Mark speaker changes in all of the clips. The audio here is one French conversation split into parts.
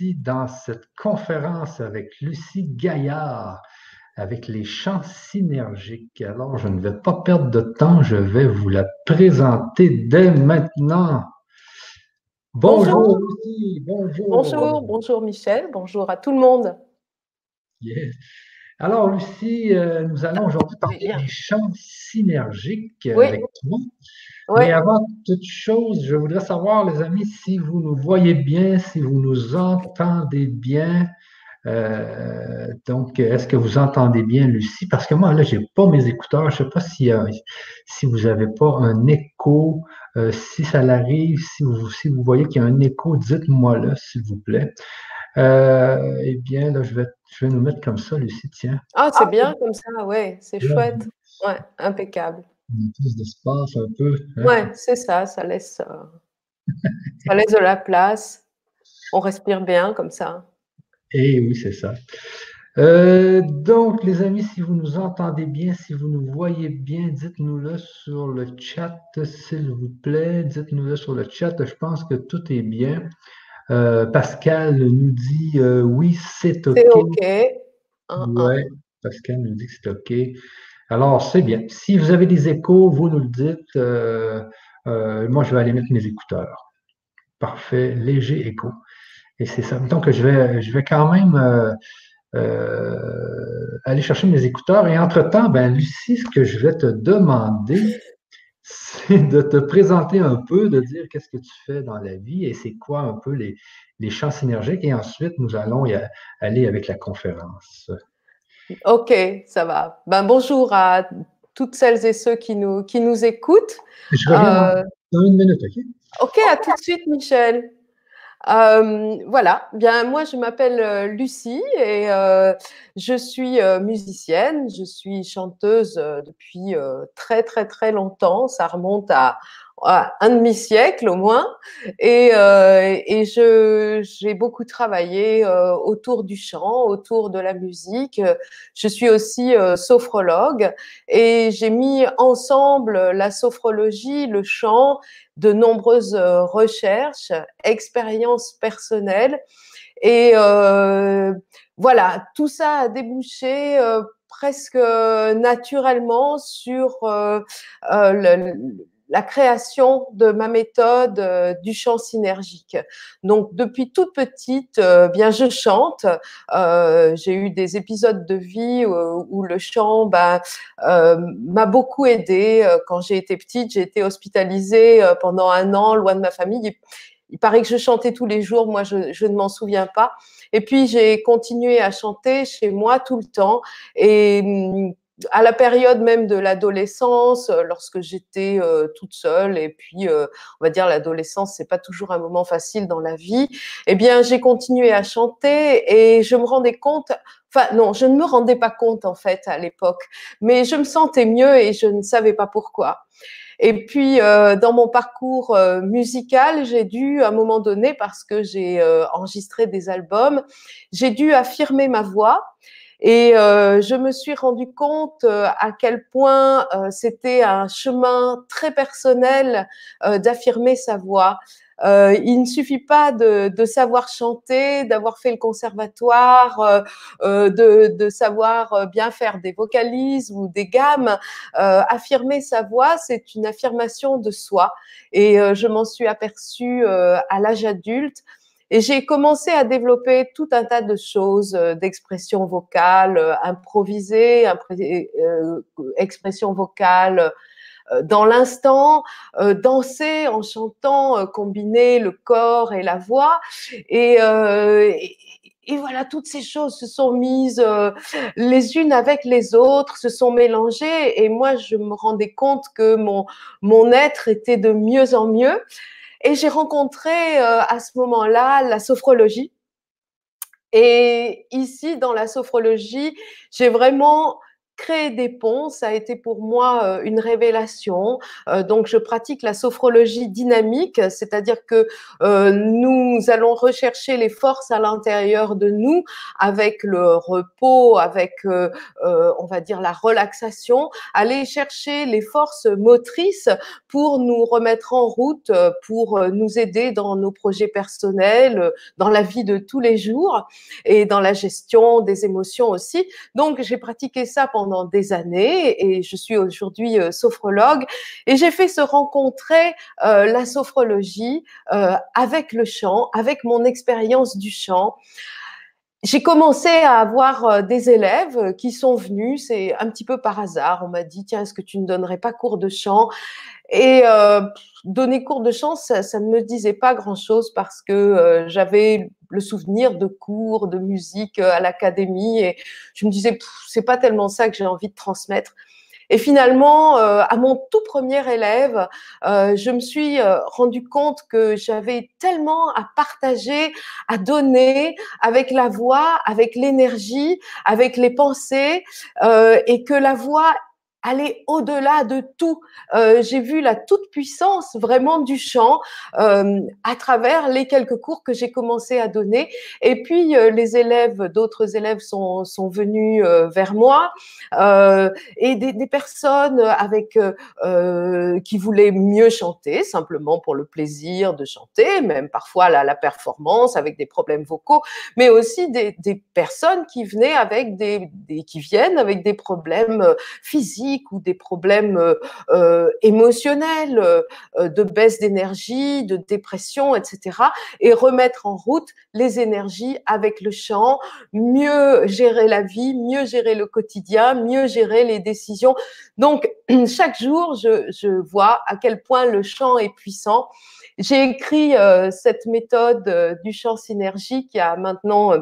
Speaker 1: Dans cette conférence avec Lucie Gaillard, avec les champs synergiques. Alors, je ne vais pas perdre de temps, je vais vous la présenter dès maintenant.
Speaker 2: Bonjour, Lucie, bonjour. Bonjour, bonjour Michel, bonjour à tout le monde.
Speaker 1: Alors, Lucie, euh, nous allons aujourd'hui parler des champs synergiques avec toi. Mais avant toute chose, je voudrais savoir, les amis, si vous nous voyez bien, si vous nous entendez bien. Euh, donc, est-ce que vous entendez bien, Lucie? Parce que moi, là, je n'ai pas mes écouteurs. Je ne sais pas si, euh, si vous n'avez pas un écho. Euh, si ça l'arrive, si vous, si vous voyez qu'il y a un écho, dites-moi là, s'il vous plaît. eh bien, là, je vais, je vais nous mettre comme ça, Lucie, tiens.
Speaker 2: Ah, c'est bien comme ça, ouais, c'est chouette. Ouais, impeccable
Speaker 1: plus d'espace un peu.
Speaker 2: Hein? Ouais, c'est ça, ça laisse, euh, ça laisse de la place. On respire bien comme ça.
Speaker 1: Eh oui, c'est ça. Euh, donc, les amis, si vous nous entendez bien, si vous nous voyez bien, dites-nous-le sur le chat, s'il vous plaît. Dites-nous-le sur le chat. Je pense que tout est bien. Euh, Pascal nous dit oui, c'est OK.
Speaker 2: C'est OK.
Speaker 1: Oui, Pascal nous dit que c'est OK. Alors, c'est bien. Si vous avez des échos, vous nous le dites. Euh, euh, moi, je vais aller mettre mes écouteurs. Parfait. Léger écho. Et c'est ça. Donc, je vais, je vais quand même euh, aller chercher mes écouteurs. Et entre-temps, ben, Lucie, ce que je vais te demander, c'est de te présenter un peu, de dire qu'est-ce que tu fais dans la vie et c'est quoi un peu les, les champs synergiques. Et ensuite, nous allons y aller avec la conférence.
Speaker 2: Ok, ça va. Ben, bonjour à toutes celles et ceux qui nous, qui nous écoutent.
Speaker 1: Je reviens euh, dans une minute, ok?
Speaker 2: Ok, à tout de suite, Michel. Euh, voilà, bien moi je m'appelle euh, Lucie et je suis musicienne, je suis chanteuse depuis très très très longtemps, ça remonte à un demi-siècle au moins. Et, euh, et je, j'ai beaucoup travaillé euh, autour du chant, autour de la musique. Je suis aussi euh, sophrologue et j'ai mis ensemble la sophrologie, le chant, de nombreuses recherches, expériences personnelles. Et voilà, tout ça a débouché presque naturellement sur le, la création de ma méthode euh, du chant synergique. Donc depuis toute petite, euh, bien je chante. Euh, j'ai eu des épisodes de vie où, le chant bah, m'a beaucoup aidé. Quand j'ai été petite, j'ai été hospitalisée pendant un an loin de ma famille. Il paraît que je chantais tous les jours, moi je, je ne m'en souviens pas. Et puis j'ai continué à chanter chez moi tout le temps. Et hum, à la période même de l'adolescence, euh, lorsque j'étais euh, toute seule, et puis euh, on va dire l'adolescence, c'est pas toujours un moment facile dans la vie. Eh bien, j'ai continué à chanter et je me rendais compte. Enfin, non, je ne me rendais pas compte en fait à l'époque, mais je me sentais mieux et je ne savais pas pourquoi. Et puis, dans mon parcours musical, j'ai dû, à un moment donné, parce que j'ai enregistré des albums, j'ai dû affirmer ma voix. Et euh, je me suis rendu compte euh, à quel point euh, c'était un chemin très personnel d'affirmer sa voix. il ne suffit pas de, de savoir chanter, d'avoir fait le conservatoire, de, de, savoir bien faire des vocalises ou des gammes. affirmer sa voix, c'est une affirmation de soi. Et je m'en suis aperçue à l'âge adulte et j'ai commencé à développer tout un tas de choses, euh, d'expression vocale, euh, improvisée, euh, expression vocale dans l'instant, danser en chantant, combiner le corps et la voix. Et, et, voilà, toutes ces choses se sont mises les unes avec les autres, se sont mélangées. Et moi, je me rendais compte que mon, mon être était de mieux en mieux. Et j'ai rencontré euh, à ce moment-là la sophrologie. Et ici, dans la sophrologie, j'ai vraiment créer des ponts, ça a été pour moi une révélation. donc, je pratique la sophrologie dynamique, c'est-à-dire que nous allons rechercher les forces à l'intérieur de nous avec le repos, avec, on va dire, la relaxation, aller chercher les forces motrices pour nous remettre en route, pour nous aider dans nos projets personnels, dans la vie de tous les jours et dans la gestion des émotions aussi. Donc, j'ai pratiqué ça pendant des années et je suis aujourd'hui euh, sophrologue et j'ai fait se rencontrer euh, la sophrologie euh, avec le chant, avec mon expérience du chant j'ai commencé à avoir des élèves qui sont venus, c'est un petit peu par hasard. On m'a dit, tiens, est-ce que tu ne donnerais pas cours de chant? Et donner cours de chant, ça, ne me disait pas grand-chose parce que j'avais le souvenir de cours de musique à l'académie et je me disais, c'est pas tellement ça que j'ai envie de transmettre. Et finalement, euh, à mon tout premier élève, euh, je me suis euh, rendu compte que j'avais tellement à partager, à donner avec la voix, avec l'énergie, avec les pensées, et que la voix aller au-delà de tout. Euh, j'ai vu la toute puissance vraiment du chant euh, à travers les quelques cours que j'ai commencé à donner. Et puis euh, les élèves, d'autres élèves sont, sont venus vers moi et des, personnes avec qui voulaient mieux chanter simplement pour le plaisir de chanter, même parfois la, performance avec des problèmes vocaux, mais aussi des, personnes qui venaient avec des qui viennent avec des problèmes physiques ou des problèmes euh, euh, émotionnels, euh, de baisse d'énergie, de dépression, etc. Et remettre en route les énergies avec le chant, mieux gérer la vie, mieux gérer le quotidien, mieux gérer les décisions. Donc, chaque jour, je, vois à quel point le chant est puissant. J'ai écrit cette méthode du chant synergique il y a maintenant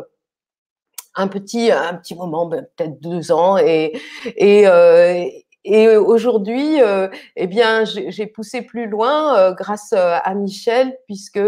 Speaker 2: un petit, un petit moment, ben, peut-être deux ans, et, et, euh, et aujourd'hui, euh, eh bien, j'ai poussé plus loin euh, grâce euh, à Michel, puisque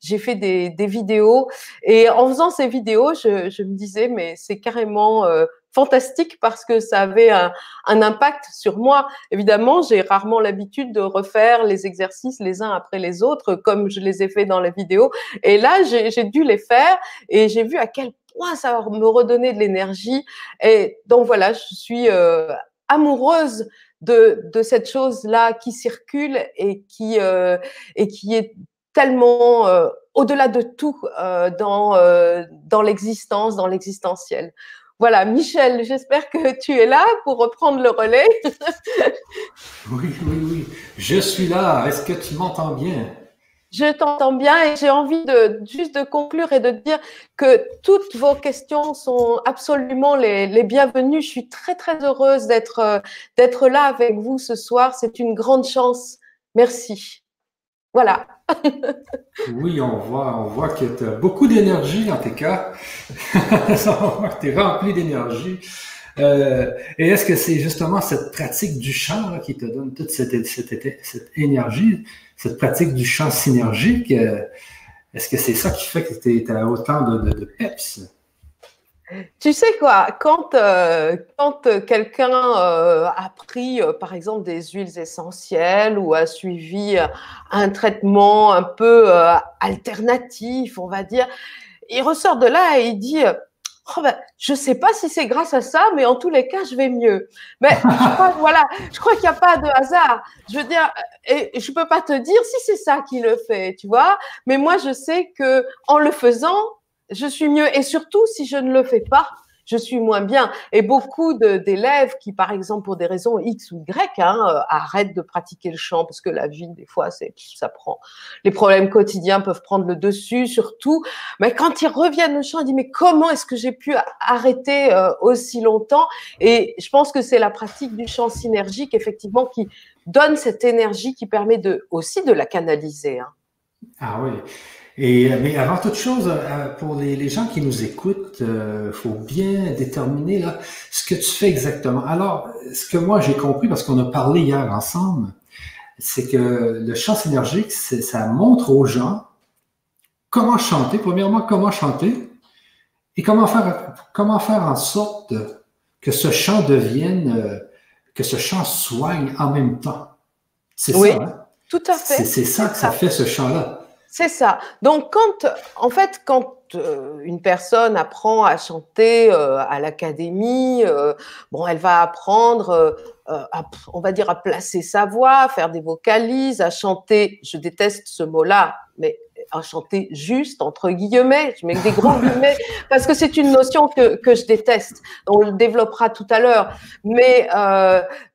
Speaker 2: j'ai fait des, vidéos. Et en faisant ces vidéos, je, me disais, mais c'est carrément fantastique parce que ça avait un, un impact sur moi. Évidemment, j'ai rarement l'habitude de refaire les exercices les uns après les autres, comme je les ai fait dans la vidéo. Et là, j'ai dû les faire et j'ai vu à quel ça me redonner de l'énergie. Et donc voilà, je suis euh, amoureuse de, cette chose-là qui circule et qui, euh, est tellement euh, au-delà de tout dans, dans l'existence, dans l'existentiel. Voilà, Michel, j'espère que tu es là pour reprendre le relais.
Speaker 3: oui, oui, oui, je suis là. Est-ce que tu m'entends bien?
Speaker 2: Je t'entends bien et j'ai envie de juste de conclure et de dire que toutes vos questions sont absolument les, les bienvenues. Je suis très très heureuse d'être euh, d'être là avec vous ce soir. C'est une grande chance. Merci. Voilà.
Speaker 3: oui, on voit, on voit que tu as beaucoup d'énergie dans tes cas. on voit que tu es rempli d'énergie. Euh, et est-ce que c'est justement cette pratique du chant qui te donne toute cette, énergie? cette pratique du chant synergique, euh, est-ce que c'est ça qui fait que tu as autant de, peps?
Speaker 2: Tu sais quoi, quand, euh, quand quelqu'un euh, a pris par exemple des huiles essentielles ou a suivi un traitement un peu alternatif, on va dire, il ressort de là et il dit oh ben, je sais pas si c'est grâce à ça, mais en tous les cas, je vais mieux. Mais je crois, voilà, je crois qu'il n'y a pas de hasard. Je veux dire, et je peux pas te dire si c'est ça qui le fait, tu vois. Mais moi, je sais que en le faisant, je suis mieux. Et surtout, si je ne le fais pas, je suis moins bien. Et beaucoup d'élèves qui, par exemple, pour des raisons X ou Y, hein, euh, arrêtent de pratiquer le chant parce que la vie, des fois, c'est ça prend. Les problèmes quotidiens peuvent prendre le dessus, surtout. Mais quand ils reviennent au chant, ils disent mais comment est-ce que j'ai pu arrêter euh, aussi longtemps? Et je pense que c'est la pratique du chant synergique, effectivement, qui donne cette énergie qui permet de aussi de la canaliser. Hein.
Speaker 3: Ah oui. Et, mais avant toute chose, euh, pour les, les gens qui nous écoutent, il euh, faut bien déterminer là, ce que tu fais exactement. Alors, ce que moi j'ai compris, parce qu'on a parlé hier ensemble, c'est que le chant synergique, ça montre aux gens comment chanter, premièrement, comment chanter, et comment faire, comment faire en sorte
Speaker 1: que ce chant devienne, euh, que ce chant soigne en même temps.
Speaker 2: C'est oui, ça. Hein? Tout à fait.
Speaker 1: C'est ça que ça fait ce chant-là.
Speaker 2: C'est ça. Donc, quand, en fait, quand euh, une personne apprend à chanter euh, à l'académie, euh, bon, elle va apprendre, à, on va dire, à placer sa voix, à faire des vocalises, à chanter. Je déteste ce mot-là, mais à chanter juste entre guillemets. Je mets des gros guillemets parce que c'est une notion que, que je déteste. On le développera tout à l'heure. Mais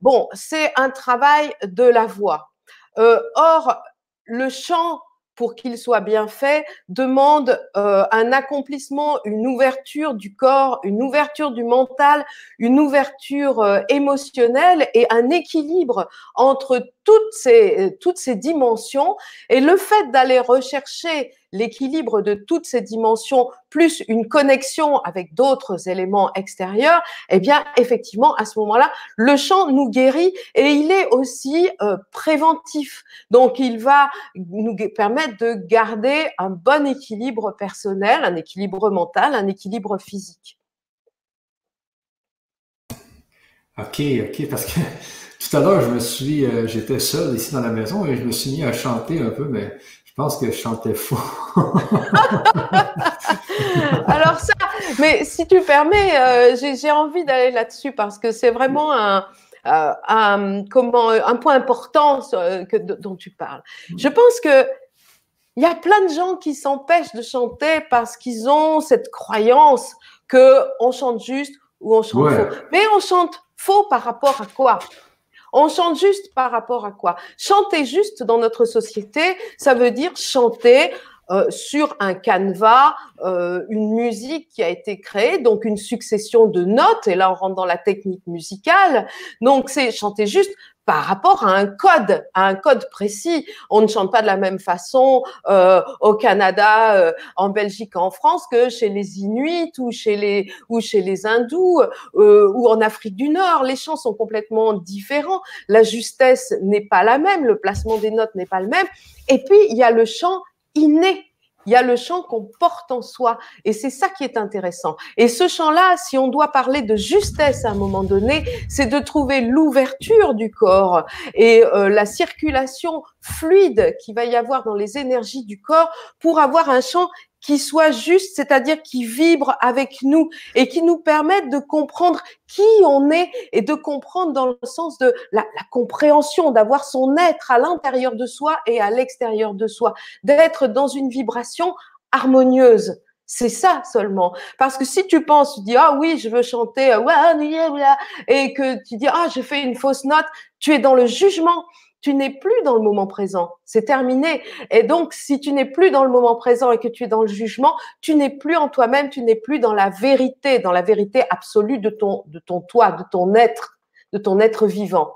Speaker 2: bon, c'est un travail de la voix. or, le chant pour qu'il soit bien fait, demande euh, un accomplissement, une ouverture du corps, une ouverture du mental, une ouverture euh, émotionnelle et un équilibre entre toutes ces, toutes ces dimensions. Et le fait d'aller rechercher l'équilibre de toutes ces dimensions, plus une connexion avec d'autres éléments extérieurs, eh bien, effectivement, à ce moment-là, le chant nous guérit et il est aussi euh, préventif. Donc, il va nous permettre de garder un bon équilibre personnel, un équilibre mental, un équilibre physique.
Speaker 1: Ok, ok, parce que tout à l'heure, je me suis, euh, j'étais seul ici dans la maison et je me suis mis à chanter un peu, mais je pense que je chantais faux.
Speaker 2: Alors ça, mais si tu permets, euh, j'ai envie d'aller là-dessus parce que c'est vraiment un, euh, un, comment, un point important que, dont tu parles. Je pense que il y a plein de gens qui s'empêchent de chanter parce qu'ils ont cette croyance que on chante juste ou on chante faux. Mais on chante faux par rapport à quoi? On chante juste par rapport à quoi? Chanter juste dans notre société, ça veut dire chanter euh, sur un canevas euh, une musique qui a été créée, donc une succession de notes, et là on rentre dans la technique musicale. Donc c'est chanter juste par rapport à un code, à un code précis. On ne chante pas de la même façon euh, au Canada, euh, en Belgique, en France que chez les Inuits ou chez les ou chez les Hindous euh, ou en Afrique du Nord. Les chants sont complètement différents. La justesse n'est pas la même, le placement des notes n'est pas le même. Et puis il y a le chant inné il y a le chant qu'on porte en soi. Et c'est ça qui est intéressant. Et ce chant-là, si on doit parler de justesse à un moment donné, c'est de trouver l'ouverture du corps et euh, la circulation fluide qui va y avoir dans les énergies du corps pour avoir un chant qui soit juste, c'est-à-dire qui vibre avec nous et qui nous permette de comprendre qui on est et de comprendre dans le sens de la, la compréhension, d'avoir son être à l'intérieur de soi et à l'extérieur de soi, d'être dans une vibration harmonieuse. C'est ça seulement. Parce que si tu penses, tu dis, ah oui, je veux chanter, et que tu dis, ah, j'ai fait une fausse note, tu es dans le jugement tu n'es plus dans le moment présent. C'est terminé. Et donc, si tu n'es plus dans le moment présent et que tu es dans le jugement, tu n'es plus en toi-même, tu n'es plus dans la vérité, dans la vérité absolue de ton, de ton toi, de ton être, de ton être vivant.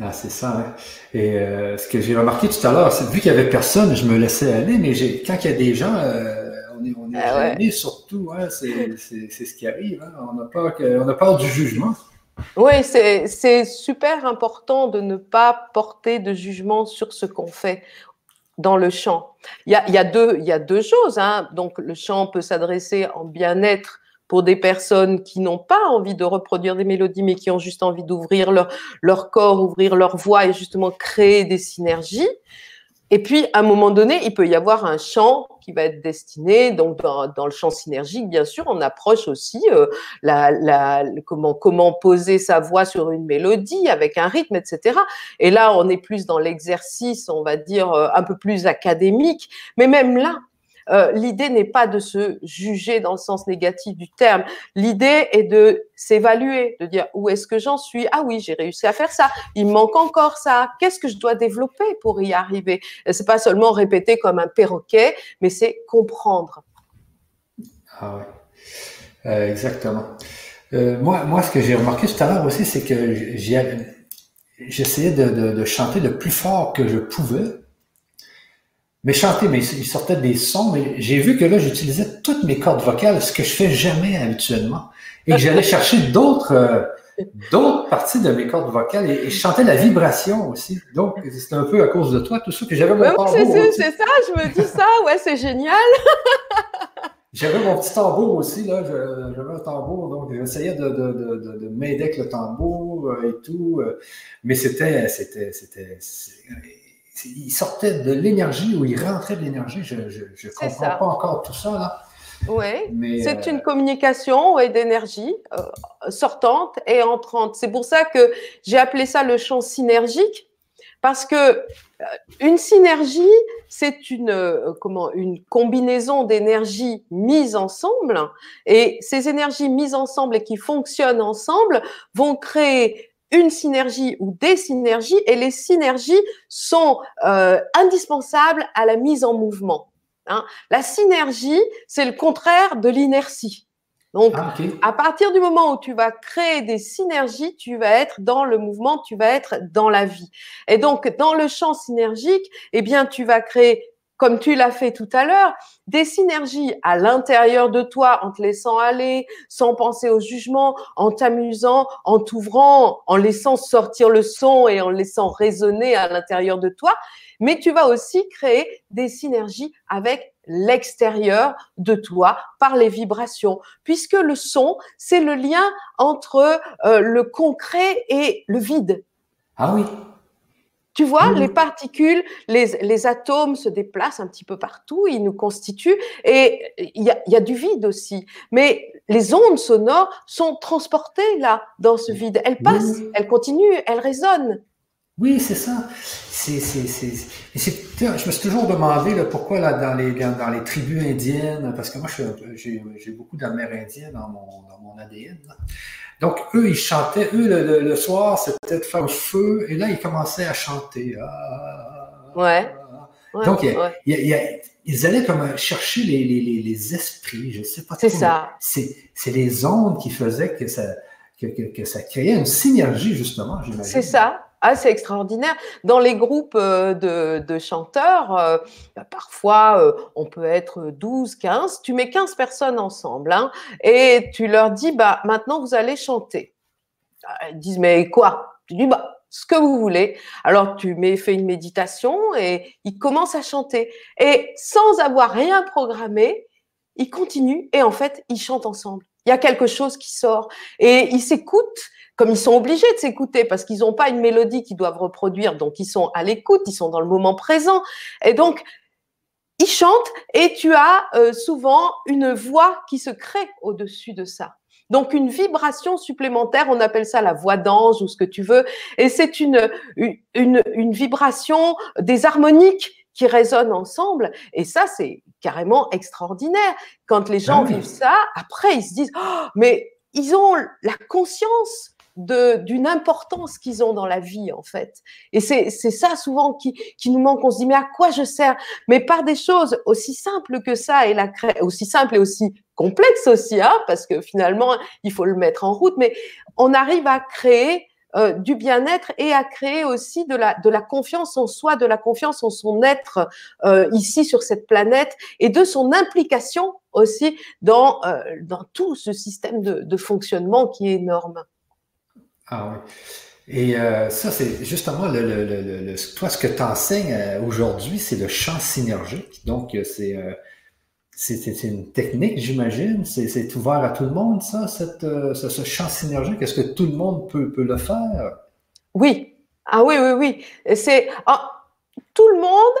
Speaker 1: Ah, c'est ça. Hein. Et euh, ce que j'ai remarqué tout à l'heure, c'est vu qu'il y avait personne, je me laissais aller, mais quand il y a des gens, euh, on est, on est ah surtout. Hein, c'est ce qui arrive. Hein. On, a peur on a peur du jugement.
Speaker 2: Oui, c'est super important de ne pas porter de jugement sur ce qu'on fait dans le chant. Il y a, deux choses. Hein. Donc, le chant peut s'adresser en bien-être pour des personnes qui n'ont pas envie de reproduire des mélodies, mais qui ont juste envie d'ouvrir leur, leur corps, ouvrir leur voix et justement créer des synergies. Et puis, à un moment donné, il peut y avoir un chant qui va être destiné, donc dans, le champ synergique, bien sûr, on approche aussi euh, la, comment, comment poser sa voix sur une mélodie avec un rythme, etc. Et là, on est plus dans l'exercice, on va dire, euh, un peu plus académique. Mais même là, euh, l'idée n'est pas de se juger dans le sens négatif du terme. L'idée est de s'évaluer, de dire où est-ce que j'en suis. Ah oui, j'ai réussi à faire ça. Il manque encore ça. Qu'est-ce que je dois développer pour y arriver? C'est pas seulement répéter comme un perroquet, mais c'est comprendre.
Speaker 1: Ah oui, euh, exactement. Euh, moi, moi, ce que j'ai remarqué tout à l'heure aussi, c'est que j'essayais de chanter le plus fort que je pouvais mais chanter, mais il sortait des sons, mais j'ai vu que là, j'utilisais toutes mes cordes vocales, ce que je fais jamais habituellement. Et j'allais chercher d'autres euh, d'autres parties de mes cordes vocales et, je chantais la vibration aussi. Donc, c'était un peu à cause de toi, tout ça, que j'avais
Speaker 2: mon C'est ça, je me dis ça, ouais, c'est génial.
Speaker 1: J'avais mon petit tambour aussi, là. J'avais un tambour, donc j'essayais de, de, de, de m'aider avec le tambour et tout. Euh, mais c'était, c'était, c'était, il sortait de l'énergie ou il rentrait de l'énergie. Je ne comprends pas encore tout ça, là.
Speaker 2: Oui, c'est une communication ouais, d'énergie sortante et entrante. C'est pour ça que j'ai appelé ça le champ synergique parce que euh, une synergie, c'est une euh, comment une combinaison d'énergies mises ensemble, et ces énergies mises ensemble et qui fonctionnent ensemble vont créer une synergie ou des synergies, et les synergies sont euh, indispensables à la mise en mouvement. Hein. La synergie, c'est le contraire de l'inertie. Donc, ah, à partir du moment où tu vas créer des synergies, tu vas être dans le mouvement, tu vas être dans la vie. Et donc, dans le champ synergique, eh bien, tu vas créer comme tu l'as fait tout à l'heure, des synergies à l'intérieur de toi en te laissant aller, sans penser au jugement, en t'amusant, en t'ouvrant, en laissant sortir le son et en laissant résonner à l'intérieur de toi. Mais tu vas aussi créer des synergies avec l'extérieur de toi par les vibrations, puisque le son, c'est le lien entre euh, le concret et le vide.
Speaker 1: Ah oui.
Speaker 2: Tu vois, les particules, les, les, atomes se déplacent un petit peu partout, ils nous constituent, et il y a, y a, du vide aussi. Mais les ondes sonores sont transportées là, dans ce vide. Elles passent, elles continuent, elles résonnent.
Speaker 1: Oui, c'est ça. C'est, c'est, c'est, je me suis toujours demandé là, pourquoi là, dans, les, dans, les tribus indiennes, parce que moi j'ai, j'ai beaucoup d'Amérindiens dans mon, dans mon ADN. Donc eux, ils chantaient, eux, le, le, soir, c'était de faire le feu, et là, ils commençaient à chanter.
Speaker 2: Ah, ouais.
Speaker 1: Donc, il y a, ils allaient comme chercher les, les, les, esprits, je sais pas.
Speaker 2: C'est ça.
Speaker 1: C'est, c'est les ondes qui faisaient que ça, que, que, que ça créait une synergie, justement, j'imagine.
Speaker 2: C'est ça. C'est extraordinaire. Dans les groupes euh, de, chanteurs, euh, bah, parfois, euh, on peut être 12, 15. Tu mets 15 personnes ensemble hein, et tu leur dis, bah, maintenant, vous allez chanter. Ah, ils disent, mais quoi? Tu dis, bah, ce que vous voulez. Alors, tu mets, fais une méditation et ils commencent à chanter. Et sans avoir rien programmé, ils continuent et en fait, ils chantent ensemble. Il y a quelque chose qui sort et ils s'écoutent comme ils sont obligés de s'écouter parce qu'ils n'ont pas une mélodie qu'ils doivent reproduire, donc ils sont à l'écoute, ils sont dans le moment présent. Et donc, ils chantent et tu as euh, souvent une voix qui se crée au-dessus de ça. Donc une vibration supplémentaire, on appelle ça la voix d'ange ou ce que tu veux, et c'est une, une, une vibration des harmoniques qui résonnent ensemble. Et ça, c'est carrément extraordinaire. Quand les gens ah vivent ça, après, ils se disent, oh, mais ils ont la conscience d'une importance qu'ils ont dans la vie en fait. Et c'est ça souvent qui, qui nous manque. On se dit mais à quoi je sers? Mais par des choses aussi simples que ça et la aussi simple et aussi complexe aussi, hein, parce que finalement il faut le mettre en route. Mais on arrive à créer euh, du bien-être et à créer aussi de la, de la confiance en soi, de la confiance en son être euh, ici sur cette planète et de son implication aussi dans, euh, dans tout ce système de, de fonctionnement qui est énorme.
Speaker 1: Ah oui. Et euh, ça, c'est justement le, le, le, toi, ce que tu enseignes euh, aujourd'hui, c'est le champ synergique. Donc, euh, c'est une technique, j'imagine. C'est ouvert à tout le monde, ça, cette, ce, champ synergique. Est-ce que tout le monde peut, peut le faire?
Speaker 2: Oui. Ah oui, oui, oui. C'est ah, tout le monde.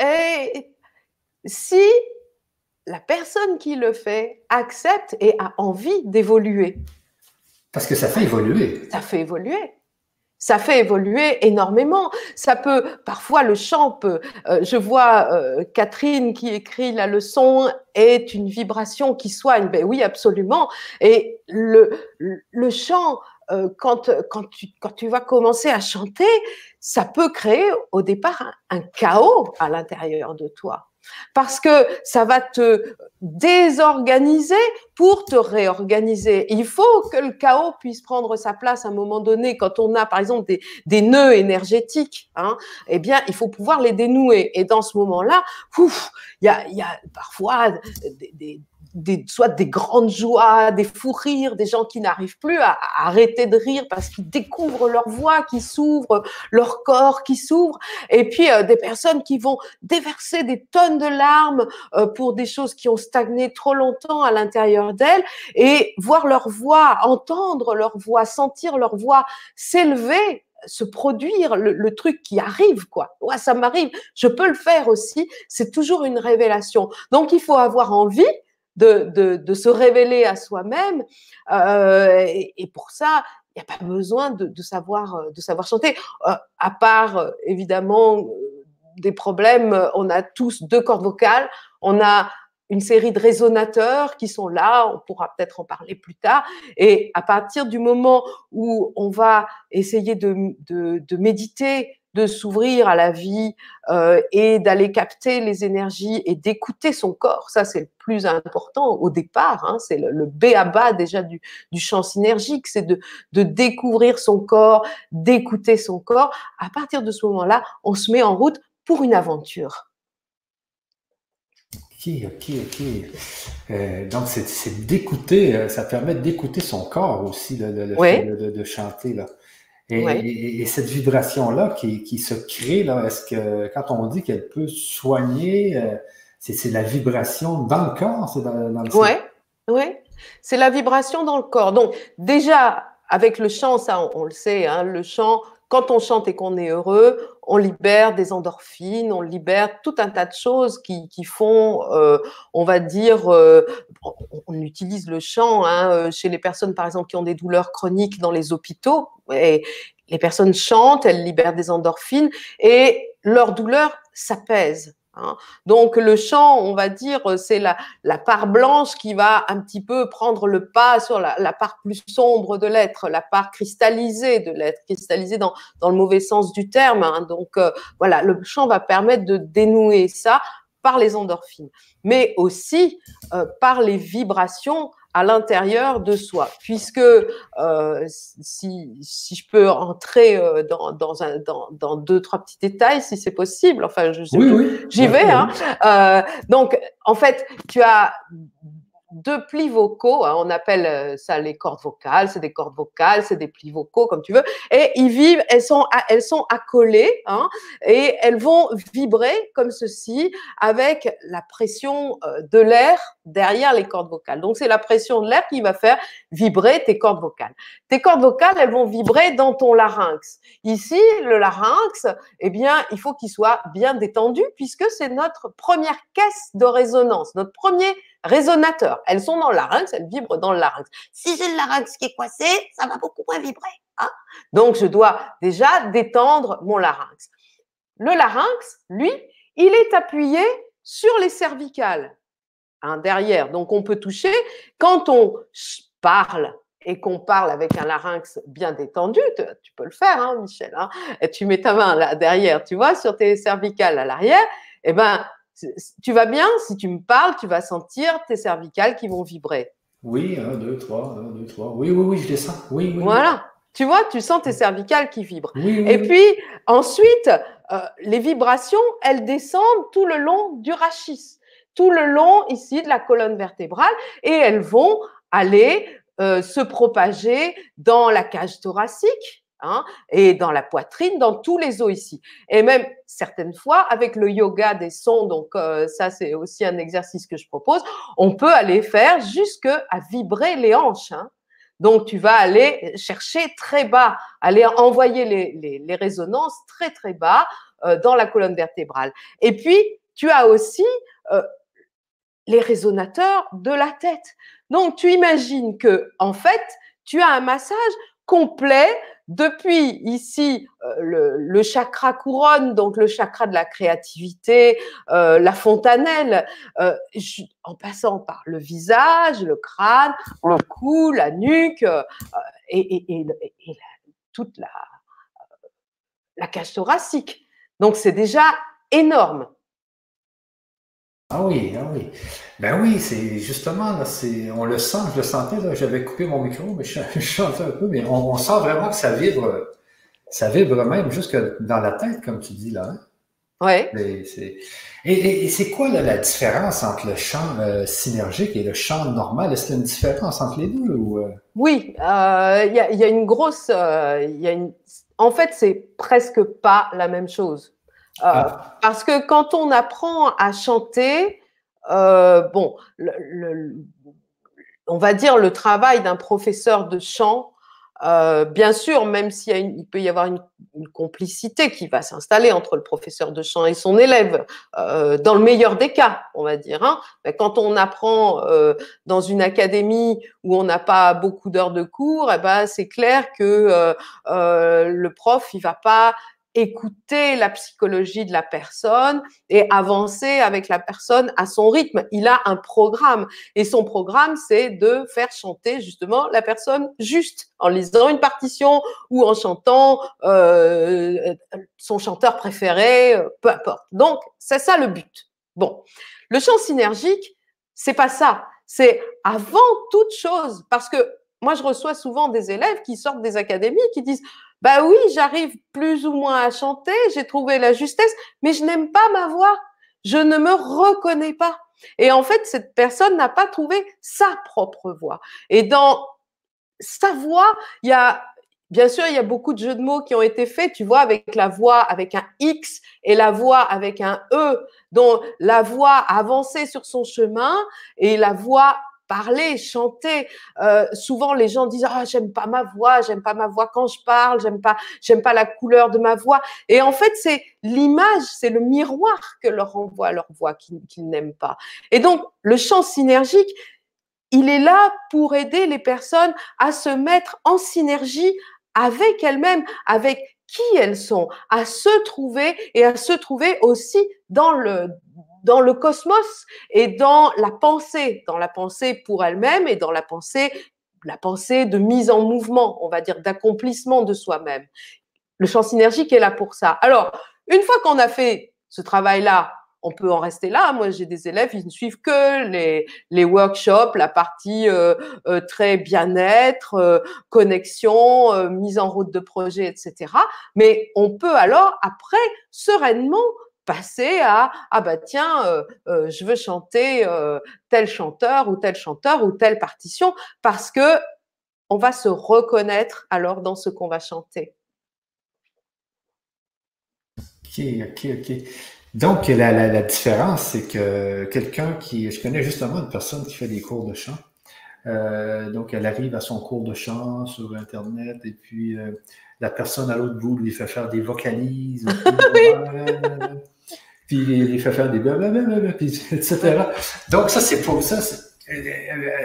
Speaker 2: Et si la personne qui le fait accepte et a envie d'évoluer.
Speaker 1: Parce que ça fait évoluer.
Speaker 2: Ça fait évoluer. Ça fait évoluer énormément. Ça peut, parfois, le chant peut. Euh, je vois euh, Catherine qui écrit la leçon est une vibration qui soigne. Ben oui, absolument. Et le, le chant, euh, quand, quand, tu, quand tu vas commencer à chanter, ça peut créer au départ un chaos à l'intérieur de toi parce que ça va te désorganiser pour te réorganiser. Il faut que le chaos puisse prendre sa place à un moment donné. Quand on a, par exemple, des, nœuds énergétiques, hein, eh bien, il faut pouvoir les dénouer. Et dans ce moment-là, il y a, parfois des des, soit des grandes joies, des fous rires, des gens qui n'arrivent plus à, arrêter de rire parce qu'ils découvrent leur voix qui s'ouvre, leur corps qui s'ouvre, et puis euh, des personnes qui vont déverser des tonnes de larmes euh, pour des choses qui ont stagné trop longtemps à l'intérieur d'elles, et voir leur voix, entendre leur voix, sentir leur voix s'élever se produire le, truc qui arrive, quoi. Ouais, ça m'arrive, je peux le faire aussi. C'est toujours une révélation. Donc, il faut avoir envie de, de, se révéler à soi-même. Euh, et, pour ça, il n'y a pas besoin de, savoir, de savoir chanter. Euh, à part, euh, évidemment, des problèmes, on a tous deux cordes vocales, on a une série de résonateurs qui sont là, on pourra peut-être en parler plus tard. Et à partir du moment où on va essayer de, de, méditer, de s'ouvrir à la vie euh, et d'aller capter les énergies et d'écouter son corps, ça c'est le plus important au départ, hein, c'est le, le B à bas déjà du, du champ synergique, c'est de, de découvrir son corps, d'écouter son corps. À partir de ce moment-là, on se met en route pour une aventure.
Speaker 1: Ok, ok, ok. Euh, donc, c'est d'écouter, euh, ça permet d'écouter son corps aussi, le, de, chanter. Là. Et, cette vibration-là qui, qui, se crée, là, est-ce que quand on dit qu'elle peut soigner, euh, c'est la vibration dans le corps, c'est dans, dans, le
Speaker 2: Oui, ouais. c'est la vibration dans le corps. Donc, déjà, avec le chant, ça, on, le sait, hein, le chant, quand on chante et qu'on est heureux, on libère des endorphines, on libère tout un tas de choses qui, font, euh, on va dire, euh, on, utilise le chant hein, euh, chez les personnes, par exemple, qui ont des douleurs chroniques dans les hôpitaux. Et les personnes chantent, elles libèrent des endorphines et leur douleur s'apaise. Hein. Donc le chant, on va dire, c'est la, la, part blanche qui va un petit peu prendre le pas sur la, la part plus sombre de l'être, la part cristallisée de l'être, cristallisée dans, dans le mauvais sens du terme. Hein. Donc euh, voilà, le chant va permettre de dénouer ça par les endorphines, mais aussi euh, par les vibrations à l'intérieur de soi. Puisque euh, si, si, je peux entrer euh, dans, dans, un, dans, dans, deux, trois petits détails, si c'est possible, enfin, je, j'y vais. Hein. Euh, donc, en fait, tu as deux plis vocaux, hein, on appelle euh, ça les cordes vocales, c'est des cordes vocales, c'est des plis vocaux comme tu veux, et ils vivent, elles sont, elles sont accolées hein, et elles vont vibrer comme ceci avec la pression euh, de l'air derrière les cordes vocales. Donc c'est la pression de l'air qui va faire vibrer tes cordes vocales. Tes cordes vocales, elles vont vibrer dans ton larynx. Ici, le larynx, eh bien, il faut qu'il soit bien détendu puisque c'est notre première caisse de résonance, notre premier résonateurs. Elles sont dans le larynx, elles vibrent dans le larynx. Si j'ai le larynx qui est coincé, ça va beaucoup moins vibrer. Hein Donc, je dois déjà détendre mon larynx. Le larynx, lui, il est appuyé sur les cervicales, hein, derrière. Donc, on peut toucher. Quand on parle et qu'on parle avec un larynx bien détendu, tu peux le faire, hein, Michel. Hein, et tu mets ta main là derrière, tu vois, sur tes cervicales à l'arrière. Eh ben, tu vas bien Si tu me parles, tu vas sentir tes cervicales qui vont vibrer.
Speaker 1: Oui, un, deux, trois, un, deux, trois. Oui, oui, oui, je. Oui, oui.
Speaker 2: Voilà. Tu vois, tu sens tes cervicales qui vibrent. Et puis, ensuite, euh, les vibrations, elles descendent tout le long du rachis, tout le long ici de la colonne vertébrale, et elles vont aller euh, se propager dans la cage thoracique, Hein, et dans la poitrine, dans tous les os ici. Et même certaines fois, avec le yoga des sons, donc euh, ça c'est aussi un exercice que je propose, on peut aller faire jusqu'à vibrer les hanches. Hein. Donc tu vas aller chercher très bas, aller envoyer les, les, résonances très très bas euh, dans la colonne vertébrale. Et puis tu as aussi euh, les résonateurs de la tête. Donc tu imagines que en fait tu as un massage complet depuis ici euh, le, chakra couronne, donc le chakra de la créativité, euh, la fontanelle, euh, en passant par le visage, le crâne, le cou, la nuque et, toute la, la cage thoracique. Donc c'est déjà énorme.
Speaker 1: Ah oui, ah oui. Ben oui, c'est justement, là, c'est, on le sent, je le sentais, là, j'avais coupé mon micro, mais je, chantais un peu, mais on, sent vraiment que ça vibre, ça vibre même jusque dans la tête, comme tu dis là. Hein.
Speaker 2: Ouais.
Speaker 1: Et, c'est quoi la différence entre le chant euh, synergique et le chant normal? Est-ce qu'il y a une différence entre les deux? Ou, euh?
Speaker 2: Oui, euh, il y, a, une grosse. Y a une... En fait, c'est presque pas la même chose. Ah. Parce que quand on apprend à chanter, bon, le, on va dire le travail d'un professeur de chant, euh, bien sûr, même s'il il peut y avoir une, complicité qui va s'installer entre le professeur de chant et son élève, euh, dans le meilleur des cas, on va dire. Hein. quand on apprend euh, dans une académie où on n'a pas beaucoup d'heures de cours, eh ben, c'est clair que le prof, il va pas écouter la psychologie de la personne et avancer avec la personne à son rythme. Il a un programme et son programme, c'est de faire chanter justement la personne juste en lisant une partition ou en chantant euh, son chanteur préféré, peu importe. Donc, c'est ça le but. Bon, le chant synergique, c'est pas ça. C'est avant toute chose parce que moi, je reçois souvent des élèves qui sortent des académies qui disent bah oui, j'arrive plus ou moins à chanter, j'ai trouvé la justesse, mais je n'aime pas ma voix. Je ne me reconnais pas. Et en fait, cette personne n'a pas trouvé sa propre voix. Et dans sa voix, il y a Bien sûr, il y a beaucoup de jeux de mots qui ont été faits, tu vois, avec la voix avec un X et la voix avec un E, dont la voix avancée sur son chemin et la voix parler, chanter. Euh, souvent, les gens disent ah j'aime pas ma voix, j'aime pas ma voix quand je parle, j'aime pas, j'aime pas la couleur de ma voix. Et en fait, c'est l'image, c'est le miroir que leur envoie leur voix qu'ils n'aiment pas. Et donc, le chant synergique, il est là pour aider les personnes à se mettre en synergie avec elles-mêmes, avec qui elles sont, à se trouver et à se trouver aussi dans le dans le cosmos et dans la pensée, dans la pensée pour elle-même et dans la pensée, la pensée de mise en mouvement, on va dire, d'accomplissement de soi-même. Le champ synergique est là pour ça. Alors, une fois qu'on a fait ce travail-là, on peut en rester là. Moi, j'ai des élèves, ils ne suivent que les, workshops, la partie euh, euh, très bien-être, euh, connexion, mise en route de projet, etc. Mais on peut alors, après, sereinement passer à ah bah tiens euh, euh, je veux chanter euh, tel chanteur ou tel chanteur ou telle partition parce que on va se reconnaître alors dans ce qu'on va chanter.
Speaker 1: Ok ok ok. Donc la, la, la différence c'est que quelqu'un qui je connais justement une personne qui fait des cours de chant. donc elle arrive à son cours de chant sur internet et puis la personne à l'autre bout lui fait faire des vocalises. puis il fait faire des blablabla, etc. Donc, ça, c'est pour ça.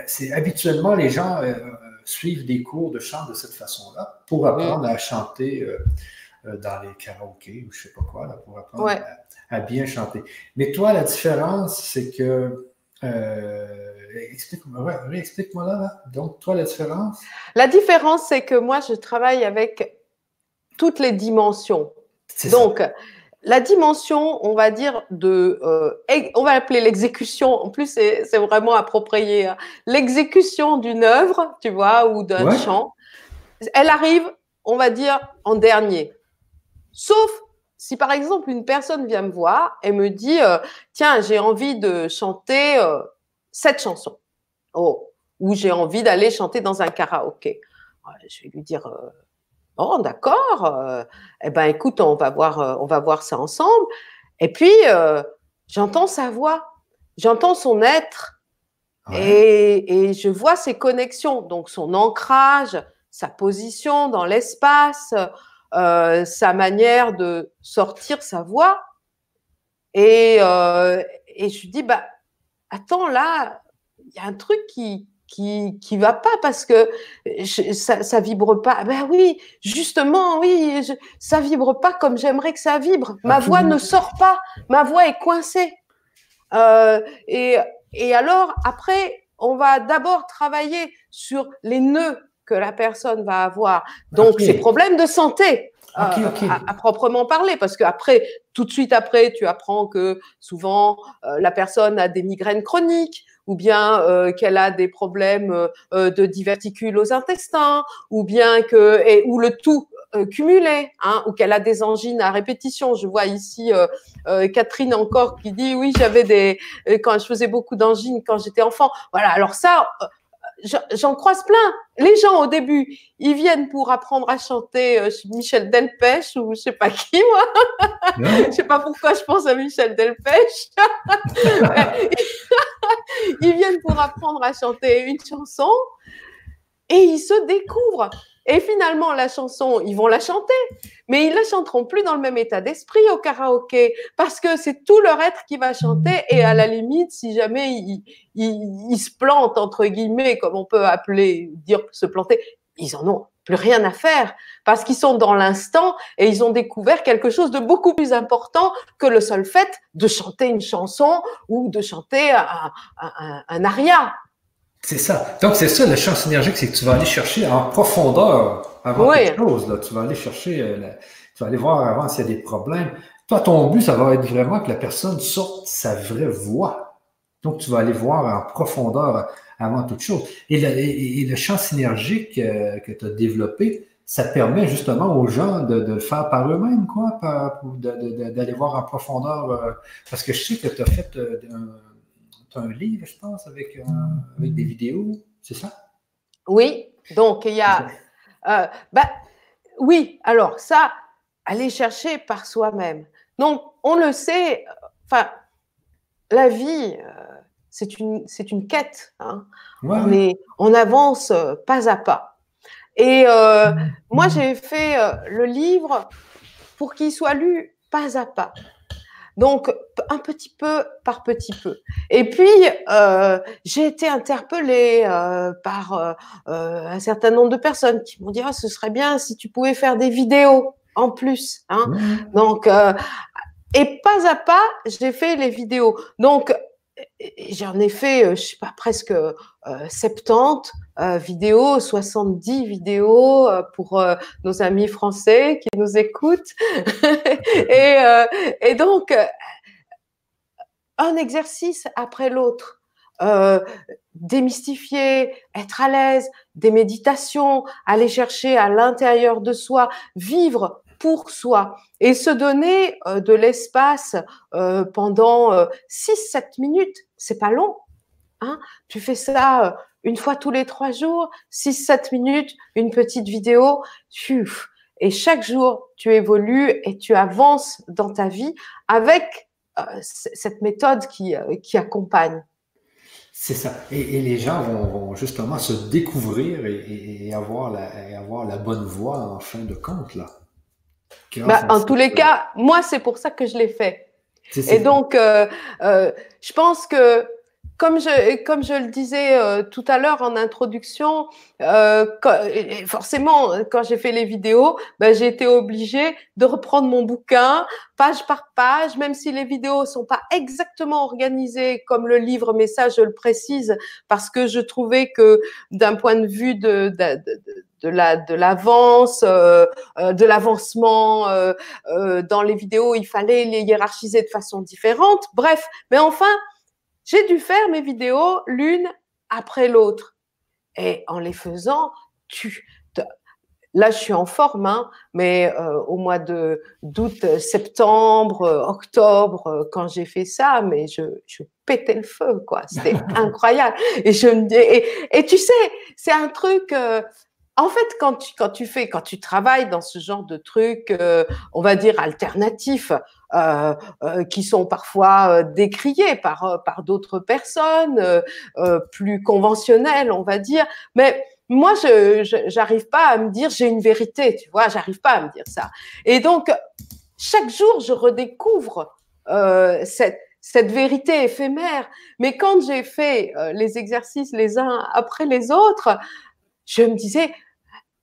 Speaker 1: C'est habituellement les gens euh, suivent des cours de chant de cette façon-là pour apprendre à chanter euh, euh, dans les karaokés ou je sais pas quoi, là, pour apprendre à, bien chanter. Mais toi, la différence, c'est que explique-moi ouais, explique là, là, Donc, toi, la différence?
Speaker 2: La différence, c'est que moi, je travaille avec toutes les dimensions. Donc, la dimension, on va dire, de, euh, on va appeler l'exécution, en plus c'est vraiment approprié, hein. l'exécution d'une œuvre, tu vois, ou d'un chant, elle arrive, on va dire, en dernier. Sauf si par exemple une personne vient me voir et me dit, euh, tiens, j'ai envie de chanter euh, cette chanson, oh, ou j'ai envie d'aller chanter dans un karaoké. Je vais lui dire, Oh, d'accord. Euh, eh ben, écoute, on va voir, euh, on va voir ça ensemble. Et puis, euh, j'entends sa voix, j'entends son être, et, je vois ses connexions, donc son ancrage, sa position dans l'espace, sa manière de sortir sa voix. Et, et je dis, bah, attends, là, il y a un truc qui, qui qui va pas parce que ça ça vibre pas. Ben oui, justement, oui, ça vibre pas comme j'aimerais que ça vibre. Ma voix ne sort pas, ma voix est coincée. Euh, et et alors après, on va d'abord travailler sur les nœuds que la personne va avoir. Donc ces problèmes de santé. Euh, à, proprement parler, parce qu'après, tout de suite après, tu apprends que souvent euh, la personne a des migraines chroniques, ou bien euh, qu'elle a des problèmes euh, de diverticules aux intestins, ou bien que et ou le tout euh, cumulées hein, ou qu'elle a des angines à répétition. Je vois ici Catherine encore qui dit oui, j'avais des quand je faisais beaucoup d'angines quand j'étais enfant. Voilà, alors ça, j'en croise plein. Les gens au début, ils viennent pour apprendre à chanter euh, Michel Delpech ou je sais pas qui moi. je sais pas pourquoi je pense à Michel Delpech. ils viennent pour apprendre à chanter une chanson et ils se découvrent. Et finalement, la chanson, ils vont la chanter, mais ils la chanteront plus dans le même état d'esprit au karaoké parce que c'est tout leur être qui va chanter. Et à la limite, si jamais ils, se plantent, entre guillemets, comme on peut appeler, dire se planter, ils en ont plus rien à faire parce qu'ils sont dans l'instant et ils ont découvert quelque chose de beaucoup plus important que le seul fait de chanter une chanson ou de chanter un, un, un aria.
Speaker 1: C'est ça. Donc, c'est ça, le champ synergique, c'est que tu vas aller chercher en profondeur avant quelque chose. Là. Tu vas aller chercher, euh, tu vas aller voir avant s'il y a des problèmes. Toi, ton but, ça va être vraiment que la personne sorte sa vraie voix. Donc, tu vas aller voir en profondeur avant toute chose. Et le, champ synergique euh, que tu as développé, ça permet justement aux gens de, le faire par eux-mêmes, quoi, d'aller voir en profondeur. Euh, parce que je sais que tu as fait un un livre, je pense, avec, euh, avec des vidéos, c'est ça?
Speaker 2: Oui, donc il y a. Euh, bah, oui, alors ça, aller chercher par soi-même. Donc, on le sait, enfin, la vie, euh, c'est une, c'est une quête. Hein. on, est, on avance pas à pas. Et moi, j'ai fait le livre pour qu'il soit lu pas à pas. Donc, un petit peu par petit peu. Et puis, euh, j'ai été interpellée euh, par euh, un certain nombre de personnes qui m'ont dit ah, ce serait bien si tu pouvais faire des vidéos en plus. Hein. Donc, et pas à pas, j'ai fait les vidéos. Donc, j'en ai fait, je sais pas, presque 70 vidéos, 70 vidéos pour nos amis français qui nous écoutent. et, et, donc, un exercice après l'autre. démystifier, être à l'aise, des méditations, aller chercher à l'intérieur de soi, vivre pour soi et se donner de l'espace pendant 6-7 minutes. C'est pas long. Hein tu fais ça une fois tous les trois jours, 6-7 minutes, une petite vidéo. Et chaque jour, tu évolues et tu avances dans ta vie avec cette méthode qui, qui accompagne.
Speaker 1: C'est ça. Et, les gens vont, justement se découvrir et, avoir la, et avoir la bonne voie en fin de compte, là.
Speaker 2: Bah, en tous les cas, moi, c'est pour ça que je l'ai fait. Et donc, euh, euh, je pense que, comme je, comme je le disais euh, tout à l'heure en introduction, forcément, quand j'ai fait les vidéos, ben, j'ai été obligée de reprendre mon bouquin page par page, même si les vidéos sont pas exactement organisées comme le livre, mais ça, je le précise parce que je trouvais que d'un point de vue de, de, de de la de l'avance, euh, euh, de l'avancement euh, dans les vidéos. Il fallait les hiérarchiser de façon différente. Bref, mais enfin, j'ai dû faire mes vidéos l'une après l'autre. Et en les faisant, tu Là, je suis en forme, hein, mais au mois de d'août, septembre, octobre, quand j'ai fait ça, mais je, je pétais le feu, quoi. C'était incroyable. Et je me dis, et, tu sais, c'est un truc. En fait, quand tu, quand tu fais, quand tu travailles dans ce genre de trucs, euh, on va dire alternatifs, euh, euh, qui sont parfois décriés par par d'autres personnes, plus conventionnelles, on va dire, mais moi, je j'arrive pas à me dire j'ai une vérité, tu vois, j'arrive pas à me dire ça. Et donc, chaque jour, je redécouvre cette cette vérité éphémère. Mais quand j'ai fait les exercices les uns après les autres, je me disais,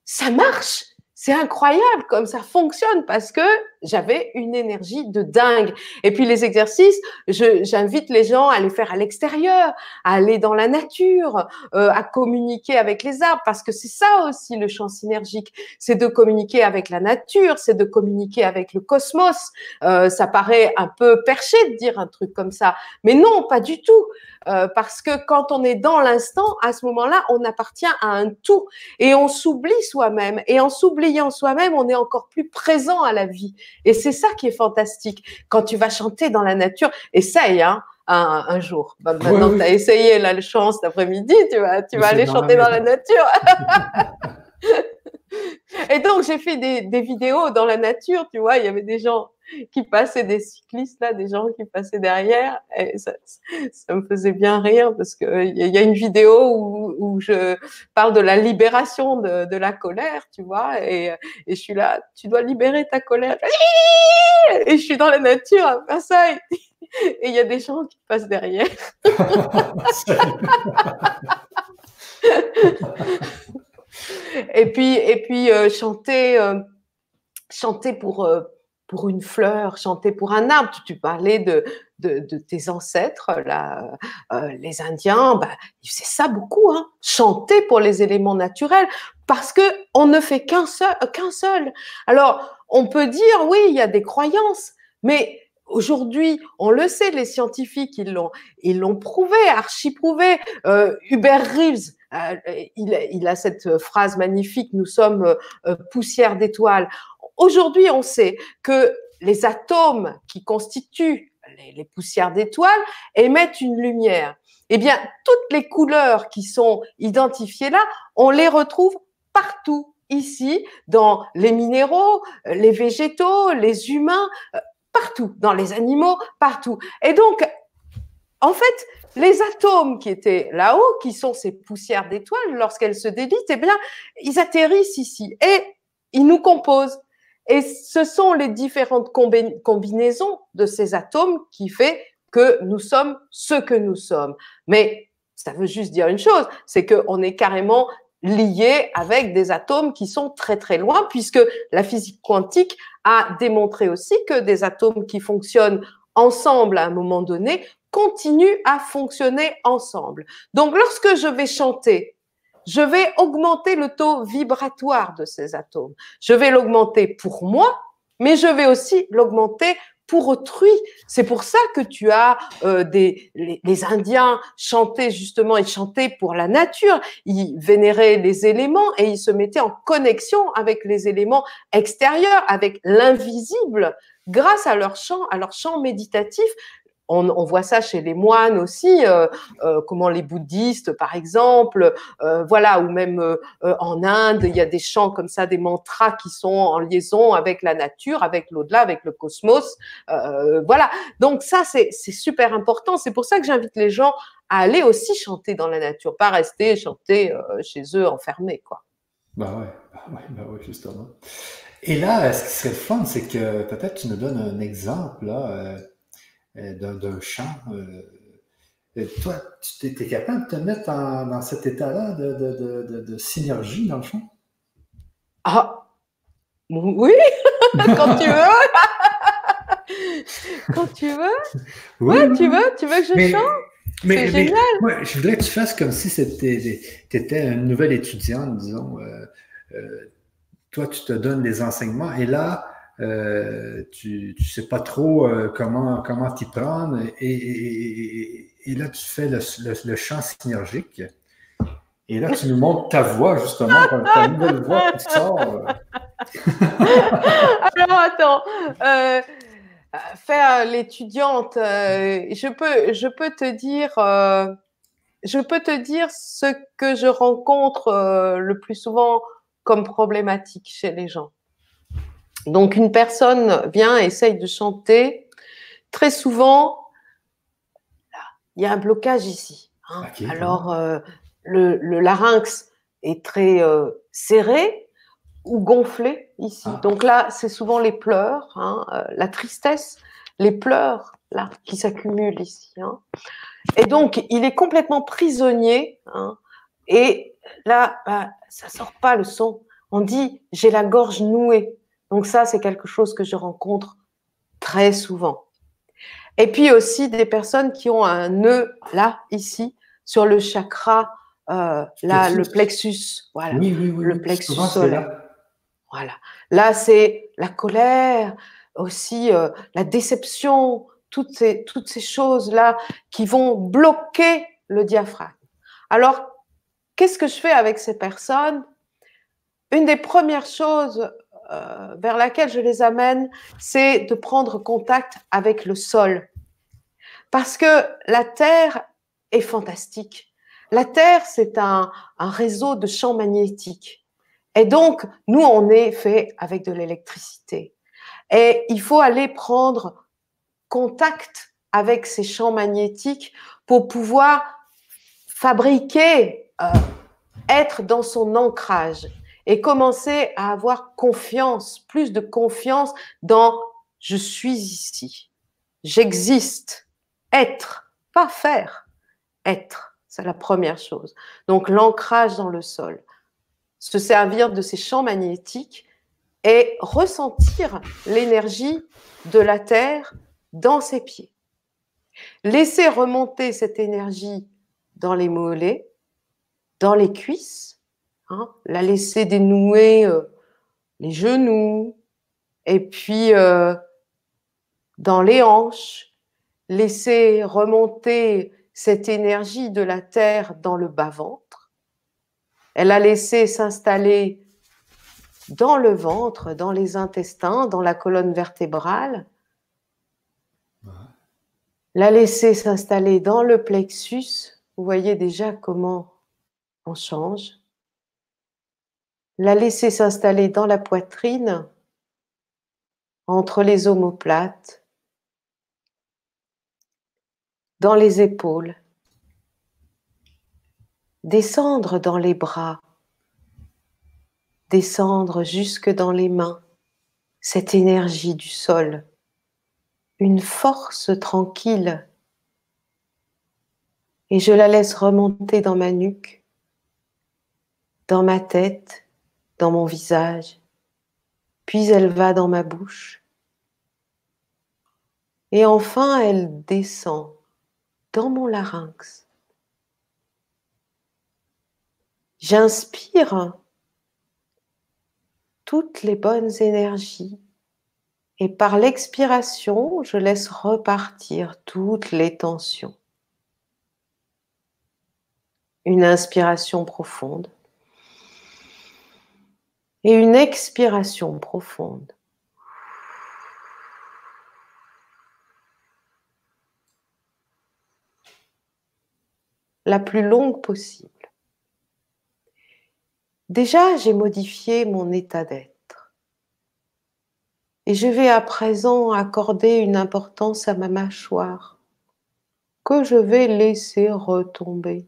Speaker 2: ça marche. C'est incroyable comme ça fonctionne parce que j'avais une énergie de dingue. Et puis les exercices, j'invite les gens à les faire à l'extérieur, à aller dans la nature, euh, à communiquer avec les arbres parce que c'est ça aussi le champ synergique, c'est de communiquer avec la nature, c'est de communiquer avec le cosmos. Euh, ça paraît un peu perché de dire un truc comme ça, mais non, pas du tout. Euh, parce que quand on est dans l'instant, à ce moment-là, on appartient à un tout et on s'oublie soi-même. Et en s'oubliant soi-même, on est encore plus présent à la vie. Et c'est ça qui est fantastique. Quand tu vas chanter dans la nature, essaye, hein, un, un jour. Bah, maintenant que tu as essayé là, le chant cet après-midi, tu vas, tu vas aller chanter dans la nature. Et donc, j'ai fait des, des, vidéos dans la nature, tu vois, il y avait des gens qui passaient, des cyclistes là, des gens qui passaient derrière. Et ça, ça me faisait bien rire parce qu'il y a une vidéo où, où, je parle de la libération de, de, la colère, tu vois, et, et je suis là, tu dois libérer ta colère. Et je suis dans la nature à faire ça. Et il y a des gens qui passent derrière. et puis, et puis euh, chanter, euh, chanter pour, euh, pour une fleur, chanter pour un arbre. Tu, parlais de, de, de, tes ancêtres, là, les Indiens, bah, c'est ça beaucoup, hein, chanter pour les éléments naturels, parce que on ne fait qu'un seul, qu'un seul. Alors, on peut dire, oui, il y a des croyances, mais Aujourd'hui, on le sait, les scientifiques, ils l'ont, ils l'ont prouvé, archi prouvé. Euh, Hubert Reeves, euh, il, il, a cette phrase magnifique "Nous sommes euh, poussière d'étoiles". Aujourd'hui, on sait que les atomes qui constituent les, poussières d'étoiles émettent une lumière. Eh bien, toutes les couleurs qui sont identifiées là, on les retrouve partout ici, dans les minéraux, les végétaux, les humains partout, dans les animaux, partout. Et donc, en fait, les atomes qui étaient là-haut, qui sont ces poussières d'étoiles, lorsqu'elles se délitent, eh bien, ils atterrissent ici et ils nous composent. Et ce sont les différentes combinaisons de ces atomes qui fait que nous sommes ce que nous sommes. Mais ça veut juste dire une chose, c'est qu'on est carrément lié avec des atomes qui sont très très loin, puisque la physique quantique a démontré aussi que des atomes qui fonctionnent ensemble à un moment donné continuent à fonctionner ensemble. Donc lorsque je vais chanter, je vais augmenter le taux vibratoire de ces atomes. Je vais l'augmenter pour moi, mais je vais aussi l'augmenter pour autrui. C'est pour ça que tu as euh, des les, Indiens chantaient justement, ils chantaient pour la nature, ils vénéraient les éléments et ils se mettaient en connexion avec les éléments extérieurs, avec l'invisible, grâce à leur chant, à leur chant méditatif, on, voit ça chez les moines aussi, euh, euh, comment les bouddhistes, par exemple, euh, voilà, ou même en Inde, il y a des chants comme ça, des mantras qui sont en liaison avec la nature, avec l'au-delà, avec le cosmos, voilà. Donc ça, c'est super important. C'est pour ça que j'invite les gens à aller aussi chanter dans la nature, pas rester chanter chez eux enfermés, quoi.
Speaker 1: Bah ouais, bah ouais, bah ouais, justement. Et là, ce qui serait fun, c'est que peut-être tu nous donnes un exemple là. Euh, d'un chant. Euh, toi, tu étais capable de te mettre dans cet état-là de, synergie, dans le fond?
Speaker 2: Ah, oui, quand tu veux. quand tu veux. Oui, ouais, tu veux, tu veux que je chante?
Speaker 1: Mais, mais génial. je voudrais que tu fasses comme si c'était, tu étais une nouvelle étudiante, disons. Euh, toi, tu te donnes des enseignements et là, euh, tu ne sais pas trop euh, comment comment t'y prendre et, et, là tu fais le, le, chant synergique et là tu nous montres ta voix justement ta nouvelle voix qui sort.
Speaker 2: Alors attends, euh, faire l'étudiante, je peux je peux te dire je peux te dire ce que je rencontre le plus souvent comme problématique chez les gens. Donc une personne vient, essaye de chanter. Très souvent, il y a un blocage ici. Hein. Alors euh, le, larynx est très euh, serré ou gonflé ici. Ah. Donc là, c'est souvent les pleurs, hein, euh, la tristesse, les pleurs là qui s'accumulent ici. Hein. Et donc il est complètement prisonnier. et là, bah, ça sort pas le son. On dit j'ai la gorge nouée. Donc ça, c'est quelque chose que je rencontre très souvent. Et puis aussi des personnes qui ont un nœud là, ici, sur le chakra, euh, là, le plexus. Voilà, oui, oui, oui, le plexus solaire. Voilà. Là, c'est la colère, aussi euh, la déception, toutes ces, toutes ces choses-là qui vont bloquer le diaphragme. Alors, qu'est-ce que je fais avec ces personnes? Une des premières choses euh, vers laquelle je les amène, c'est de prendre contact avec le sol. Parce que la Terre est fantastique. La Terre, c'est un, réseau de champs magnétiques. Et donc, nous, on est fait avec de l'électricité. Et il faut aller prendre contact avec ces champs magnétiques pour pouvoir fabriquer, euh, être dans son ancrage et commencer à avoir confiance, plus de confiance dans je suis ici, j'existe, être, pas faire, être, c'est la première chose. Donc l'ancrage dans le sol, se servir de ces champs magnétiques et ressentir l'énergie de la Terre dans ses pieds. Laisser remonter cette énergie dans les mollets, dans les cuisses, hein, la laisser dénouer euh, les genoux, et puis euh, dans les hanches, laisser remonter cette énergie de la terre dans le bas-ventre. Elle a laissé s'installer dans le ventre, dans les intestins, dans la colonne vertébrale. La laisser s'installer dans le plexus, vous voyez déjà comment on change. La laisser s'installer dans la poitrine, entre les omoplates, dans les épaules, descendre dans les bras, descendre jusque dans les mains, cette énergie du sol, une force tranquille et je la laisse remonter dans ma nuque, dans ma tête, dans mon visage, puis elle va dans ma bouche. Et enfin, elle descend dans mon larynx. J'inspire toutes les bonnes énergies et par l'expiration, je laisse repartir toutes les tensions une inspiration profonde et une expiration profonde. La plus longue possible. Déjà, j'ai modifié mon état d'être. Et je vais à présent accorder une importance à ma mâchoire que je vais laisser retomber.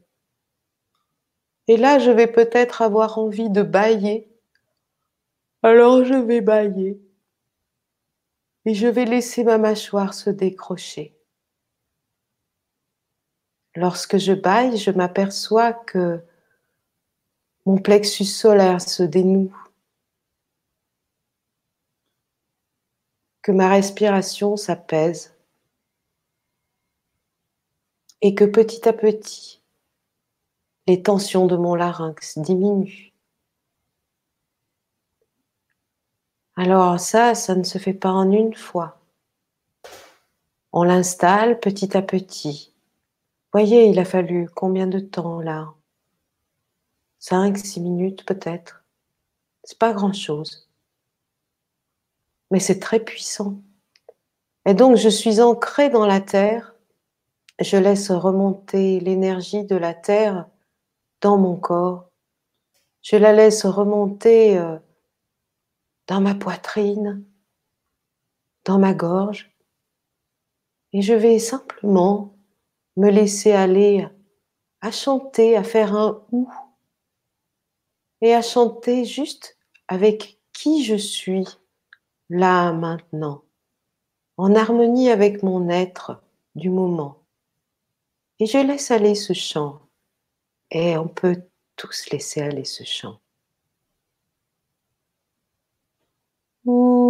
Speaker 2: Et là, je vais peut-être avoir envie de bailler. Alors je vais bailler. Et je vais laisser ma mâchoire se décrocher. Lorsque je baille, je m'aperçois que mon plexus solaire se dénoue, que ma respiration s'apaise et que petit à petit, les tensions de mon larynx diminuent. Alors ça, ça ne se fait pas en une fois. On l'installe petit à petit. Voyez, il a fallu combien de temps là? Cinq, six minutes peut-être. C'est pas grand-chose. Mais c'est très puissant. Et donc je suis ancrée dans la terre. Je laisse remonter l'énergie de la terre dans mon corps. Je la laisse remonter euh, dans ma poitrine, dans ma gorge. Et je vais simplement me laisser aller à chanter, à faire un ou. Et à chanter juste avec qui je suis là maintenant, en harmonie avec mon être du moment. Et je laisse aller ce chant. Et on peut tous laisser aller ce chant. Ooh.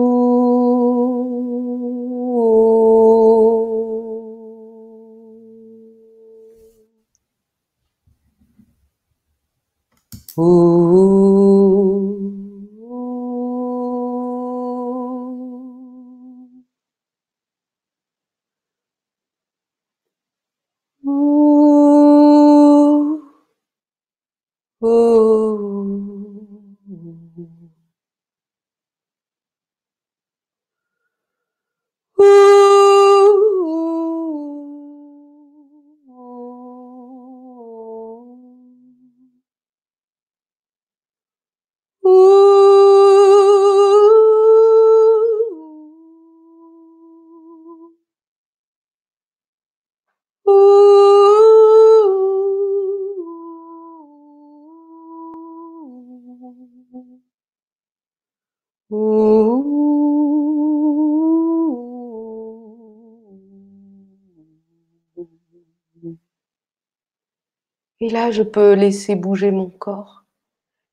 Speaker 2: Et là, je peux laisser bouger mon corps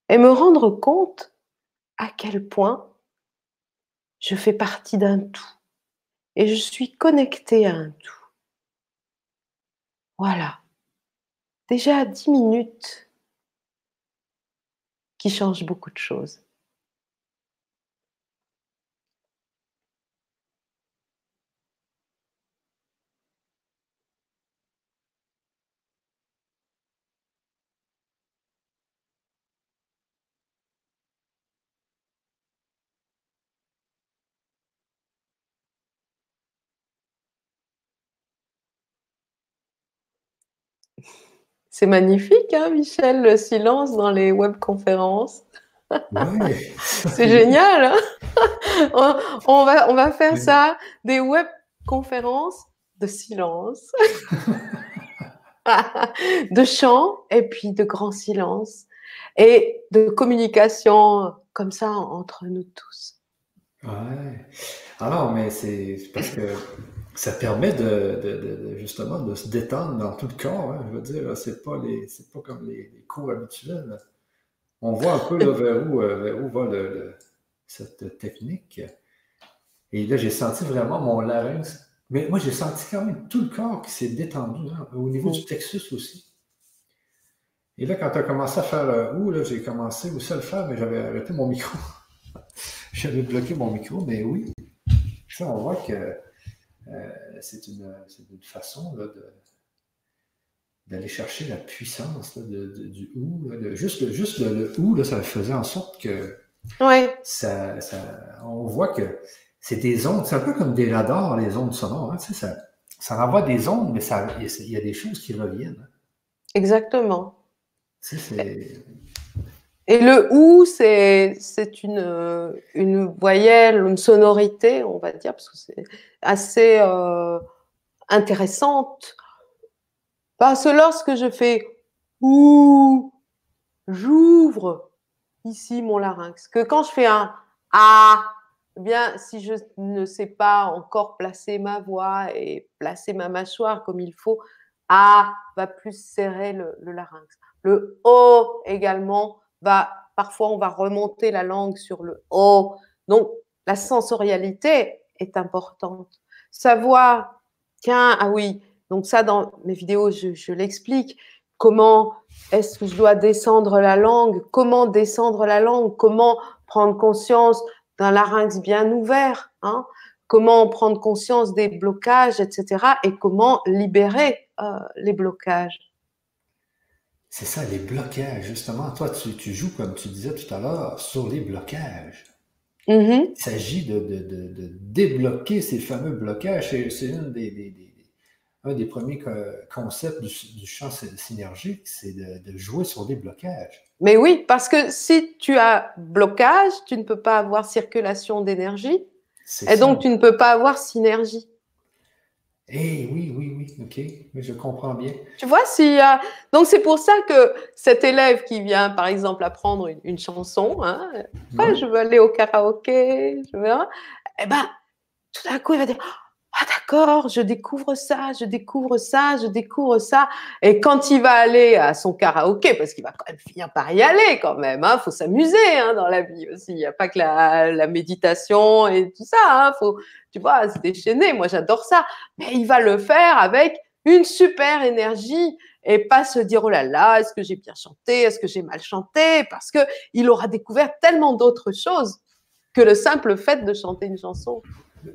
Speaker 2: et me rendre compte à quel point je fais partie d'un tout et je suis connectée à un tout. Voilà. Déjà 10 minutes qui changent beaucoup de choses. C'est magnifique, hein, Michel, le silence dans les webconférences. c'est génial. Hein. on, va, on va faire ça, des webconférences de silence, de chant et puis de grand silence et de communication comme ça entre nous tous.
Speaker 1: Ouais. Alors, mais c'est parce que ça permet de, justement de se détendre dans tout le corps. Hein. je veux dire, c'est pas les, c'est pas comme les, cours habituels. On voit un peu vers où, euh, où va cette technique. Et là, j'ai senti vraiment mon larynx. Mais moi, j'ai senti quand même tout le corps qui s'est détendu, au niveau du plexus aussi. Et là, quand tu as commencé à faire le ou, là, j'ai commencé aussi à le faire, mais j'avais arrêté mon micro. j'avais bloqué mon micro, mais oui. Ça, on voit que c'est une, façon d'aller chercher la puissance du ou. juste le, juste le, ou, ça faisait en sorte que ça, on voit que c'est des ondes, c'est un peu comme des radars, les ondes sonores. Hein, ça, ça renvoie des ondes, mais il y a des choses qui reviennent. Hein.
Speaker 2: Exactement. Et le ou, c'est une, une voyelle, une sonorité, on va dire, parce que c'est assez euh, intéressante. Parce que lorsque je fais ou, j'ouvre ici mon larynx. Que quand je fais un a, eh bien, si je ne sais pas encore placer ma voix et placer ma mâchoire comme il faut, a va plus serrer le, le larynx. Le o également parfois on va remonter la langue sur le O. Donc, la sensorialité est importante. Savoir, tiens, ah oui, donc ça, dans mes vidéos, je, l'explique. Comment est-ce que je dois descendre la langue? Comment descendre la langue? Comment prendre conscience d'un larynx bien ouvert hein? Comment prendre conscience des blocages, etc. Et comment libérer euh, les blocages?
Speaker 1: C'est ça, les blocages. Justement, toi, tu, joues, comme tu disais tout à l'heure, sur les blocages. Mm-hmm. Il s'agit de, débloquer ces fameux blocages. C'est un des premiers concepts du, champ synergique, c'est de, jouer sur les blocages.
Speaker 2: Mais oui, parce que si tu as blocage, tu ne peux pas avoir circulation d'énergie. Et donc, tu ne peux pas avoir synergie.
Speaker 1: Eh oui, oui, oui, ok, mais je comprends bien.
Speaker 2: Tu vois, si, donc c'est pour ça que cet élève qui vient, par exemple, apprendre une, chanson, hein, je veux aller au karaoké, je veux, eh ben, tout d'un coup, il va dire, ah je découvre ça, je découvre ça, je découvre ça. Et quand il va aller à son karaoké, parce qu'il va quand même finir par y aller quand même, hein, faut s'amuser hein, dans la vie aussi. Il n'y a pas que la, méditation et tout ça. Hein, faut, tu vois, se déchaîner. Moi, j'adore ça. Mais il va le faire avec une super énergie et pas se dire oh là là, est-ce que j'ai bien chanté, est-ce que j'ai mal chanté, parce que il aura découvert tellement d'autres choses que le simple fait de chanter une chanson.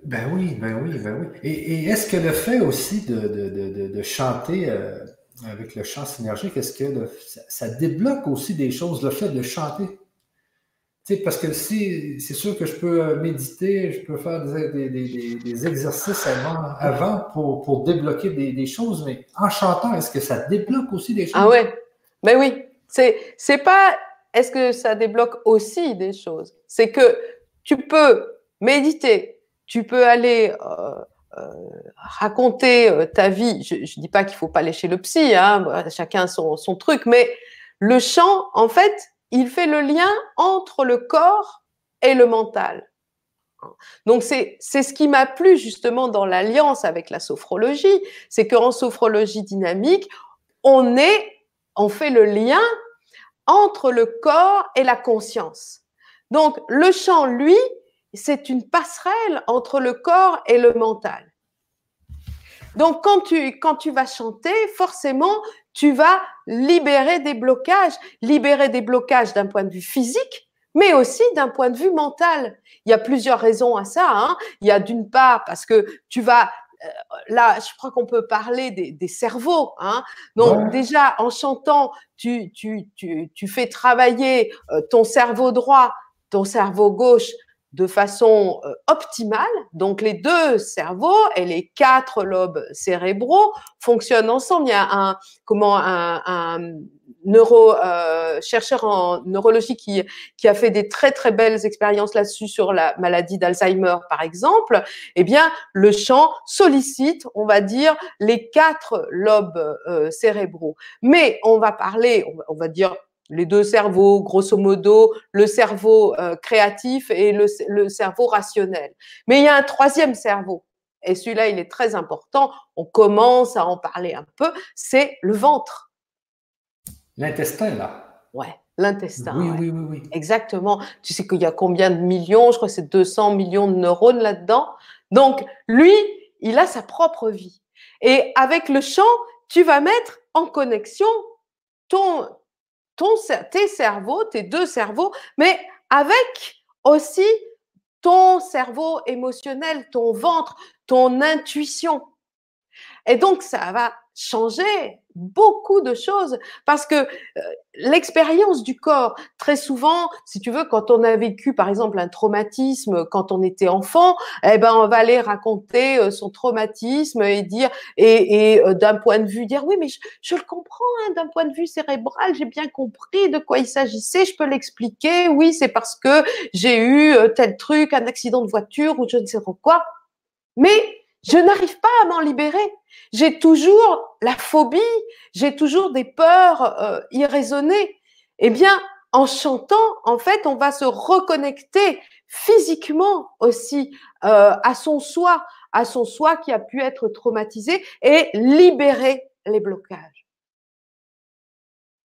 Speaker 1: Ben oui, ben oui, ben oui. Et, est-ce que le fait aussi de, chanter, euh, avec le chant synergique, est-ce que ça, débloque aussi des choses, le fait de chanter? parce que si c'est sûr que je peux euh, méditer, je peux faire des, exercices avant, pour, débloquer des, choses, mais en chantant, est-ce que ça débloque aussi des choses?
Speaker 2: Ah ouais, ben oui. C'est, c'est pas est-ce que ça débloque aussi des choses? C'est que tu peux méditer, tu peux aller euh, euh, raconter euh, ta vie. Je ne dis pas qu'il faut pas chez le psy, hein, chacun son, son truc, mais le chant, en fait, il fait le lien entre le corps et le mental. Donc c'est ce qui m'a plu justement dans l'alliance avec la sophrologie, c'est qu'en sophrologie dynamique, on est, on fait le lien entre le corps et la conscience. Donc, le chant, lui, c'est une passerelle entre le corps et le mental. Donc, quand tu, quand tu vas chanter, forcément, tu vas libérer des blocages, libérer des blocages d'un point de vue physique, mais aussi d'un point de vue mental. Il y a plusieurs raisons à ça. Hein. Il y a d'une part parce que tu vas euh, là, je crois qu'on peut parler des, cerveaux. Hein. Donc déjà, en chantant, tu, tu, tu, tu fais travailler euh, ton cerveau droit, ton cerveau gauche de façon euh, optimale. Donc les deux cerveaux et les quatre lobes cérébraux fonctionnent ensemble. Il y a un comment un, un neuro euh, chercheur en neurologie qui qui a fait des très très belles expériences là-dessus sur la maladie d'Alzheimer par exemple. Eh bien le chant sollicite, on va dire, les quatre lobes euh, cérébraux. Mais on va parler, on va dire les deux cerveaux, grosso modo, le cerveau euh, créatif et le, cerveau rationnel. Mais il y a un troisième cerveau, et celui-là, il est très important, on commence à en parler un peu, c'est le ventre.
Speaker 1: L'intestin, là.
Speaker 2: Ouais, l'intestin.
Speaker 1: Oui, oui, oui, oui.
Speaker 2: Exactement. Tu sais qu'il y a combien de millions Je crois que c'est 200 millions de neurones là-dedans. Donc, lui, il a sa propre vie. Et avec le chant, tu vas mettre en connexion ton, tes cerveaux, tes deux cerveaux, mais avec aussi ton cerveau émotionnel, ton ventre, ton intuition. Et donc, ça va changer beaucoup de choses parce que euh, l'expérience du corps, très souvent, si tu veux, quand on a vécu par exemple un traumatisme quand on était enfant, eh ben on va aller raconter euh, son traumatisme et dire et, et euh, d'un point de vue dire oui mais je, le comprends hein, d'un point de vue cérébral, j'ai bien compris de quoi il s'agissait, je peux l'expliquer. Oui, c'est parce que j'ai eu tel truc, un accident de voiture ou je ne sais pas quoi. Mais je n'arrive pas à m'en libérer. J'ai toujours la phobie, j'ai toujours des peurs euh, irraisonnées. Eh bien, en chantant, en fait, on va se reconnecter physiquement aussi euh, à son soi, à son soi qui a pu être traumatisé et libérer les blocages.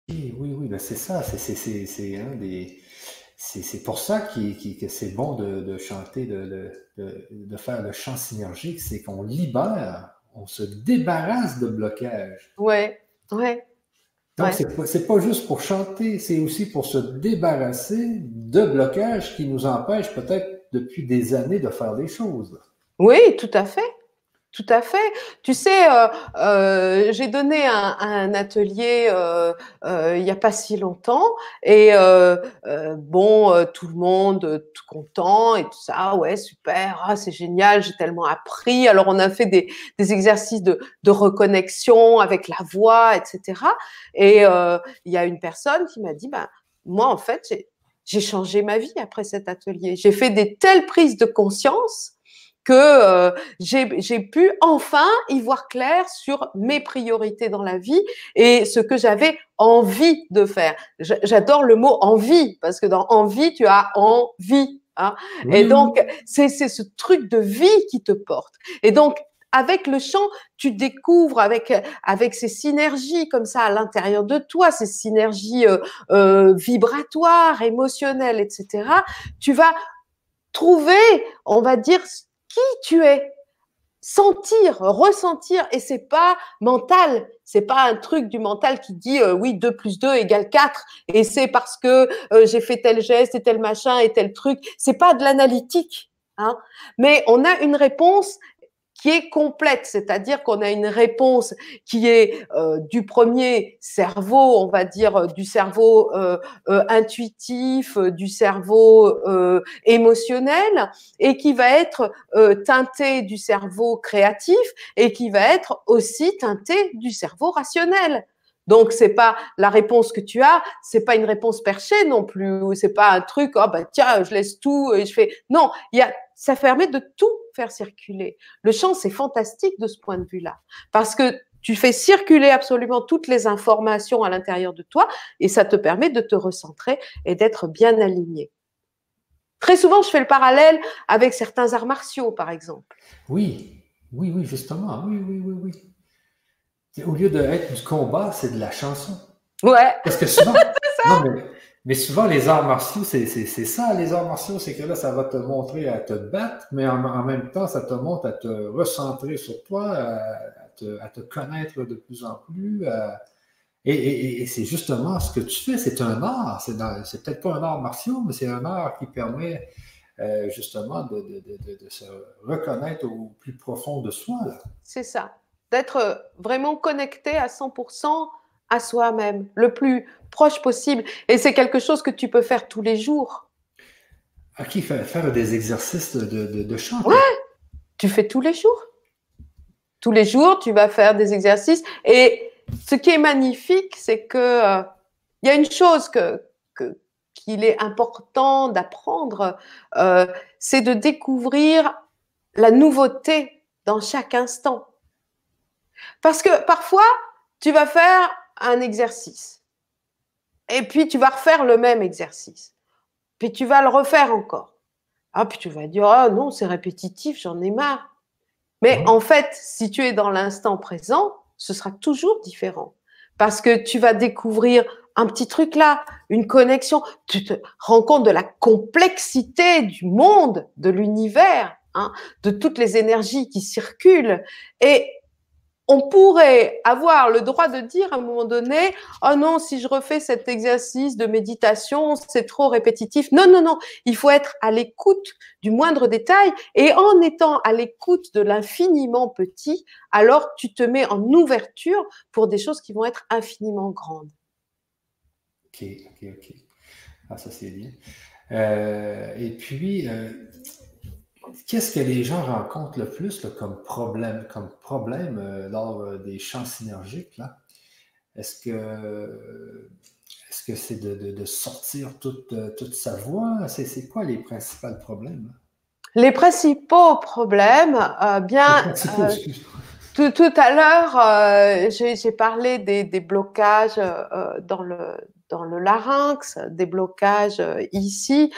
Speaker 1: Oui, oui, ben, c'est ça, c'est un des c'est pour ça que c'est bon de, chanter, de, faire le chant synergique, c'est qu'on libère, on se débarrasse de blocage.
Speaker 2: Oui, oui.
Speaker 1: Donc, c'est pas, juste pour chanter, c'est aussi pour se débarrasser de blocages qui nous empêchent peut-être depuis des années de faire des choses.
Speaker 2: Oui, tout à fait. Tout à fait. Tu sais, euh, euh, j'ai donné un, atelier euh, il n'y a pas si longtemps et bon, tout le monde tout content et tout ça, ouais, super, ah, c'est génial, j'ai tellement appris. Alors on a fait des, exercices de, de, reconnexion avec la voix, etc. Et il y a une personne qui m'a dit, ben moi en fait, j'ai changé ma vie après cet atelier. J'ai fait des telles prises de conscience que euh, j'ai pu enfin y voir clair sur mes priorités dans la vie et ce que j'avais envie de faire. J'adore le mot envie parce que dans envie, tu as envie. Hein et donc, c'est ce truc de vie qui te porte. Et donc, avec le chant, tu découvres avec avec ces synergies comme ça à l'intérieur de toi, ces synergies euh, euh, vibratoires, émotionnelles, etc. Tu vas trouver, on va dire, qui tu es. Sentir, ressentir, et c'est pas mental, c'est pas un truc du mental qui dit euh, oui 2 plus 2 égale 4 et c'est parce que euh, j'ai fait tel geste et tel machin et tel truc, c'est pas de l'analytique, hein. Mais on a une réponse qui est complète, c'est-à-dire qu'on a une réponse qui est euh, du premier cerveau, on va dire euh, du cerveau euh, intuitif, du cerveau émotionnel, et qui va être teinté du cerveau créatif et qui va être aussi teinté du cerveau rationnel. Donc c'est pas la réponse que tu as, c'est pas une réponse perchée non plus, c'est pas un truc oh bah tiens, je laisse tout et je fais non, il y a ça permet de tout faire circuler. Le chant c'est fantastique de ce point de vue-là parce que tu fais circuler absolument toutes les informations à l'intérieur de toi et ça te permet de te recentrer et d'être bien aligné. Très souvent, je fais le parallèle avec certains arts martiaux, par exemple.
Speaker 1: Oui, oui, oui, justement, oui, oui, oui, oui. Au lieu d'être du combat, c'est de la chanson.
Speaker 2: Ouais.
Speaker 1: Parce que souvent. non, mais, souvent, les arts martiaux, c'est ça, les arts martiaux, c'est que là, ça va te montrer à te battre, mais en, même temps, ça te montre à te recentrer sur toi, à, te, connaître de plus en plus. et, c'est justement ce que tu fais, c'est un art. C'est peut-être pas un art martial, mais c'est un art qui permet euh, justement de, de, se reconnaître au plus profond de soi.
Speaker 2: C'est ça d'être vraiment connecté à 100% à soi-même, le plus proche possible. Et c'est quelque chose que tu peux faire tous les jours.
Speaker 1: À qui faire, faire des exercices de, de, chant?
Speaker 2: Ouais, tu fais tous les jours. Tous les jours, tu vas faire des exercices. Et ce qui est magnifique, c'est que euh, il y a une chose que, qu'il est important d'apprendre, euh, c'est de découvrir la nouveauté dans chaque instant. Parce que parfois, tu vas faire un exercice et puis tu vas refaire le même exercice. Puis tu vas le refaire encore. Ah, puis tu vas dire, ah non, c'est répétitif, j'en ai marre. Mais en fait, si tu es dans l'instant présent, ce sera toujours différent. Parce que tu vas découvrir un petit truc là, une connexion. Tu te rends compte de la complexité du monde, de l'univers, hein, de toutes les énergies qui circulent. Et on pourrait avoir le droit de dire à un moment donné, oh non, si je refais cet exercice de méditation, c'est trop répétitif. Non, non, non, il faut être à l'écoute du moindre détail et en étant à l'écoute de l'infiniment petit, alors tu te mets en ouverture pour des choses qui vont être infiniment grandes.
Speaker 1: Ok, ok, ok. Ah, ça c'est bien. Euh, et puis, euh, Qu'est-ce que les gens rencontrent le plus comme problème, comme problème euh, lors euh, des champs synergiques? Est-ce que est-ce que c'est de, sortir toute, euh, toute sa voix? C'est, quoi les principaux problèmes?
Speaker 2: Les principaux problèmes, bien. tout, tout, à l'heure, j'ai, parlé des, blocages dans, le, dans le larynx, des blocages ici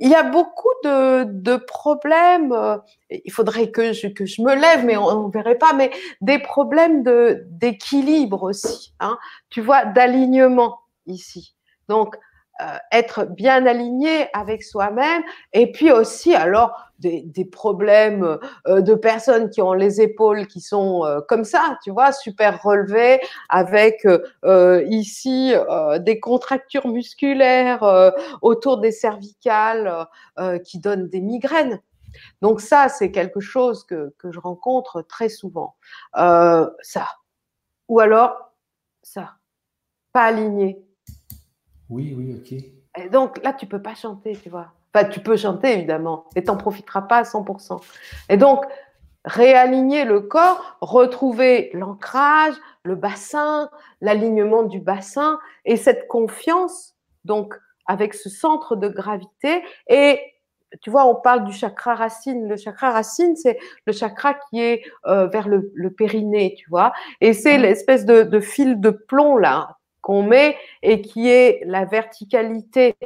Speaker 2: il y a beaucoup de, problèmes. Euh, il faudrait que je, que je me lève, mais on ne verrait pas. Mais des problèmes de d'équilibre aussi. Hein, tu vois, d'alignement ici. Donc, être bien aligné avec soi-même et puis aussi alors des, des problèmes euh, de personnes qui ont les épaules qui sont euh, comme ça, tu vois, super relevées avec ici des contractures musculaires autour des cervicales qui donnent des migraines. Donc ça, c'est quelque chose que, que, je rencontre très souvent. ça. Ou alors, ça. Pas aligné
Speaker 1: oui, oui, ok.
Speaker 2: Et donc là, tu peux pas chanter, tu vois. Enfin, tu peux chanter évidemment, mais tu n'en profiteras pas à 100%. Et donc, réaligner le corps, retrouver l'ancrage, le bassin, l'alignement du bassin et cette confiance, donc avec ce centre de gravité. Et tu vois, on parle du chakra racine. Le chakra racine, c'est le chakra qui est euh, vers le, périnée, tu vois. Et c'est mmh. l'espèce de, de, fil de plomb là qu'on met et qui est la verticalité,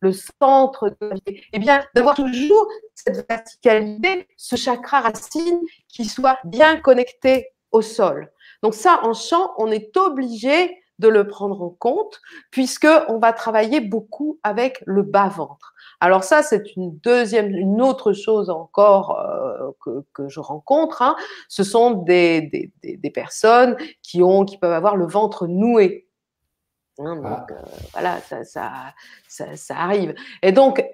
Speaker 2: le centre de la vie, eh bien, d'avoir toujours cette verticalité, ce chakra racine qui soit bien connecté au sol. Donc ça, en chant, on est obligé de le prendre en compte puisque on va travailler beaucoup avec le bas ventre. Alors ça, c'est une deuxième, une autre chose encore euh, que, je rencontre. Hein. Ce sont des, des, personnes qui ont, qui peuvent avoir le ventre noué. Hein, ah. donc euh, voilà, ça, ça, ça, arrive. Et donc,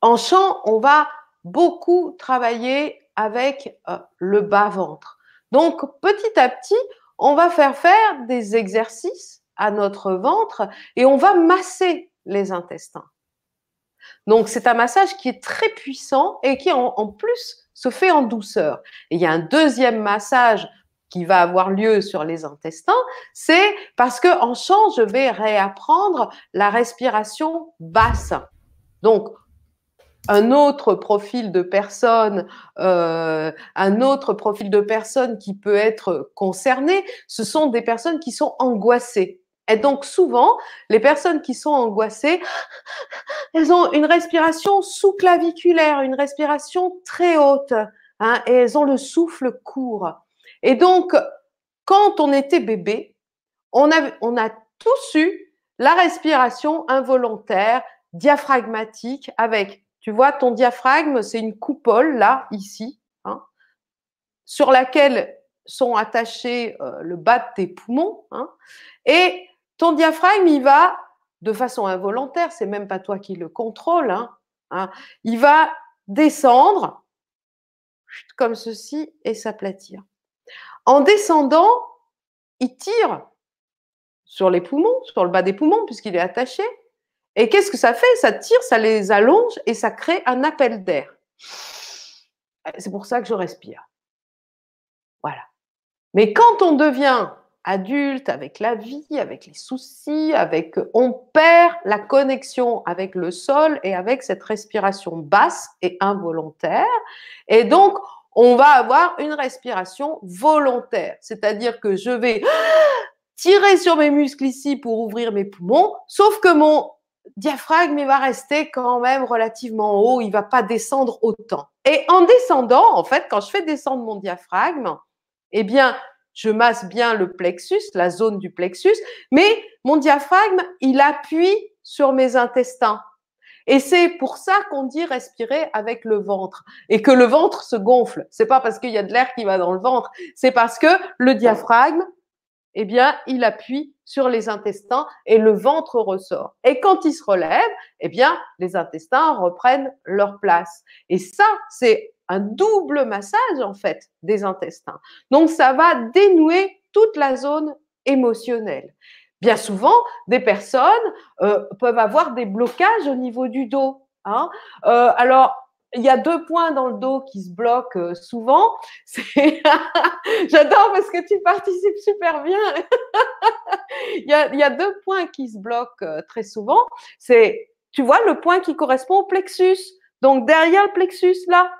Speaker 2: en chant, on va beaucoup travailler avec euh, le bas-ventre. Donc, petit à petit, on va faire faire des exercices à notre ventre et on va masser les intestins. Donc, c'est un massage qui est très puissant et qui, en, plus, se fait en douceur. Et il y a un deuxième massage qui va avoir lieu sur les intestins, c'est parce que en chant, je vais réapprendre la respiration basse. Donc, un autre profil de personne, euh, un autre profil de personne qui peut être concerné, ce sont des personnes qui sont angoissées. Et donc souvent, les personnes qui sont angoissées, elles ont une respiration sous-claviculaire, une respiration très haute, hein, et elles ont le souffle court. Et donc, quand on était bébé, on a, on a tous eu la respiration involontaire, diaphragmatique, avec, tu vois, ton diaphragme, c'est une coupole là, ici, hein, sur laquelle sont attachés euh, le bas de tes poumons. Hein, et ton diaphragme, il va, de façon involontaire, c'est même pas toi qui le contrôle, hein, hein il va descendre comme ceci et s'aplatir. En descendant, il tire sur les poumons, sur le bas des poumons, puisqu'il est attaché. Et qu'est-ce que ça fait? Ça tire, ça les allonge et ça crée un appel d'air. C'est pour ça que je respire. Voilà. Mais quand on devient adulte, avec la vie, avec les soucis, avec on perd la connexion avec le sol et avec cette respiration basse et involontaire. Et donc, on va avoir une respiration volontaire, c'est-à-dire que je vais tirer sur mes muscles ici pour ouvrir mes poumons, sauf que mon diaphragme il va rester quand même relativement haut, il va pas descendre autant. Et en descendant, en fait, quand je fais descendre mon diaphragme, eh bien, je masse bien le plexus, la zone du plexus, mais mon diaphragme, il appuie sur mes intestins. Et c'est pour ça qu'on dit respirer avec le ventre et que le ventre se gonfle. C'est pas parce qu'il y a de l'air qui va dans le ventre, c'est parce que le diaphragme, eh bien, il appuie sur les intestins et le ventre ressort. Et quand il se relève, eh bien, les intestins reprennent leur place. Et ça, c'est un double massage, en fait, des intestins. Donc, ça va dénouer toute la zone émotionnelle. Bien souvent, des personnes euh, peuvent avoir des blocages au niveau du dos. Hein. Euh, alors, il y a deux points dans le dos qui se bloquent euh, souvent. J'adore parce que tu participes super bien. il, y a, deux points qui se bloquent très souvent. C'est, tu vois, le point qui correspond au plexus. Donc derrière le plexus là.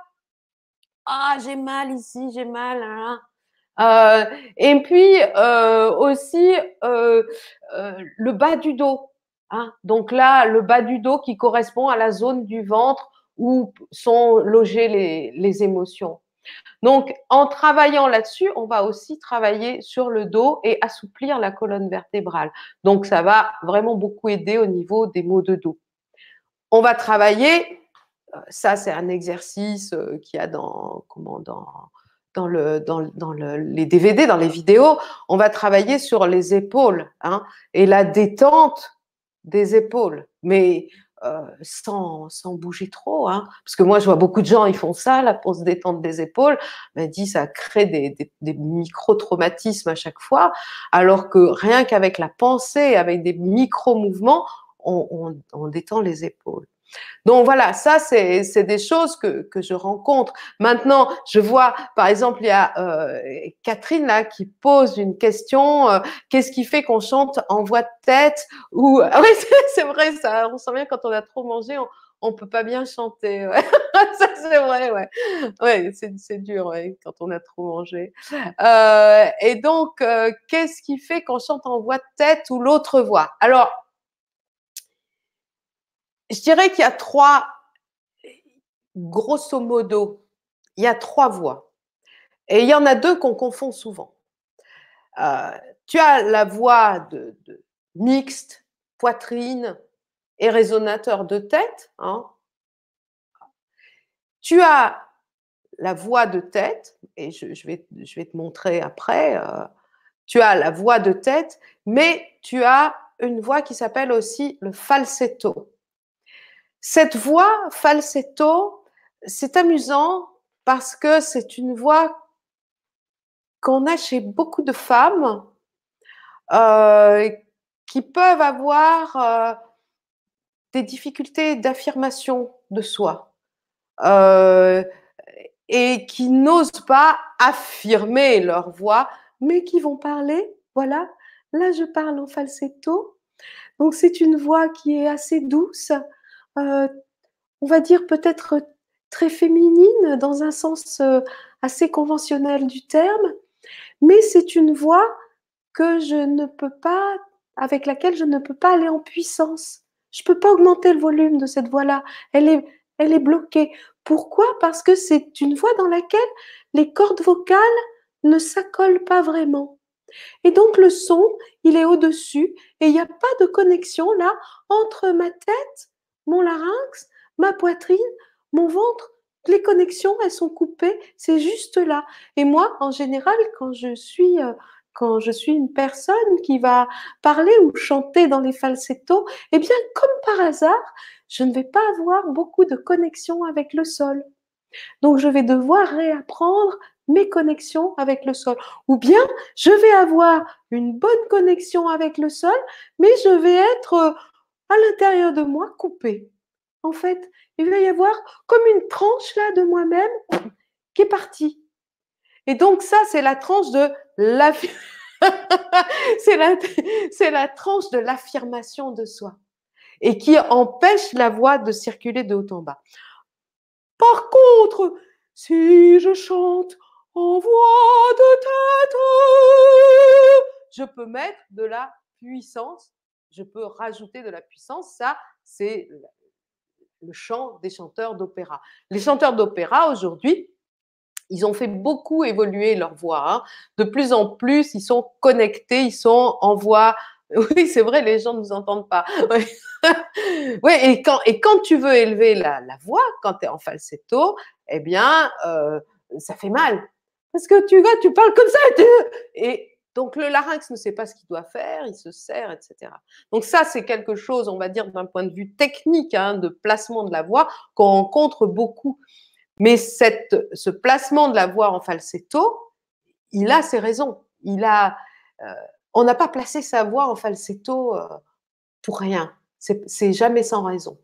Speaker 2: Ah, j'ai mal ici, j'ai mal. Hein. Euh, et puis euh, aussi euh, le bas du dos. Hein. Donc là, le bas du dos qui correspond à la zone du ventre où sont logées les, émotions. Donc, en travaillant là-dessus, on va aussi travailler sur le dos et assouplir la colonne vertébrale. Donc, ça va vraiment beaucoup aider au niveau des maux de dos. On va travailler, ça c'est un exercice qu'il y a dans, comment, dans, dans, le, dans, dans le, les DVD, dans les vidéos, on va travailler sur les épaules hein, et la détente des épaules, mais euh, sans, sans, bouger trop. Hein, parce que moi, je vois beaucoup de gens, ils font ça là, pour se détendre des épaules. Mais dit, ça crée des, des, des micro-traumatismes à chaque fois, alors que rien qu'avec la pensée, avec des micro-mouvements, on, on, on détend les épaules. Donc voilà, ça c'est des choses que, je rencontre. Maintenant, je vois, par exemple, il y a euh, Catherine là qui pose une question. Euh, Qu'est-ce qui fait qu'on chante en voix de tête ou ah oui, c'est vrai ça. On sent bien quand on a trop mangé, on, on peut pas bien chanter. Ça c'est vrai, ouais. Ouais, c'est dur quand on a trop mangé. Euh, et donc, qu'est-ce qui fait qu'on chante en voix de tête ou l'autre voix? Alors je dirais qu'il y a trois, grosso modo, il y a trois voix. Et il y en a deux qu'on confond souvent. Euh, tu as la voix de, mixte, poitrine et résonateur de tête. Hein. Tu as la voix de tête, et je, vais, je vais, te montrer après, euh, tu as la voix de tête, mais tu as une voix qui s'appelle aussi le falsetto. Cette voix falsetto, c'est amusant parce que c'est une voix qu'on a chez beaucoup de femmes euh, qui peuvent avoir euh, des difficultés d'affirmation de soi euh, et qui n'osent pas affirmer leur voix, mais qui vont parler. Voilà, là je parle en falsetto. Donc c'est une voix qui est assez douce, on va dire peut-être très féminine dans un sens assez conventionnel du terme, mais c'est une voix que je ne peux pas, avec laquelle je ne peux pas aller en puissance. Je ne peux pas augmenter le volume de cette voix-là. Elle est, elle est bloquée. Pourquoi? Parce que c'est une voix dans laquelle les cordes vocales ne s'accolent pas vraiment. Et donc le son, il est au-dessus et il n'y a pas de connexion là entre ma tête, mon larynx, ma poitrine, mon ventre, les connexions, elles sont coupées, c'est juste là. Et moi, en général, quand je suis euh, quand une personne qui va parler ou chanter dans les falsettos, eh bien, comme par hasard, je ne vais pas avoir beaucoup de connexion avec le sol. Donc, je vais devoir réapprendre mes connexions avec le sol. Ou bien, je vais avoir une bonne connexion avec le sol, mais je vais être euh, à l'intérieur de moi coupée. En fait, il va y avoir comme une tranche là de moi-même qui est partie. Et donc ça, c'est la tranche de la... de l'affirmation de soi et qui empêche la voix de circuler de haut en bas. Par contre, si je chante en voix de tête, je peux mettre de la puissance, je peux rajouter de la puissance. Ça, c'est le chant des chanteurs d'opéra. Les chanteurs d'opéra, aujourd'hui, ils ont fait beaucoup évoluer leur voix. Hein. De plus en plus, ils sont connectés, ils sont en voix. Oui, c'est vrai, les gens ne nous entendent pas. Oui, et, quand, et quand tu veux élever la, voix, quand tu es en falsetto, eh bien, euh, ça fait mal. Parce que tu, tu parles comme ça et, donc le larynx ne sait pas ce qu'il doit faire, il se serre, etc. Donc ça, c'est quelque chose, on va dire, d'un point de vue technique, hein, de placement de la voix, qu'on rencontre beaucoup. Mais ce placement de la voix en falsetto, il a ses raisons. Il a, euh, on n'a pas placé sa voix en falsetto euh, pour rien. C'est jamais sans raison.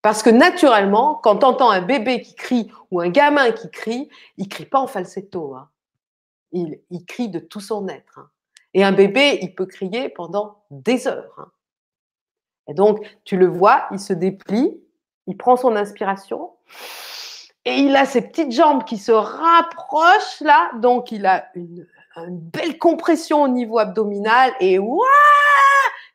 Speaker 2: Parce que naturellement, quand tu entends un bébé qui crie ou un gamin qui crie, il crie pas en falsetto. Hein il, crie de tout son être. Hein. Et un bébé, il peut crier pendant des heures. Hein. Et donc, tu le vois, il se déplie, il prend son inspiration et il a ses petites jambes qui se rapprochent là. Donc, il a une, belle compression au niveau abdominal et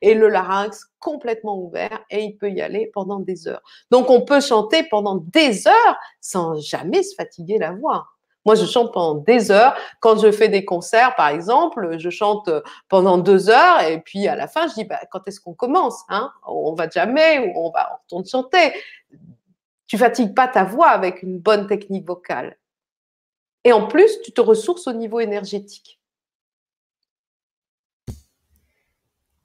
Speaker 2: et le larynx complètement ouvert et il peut y aller pendant des heures. Donc, on peut chanter pendant des heures sans jamais se fatiguer la voix. Moi, je chante pendant des heures. Quand je fais des concerts, par exemple, je chante pendant deux heures et puis à la fin, je dis bah, quand est-ce qu'on commence hein? On va jamais ou on va on retourne chanter. Tu fatigues pas ta voix avec une bonne technique vocale. Et en plus, tu te ressources au niveau énergétique.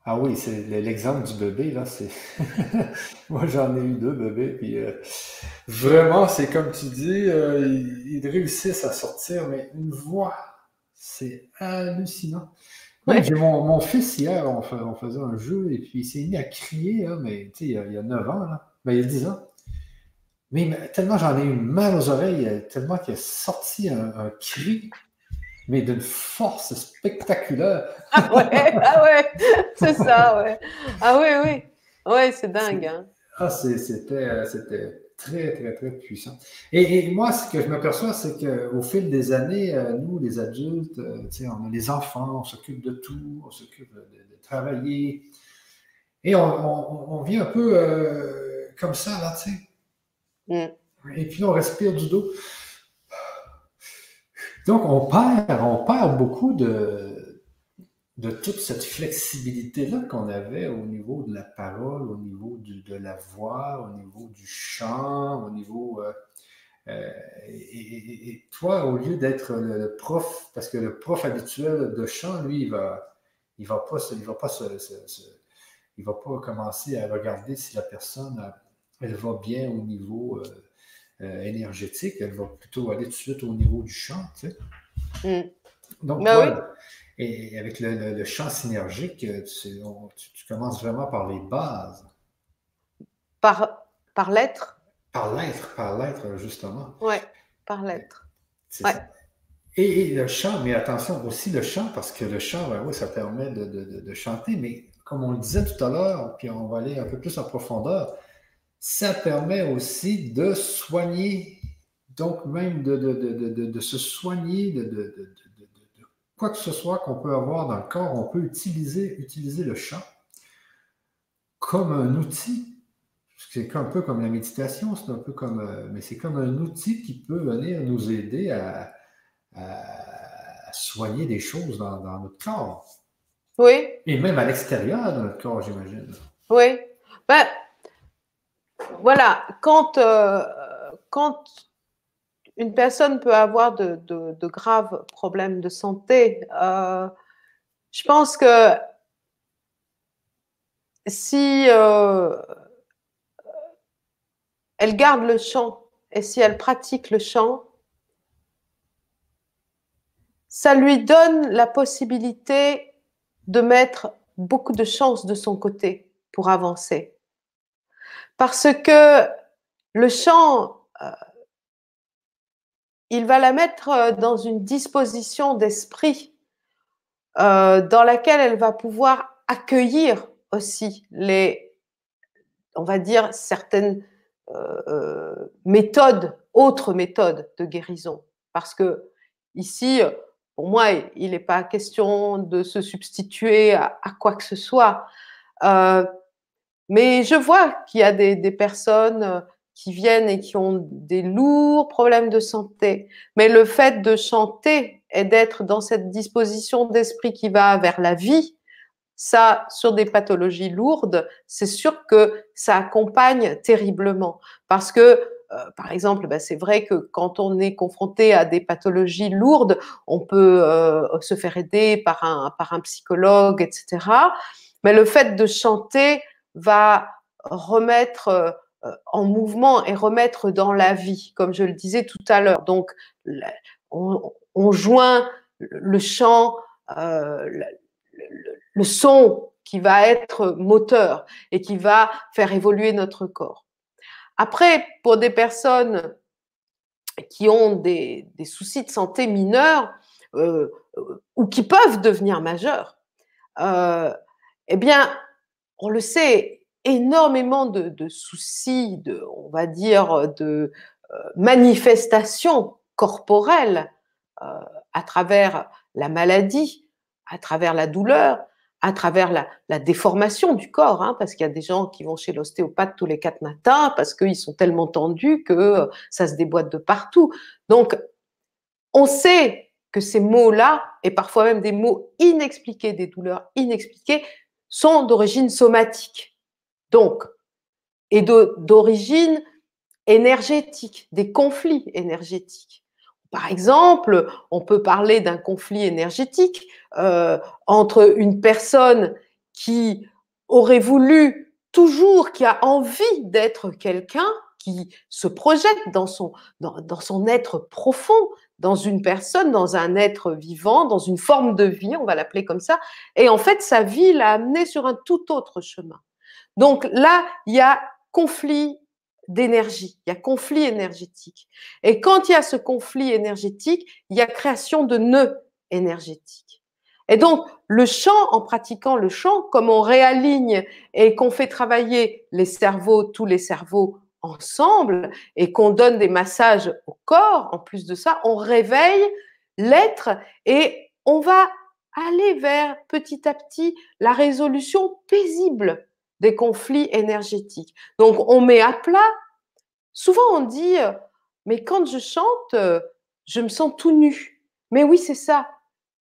Speaker 1: Ah oui, c'est l'exemple du bébé, là, c'est... Moi, j'en ai eu deux bébés, puis euh, vraiment, c'est comme tu dis, euh, ils, réussissent à sortir, mais une voix, c'est hallucinant. j'ai mon, fils hier, on, faisait un jeu, et puis il s'est mis à crier, mais tu sais, il, y a 9 ans, là, ben, il y a 10 ans. Mais, tellement j'en ai eu mal aux oreilles, tellement qu'il a sorti un cri mais d'une force spectaculaire.
Speaker 2: Ah ouais, ah ouais, c'est ça, ouais. Ah oui, oui. Ouais, c'est dingue. Hein.
Speaker 1: Ah, c'était, c'était très, très, très puissant. Et, moi, ce que je m'aperçois, c'est qu'au fil des années, euh, nous, les adultes, euh, on a les enfants, on s'occupe de tout, on s'occupe de, travailler. Et on, vit un peu euh, comme ça, là, tu sais. Mm. Et puis on respire du dos. Donc, on perd, on perd beaucoup de, toute cette flexibilité-là qu'on avait au niveau de la parole, au niveau de la voix, au niveau du chant, au niveau... Euh, euh, et, toi, au lieu d'être le, prof, parce que le prof habituel de chant, lui, il va, il va pas, il va pas il va pas commencer à regarder si la personne, elle va bien au niveau... Euh, énergétique, elle va plutôt aller tout de suite au niveau du chant. Tu sais.
Speaker 2: Mm.
Speaker 1: Donc,
Speaker 2: Ben
Speaker 1: et avec le, chant synergique, tu, tu, commences vraiment par les bases.
Speaker 2: Par, par l'être
Speaker 1: Par l'être, par l'être, justement.
Speaker 2: Oui, par l'être.
Speaker 1: Ouais. Et, le chant, mais attention aussi le chant, parce que le chant, ben oui, ça permet de, de, de, chanter, mais comme on le disait tout à l'heure, puis on va aller un peu plus en profondeur, ça permet aussi de soigner, donc même de, de se soigner de, quoi que ce soit qu'on peut avoir dans le corps, on peut utiliser, utiliser le chant comme un outil. C'est un peu comme la méditation, c'est un peu comme, euh, mais c'est comme un outil qui peut venir nous aider à, soigner des choses dans, notre corps.
Speaker 2: Oui.
Speaker 1: Et même à l'extérieur de notre corps, j'imagine.
Speaker 2: Oui. Ben, voilà, quand, euh, quand une personne peut avoir de, graves problèmes de santé. Euh, je pense que si euh, elle garde le chant et si elle pratique le chant, ça lui donne la possibilité de mettre beaucoup de chance de son côté pour avancer. Parce que le chant, euh, il va la mettre euh, dans une disposition d'esprit euh, dans laquelle elle va pouvoir accueillir aussi les, on va dire, certaines méthodes, autres méthodes de guérison. Parce que ici, pour moi, il n'est pas question de se substituer à, quoi que ce soit. Mais je vois qu'il y a des, des personnes qui viennent et qui ont des lourds problèmes de santé. Mais le fait de chanter et d'être dans cette disposition d'esprit qui va vers la vie, ça, sur des pathologies lourdes, c'est sûr que ça accompagne terriblement. Parce que, euh, par exemple, bah, c'est vrai que quand on est confronté à des pathologies lourdes, on peut euh, se faire aider par un, par un psychologue, etc. Mais le fait de chanter va remettre euh, en mouvement et remettre dans la vie, comme je le disais tout à l'heure. Donc, on, joint le chant, euh, le, son qui va être moteur et qui va faire évoluer notre corps. Après, pour des personnes qui ont des, soucis de santé mineurs euh, ou qui peuvent devenir majeurs, eh bien, on le sait, énormément de, soucis, de, on va dire, de euh, manifestations corporelles euh, à travers la maladie, à travers la douleur, à travers la, déformation du corps, hein, parce qu'il y a des gens qui vont chez l'ostéopathe tous les quatre matins parce qu'ils sont tellement tendus que euh, ça se déboîte de partout. Donc, on sait que ces mots-là, et parfois même des mots inexpliqués, des douleurs inexpliquées, sont d'origine somatique donc, et d'origine énergétique, des conflits énergétiques. Par exemple, on peut parler d'un conflit énergétique euh, entre une personne qui aurait voulu toujours, qui a envie d'être quelqu'un, qui se projette dans son, dans, dans, son être profond, dans une personne, dans un être vivant, dans une forme de vie, on va l'appeler comme ça, et en fait, sa vie l'a amené sur un tout autre chemin. Donc là, il y a conflit d'énergie, il y a conflit énergétique. Et quand il y a ce conflit énergétique, il y a création de nœuds énergétiques. Et donc, le chant, en pratiquant le chant, comme on réaligne et qu'on fait travailler les cerveaux, tous les cerveaux ensemble, et qu'on donne des massages au corps, en plus de ça, on réveille l'être et on va aller vers petit à petit la résolution paisible des conflits énergétiques. Donc, on met à plat. Souvent, on dit, euh, mais quand je chante, euh, je me sens tout nu. Mais oui, c'est ça.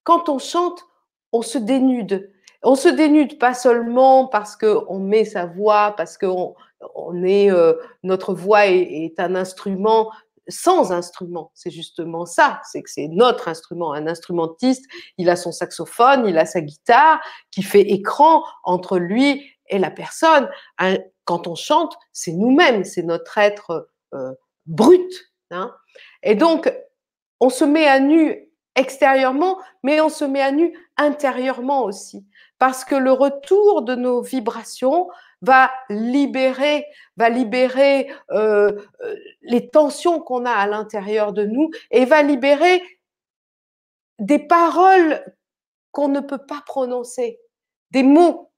Speaker 2: Quand on chante, on se dénude. On se dénude pas seulement parce qu'on met sa voix, parce que on est, euh, notre voix est, un instrument sans instrument. C'est justement ça, c'est que c'est notre instrument. Un instrumentiste, il a son saxophone, il a sa guitare qui fait écran entre lui et la personne. Quand on chante, c'est nous-mêmes, c'est notre être euh, brute. Hein. Et donc, on se met à nu extérieurement, mais on se met à nu intérieurement aussi. Parce que le retour de nos vibrations va libérer, va libérer euh, euh, les tensions qu'on a à l'intérieur de nous et va libérer des paroles qu'on ne peut pas prononcer, des mots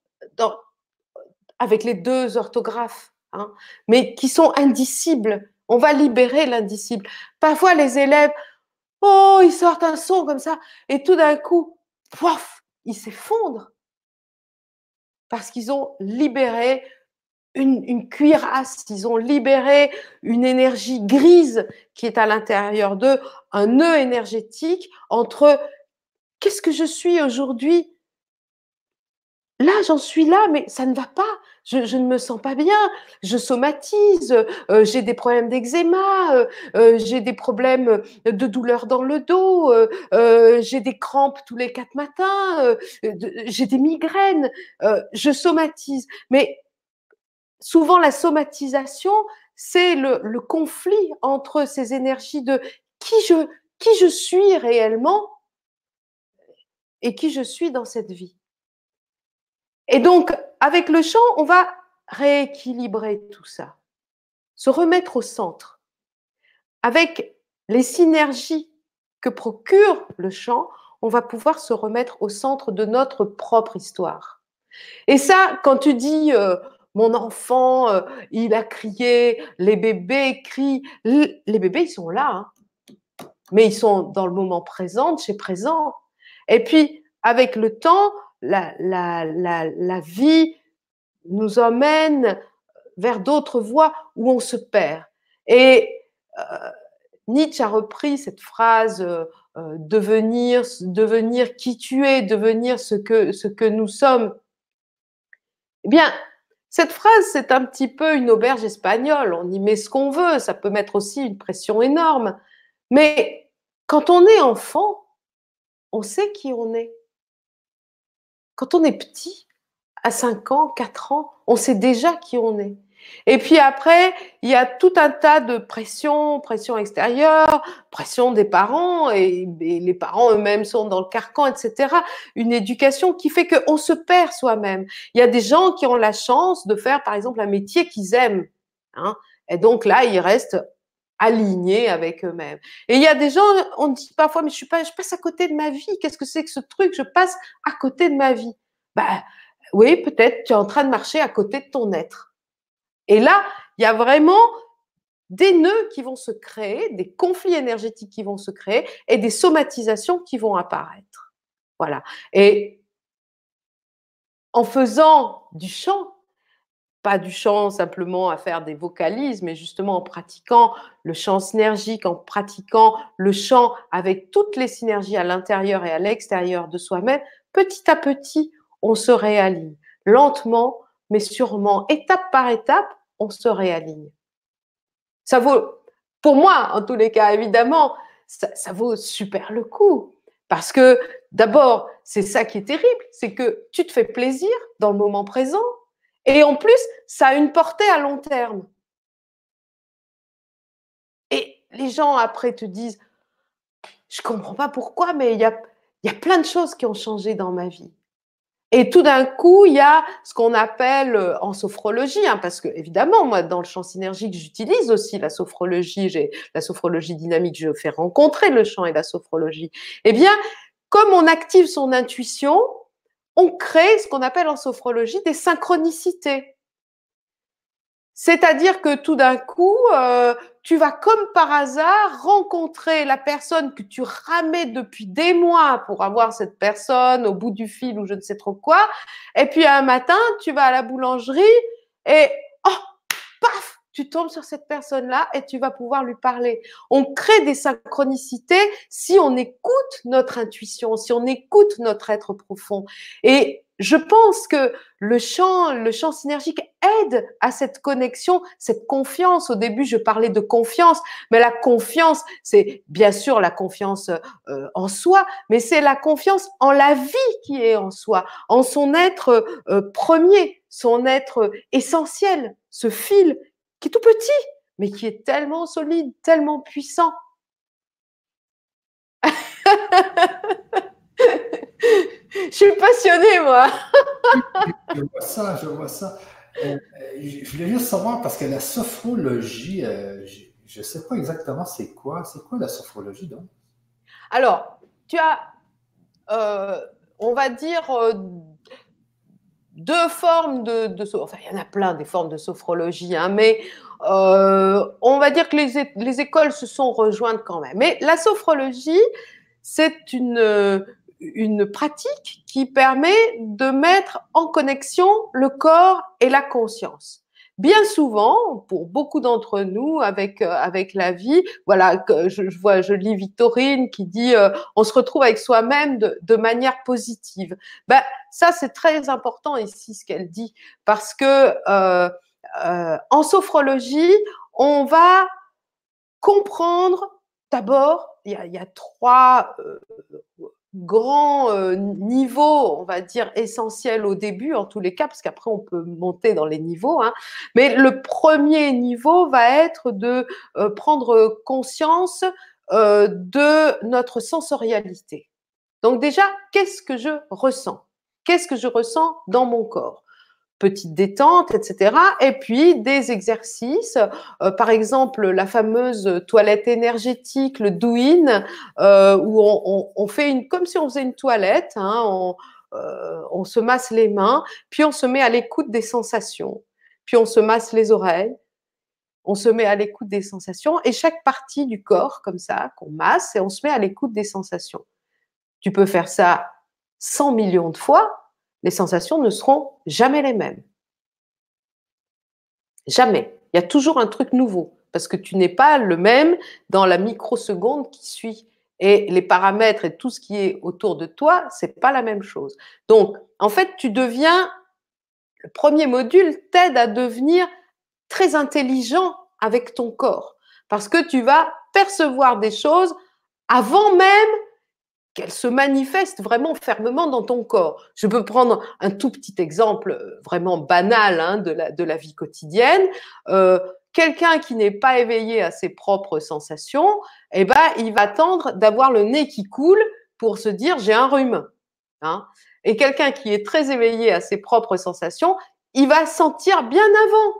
Speaker 2: avec les deux orthographes, hein, mais qui sont indicibles. On va libérer l'indicible. Parfois, les élèves, oh, ils sortent un son comme ça, et tout d'un coup, pouf, ils s'effondrent parce qu'ils ont libéré une, cuirasse, ils ont libéré une énergie grise qui est à l'intérieur d'eux, un nœud énergétique entre qu'est-ce que je suis aujourd'hui? Là, j'en suis là, mais ça ne va pas. Je, ne me sens pas bien. Je somatise. Euh, j'ai des problèmes d'eczéma. Euh, euh, j'ai des problèmes de douleur dans le dos. j'ai des crampes tous les quatre matins. j'ai des migraines. je somatise. Mais souvent, la somatisation, c'est le, le conflit entre ces énergies de qui je, qui je suis réellement et qui je suis dans cette vie. Et donc, avec le chant, on va rééquilibrer tout ça, se remettre au centre. Avec les synergies que procure le chant, on va pouvoir se remettre au centre de notre propre histoire. Et ça, quand tu dis euh, mon enfant, euh, il a crié, les bébés crient, les bébés, ils sont là, hein. mais ils sont dans le moment présent, chez présent. Et puis, avec le temps, la, vie nous emmène vers d'autres voies où on se perd. Et euh, Nietzsche a repris cette phrase euh, devenir, devenir qui tu es, devenir ce que, ce que nous sommes. Eh bien, cette phrase, c'est un petit peu une auberge espagnole. On y met ce qu'on veut. Ça peut mettre aussi une pression énorme. Mais quand on est enfant, on sait qui on est. Quand on est petit, à 5 ans, 4 ans, on sait déjà qui on est. Et puis après, il y a tout un tas de pressions, pression extérieure, pression des parents, et, les parents eux-mêmes sont dans le carcan, etc. Une éducation qui fait qu'on se perd soi-même. Il y a des gens qui ont la chance de faire, par exemple, un métier qu'ils aiment. Hein, et donc là, ils restent alignés avec eux-mêmes. Et il y a des gens, on dit parfois, mais je, suis pas, je passe à côté de ma vie. Qu'est-ce que c'est que ce truc Je passe à côté de ma vie. Bah, oui, peut-être tu es en train de marcher à côté de ton être. Et là, il y a vraiment des nœuds qui vont se créer, des conflits énergétiques qui vont se créer et des somatisations qui vont apparaître. Voilà. Et en faisant du chant, pas du chant simplement à faire des vocalises, mais justement en pratiquant le chant synergique, en pratiquant le chant avec toutes les synergies à l'intérieur et à l'extérieur de soi-même, petit à petit, on se réaligne. Lentement, mais sûrement, étape par étape, on se réaligne. Ça vaut, pour moi, en tous les cas, évidemment, ça, ça vaut super le coup. Parce que d'abord, c'est ça qui est terrible, c'est que tu te fais plaisir dans le moment présent, et en plus, ça a une portée à long terme. Et les gens après te disent, je ne comprends pas pourquoi, mais il y a, y a plein de choses qui ont changé dans ma vie. Et tout d'un coup, il y a ce qu'on appelle euh, en sophrologie, hein, parce que évidemment, moi, dans le champ synergique, j'utilise aussi la sophrologie, j'ai la sophrologie dynamique, je fais rencontrer le champ et la sophrologie. Eh bien, comme on active son intuition, on crée ce qu'on appelle en sophrologie des synchronicités. C'est-à-dire que tout d'un coup, euh, tu vas comme par hasard rencontrer la personne que tu ramais depuis des mois pour avoir cette personne au bout du fil ou je ne sais trop quoi. Et puis un matin, tu vas à la boulangerie et oh, paf, tu tombes sur cette personne-là et tu vas pouvoir lui parler. On crée des synchronicités si on écoute notre intuition, si on écoute notre être profond. Et je pense que le chant, le chant synergique aide à cette connexion, cette confiance. Au début, je parlais de confiance, mais la confiance, c'est bien sûr la confiance euh, en soi, mais c'est la confiance en la vie qui est en soi, en son être euh, premier, son être essentiel, ce fil qui est tout petit, mais qui est tellement solide, tellement puissant. Je suis passionnée, moi.
Speaker 1: je vois ça, je vois ça. Euh, je voulais juste savoir, parce que la sophrologie, euh, je ne sais pas exactement c'est quoi. C'est quoi la sophrologie, donc?
Speaker 2: Alors, tu as, euh, on va dire, deux formes de, de, Enfin, il y en a plein des formes de sophrologie, hein, mais on va dire que les, les écoles se sont rejointes quand même. Mais la sophrologie, c'est une pratique qui permet de mettre en connexion le corps et la conscience. Bien souvent, pour beaucoup d'entre nous, avec euh, avec la vie, voilà, je, je, vois, je lis Victorine qui dit, euh, on se retrouve avec soi-même de, de, manière positive. Ben ça, c'est très important ici ce qu'elle dit, parce que euh, euh en sophrologie, on va comprendre d'abord, il y a, il y a trois grand euh, niveau, on va dire, essentiel au début, en tous les cas, parce qu'après, on peut monter dans les niveaux. Hein. Mais le premier niveau va être de euh, prendre conscience euh, de notre sensorialité. Donc déjà, qu'est-ce que je ressens? Qu'est-ce que je ressens dans mon corps? Petite détente, etc. Et puis des exercices, euh, par exemple la fameuse toilette énergétique, le do-in, euh, où on, fait une, comme si on faisait une toilette, hein, euh, on, se masse les mains, puis on se met à l'écoute des sensations, puis on se masse les oreilles, on se met à l'écoute des sensations, et chaque partie du corps, comme ça, qu'on masse, et on se met à l'écoute des sensations. Tu peux faire ça 100 millions de fois, les sensations ne seront jamais les mêmes. Jamais. Il y a toujours un truc nouveau parce que tu n'es pas le même dans la microseconde qui suit. Et les paramètres et tout ce qui est autour de toi, c'est pas la même chose. Donc, en fait, tu deviens, le premier module t'aide à devenir très intelligent avec ton corps parce que tu vas percevoir des choses avant même qu'elle se manifeste vraiment fermement dans ton corps. Je peux prendre un tout petit exemple euh, vraiment banal hein, de, la, de, la, vie quotidienne. Euh, Quelqu'un qui n'est pas éveillé à ses propres sensations, eh ben, il va tendre d'avoir le nez qui coule pour se dire j'ai un rhume. Hein. Et quelqu'un qui est très éveillé à ses propres sensations, il va sentir bien avant.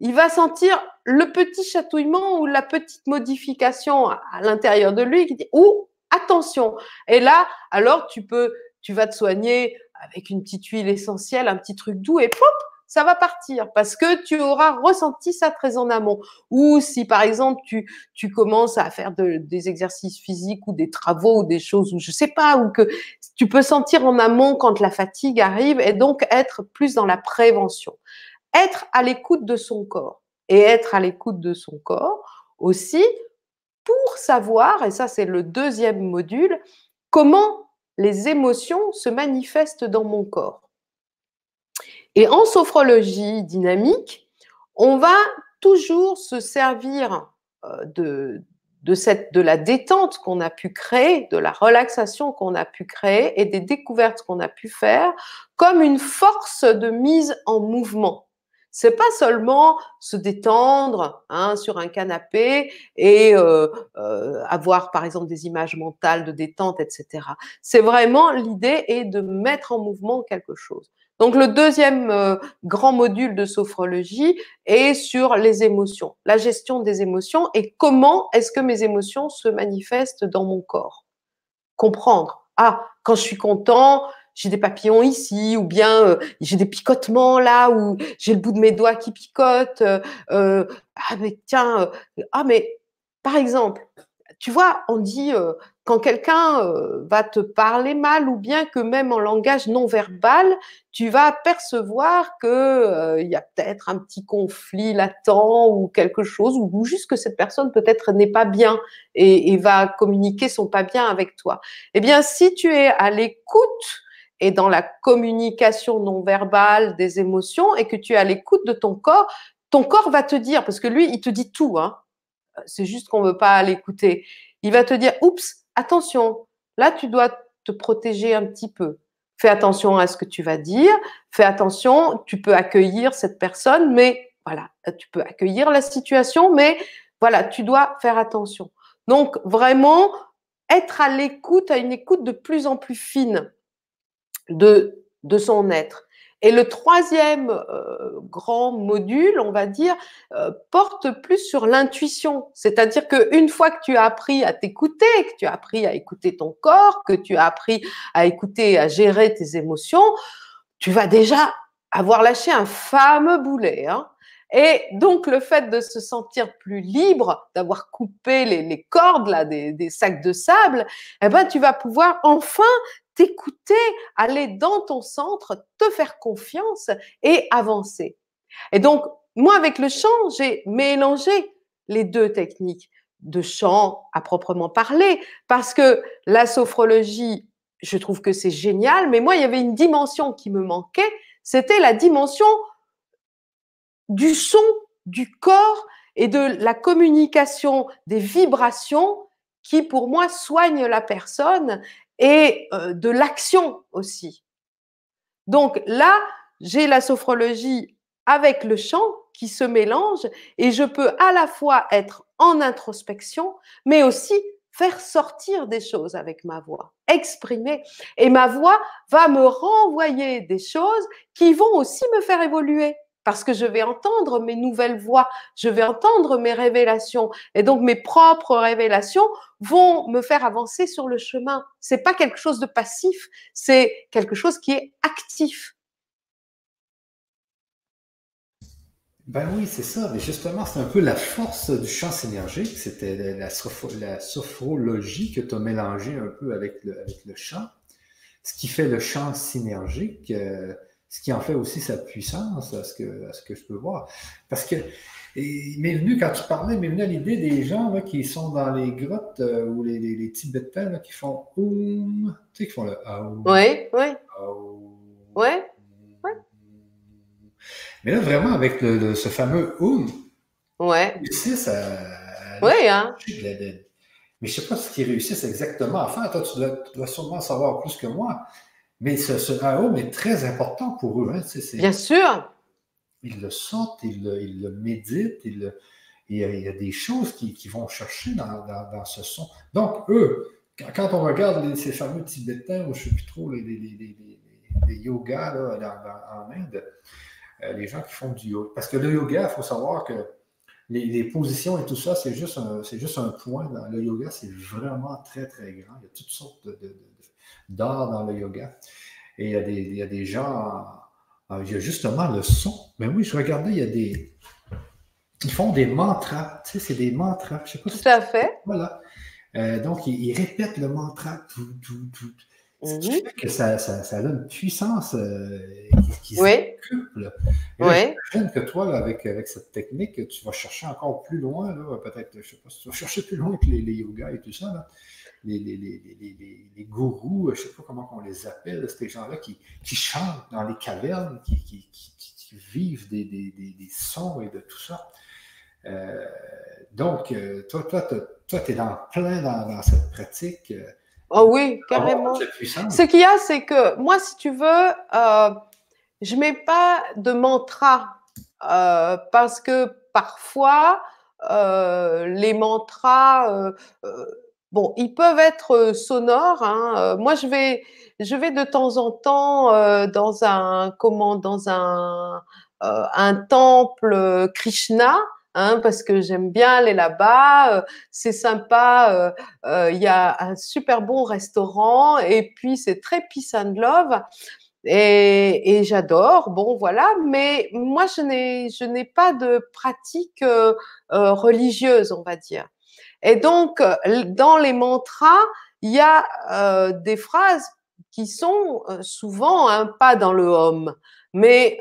Speaker 2: Il va sentir le petit chatouillement ou la petite modification à, l'intérieur de lui qui dit ou attention. Et là, alors tu peux, tu vas te soigner avec une petite huile essentielle, un petit truc doux et pop, ça va partir parce que tu auras ressenti ça très en amont. Ou si par exemple tu, tu commences à faire des exercices physiques ou des travaux ou des choses ou je sais pas, ou que tu peux sentir en amont quand la fatigue arrive et donc être plus dans la prévention. Être à l'écoute de son corps et être à l'écoute de son corps aussi pour savoir, et ça c'est le deuxième module, comment les émotions se manifestent dans mon corps. Et en sophrologie dynamique, on va toujours se servir euh, de, la détente qu'on a pu créer, de la relaxation qu'on a pu créer et des découvertes qu'on a pu faire comme une force de mise en mouvement c'est pas seulement se détendre hein, sur un canapé et euh, euh, avoir par exemple des images mentales de détente, etc. C'est vraiment l'idée est de mettre en mouvement quelque chose. Donc le deuxième euh, grand module de sophrologie est sur les émotions, la gestion des émotions et comment est-ce que mes émotions se manifestent dans mon corps. Comprendre. Ah, quand je suis content, j'ai des papillons ici, ou bien euh, j'ai des picotements là, ou j'ai le bout de mes doigts qui picote. Euh, euh, ah mais tiens, ah mais par exemple, tu vois, on dit quand quelqu'un va te parler mal, ou bien que même en langage non verbal, tu vas percevoir que il y a peut-être un petit conflit latent ou quelque chose, ou, juste que cette personne peut-être n'est pas bien et, et va communiquer son pas bien avec toi. Eh bien, si tu es à l'écoute et dans la communication non verbale des émotions et que tu es à l'écoute de ton corps, ton corps va te dire, parce que lui, il te dit tout, hein, c'est juste qu'on ne veut pas l'écouter. Il va te dire, oups, attention, là, tu dois te protéger un petit peu. Fais attention à ce que tu vas dire, fais attention, tu peux accueillir cette personne, mais voilà, tu peux accueillir la situation, mais voilà, tu dois faire attention. Donc, vraiment, être à l'écoute, à une écoute de plus en plus fine de, de son être. Et le troisième euh, grand module, on va dire, euh, porte plus sur l'intuition. C'est-à-dire qu'une fois que tu as appris à t'écouter, que tu as appris à écouter ton corps, que tu as appris à écouter, à gérer tes émotions, tu vas déjà avoir lâché un fameux boulet. Hein. Et donc, le fait de se sentir plus libre, d'avoir coupé les, cordes là, des, des, sacs de sable, eh ben, tu vas pouvoir enfin t'écouter, aller dans ton centre, te faire confiance et avancer. Et donc, moi, avec le chant, j'ai mélangé les deux techniques de chant à proprement parler, parce que la sophrologie, je trouve que c'est génial, mais moi, il y avait une dimension qui me manquait, c'était la dimension du son, du corps et de la communication, des vibrations qui, pour moi, soignent la personne et euh, de l'action aussi. Donc là, j'ai la sophrologie avec le chant qui se mélange et je peux à la fois être en introspection, mais aussi faire sortir des choses avec ma voix, exprimer. Et ma voix va me renvoyer des choses qui vont aussi me faire évoluer parce que je vais entendre mes nouvelles voix, je vais entendre mes révélations et donc mes propres révélations vont me faire avancer sur le chemin. C'est pas quelque chose de passif, c'est quelque chose qui est actif.
Speaker 1: Ben oui, c'est ça. Mais justement, c'est un peu la force du champ synergique. C'était la, sophrologie que tu as mélangée un peu avec le, avec chant. Ce qui fait le champ synergique, euh, ce qui en fait aussi sa puissance, à ce que, ce que je peux voir. Parce que, il m'est venu, quand tu parlais, il m'est venu à l'idée des gens qui sont dans les grottes euh, ou les, les, Tibétains qui font Oum, tu sais, qui font le
Speaker 2: Aoum. Oui, oui. Oui, oui.
Speaker 1: Mais là, vraiment, avec le, ce fameux Oum,
Speaker 2: ouais.
Speaker 1: ils réussissent à.
Speaker 2: oui, hein.
Speaker 1: Mais je ne sais pas ce qu'ils réussissent exactement à faire. Toi, tu dois, tu dois sûrement savoir plus que moi. Mais ce, ce est très important pour eux. Hein,
Speaker 2: Bien sûr.
Speaker 1: Ils le sentent, ils le, méditent, il y, a, des choses qu'ils vont chercher dans, ce son. Donc, eux, quand, on regarde ces fameux Tibétains, ou je ne sais plus trop, les, les, yogas en Inde, euh, les gens qui font du yoga. Parce que le yoga, il faut savoir que les, positions et tout ça, c'est juste, un, juste un point. le yoga, c'est vraiment très, très grand. Il y a toutes sortes de d'art dans le yoga. Et il y a des, il y a des gens, il y a justement le son. Mais oui, je regardais, il y a des. Ils font des mantras. Tu sais, c'est des mantras. Je sais pas
Speaker 2: Tout à fait.
Speaker 1: Voilà. Euh, donc, ils, répètent le mantra. Tout, tout, tout. Ce qui mhm. fait que ça, ça, ça, a une puissance euh, qui, qui
Speaker 2: oui.
Speaker 1: Oui. que toi, avec, avec cette technique, tu vas chercher encore plus loin. Peut-être, je sais pas, tu vas chercher plus loin que les, les yogas et tout ça. Là les, les, les, les, gourous, je ne sais pas comment on les appelle, ces gens-là qui, qui, chantent dans les cavernes, qui, qui, qui vivent des, des, sons et de tout ça. Euh, donc, euh, toi, toi, toi, tu es dans, plein dans, cette pratique.
Speaker 2: Oh oui, carrément. Ce qu'il y a, c'est que moi, si tu veux, euh, je ne mets pas de mantra parce que parfois, les mantras Bon, ils peuvent être euh, sonores. Hein. Euh, moi, je vais, je vais de temps en temps euh, dans un, comment, dans un, un temple Krishna. Hein, parce que j'aime bien aller là-bas, c'est sympa, il y a un super bon restaurant et puis c'est très peace and love et, et j'adore. Bon, voilà, mais moi je n'ai je n'ai pas de pratique religieuse, on va dire. Et donc, euh, dans les mantras, il y a euh, des phrases qui sont euh, souvent hein, pas dans le homme, mais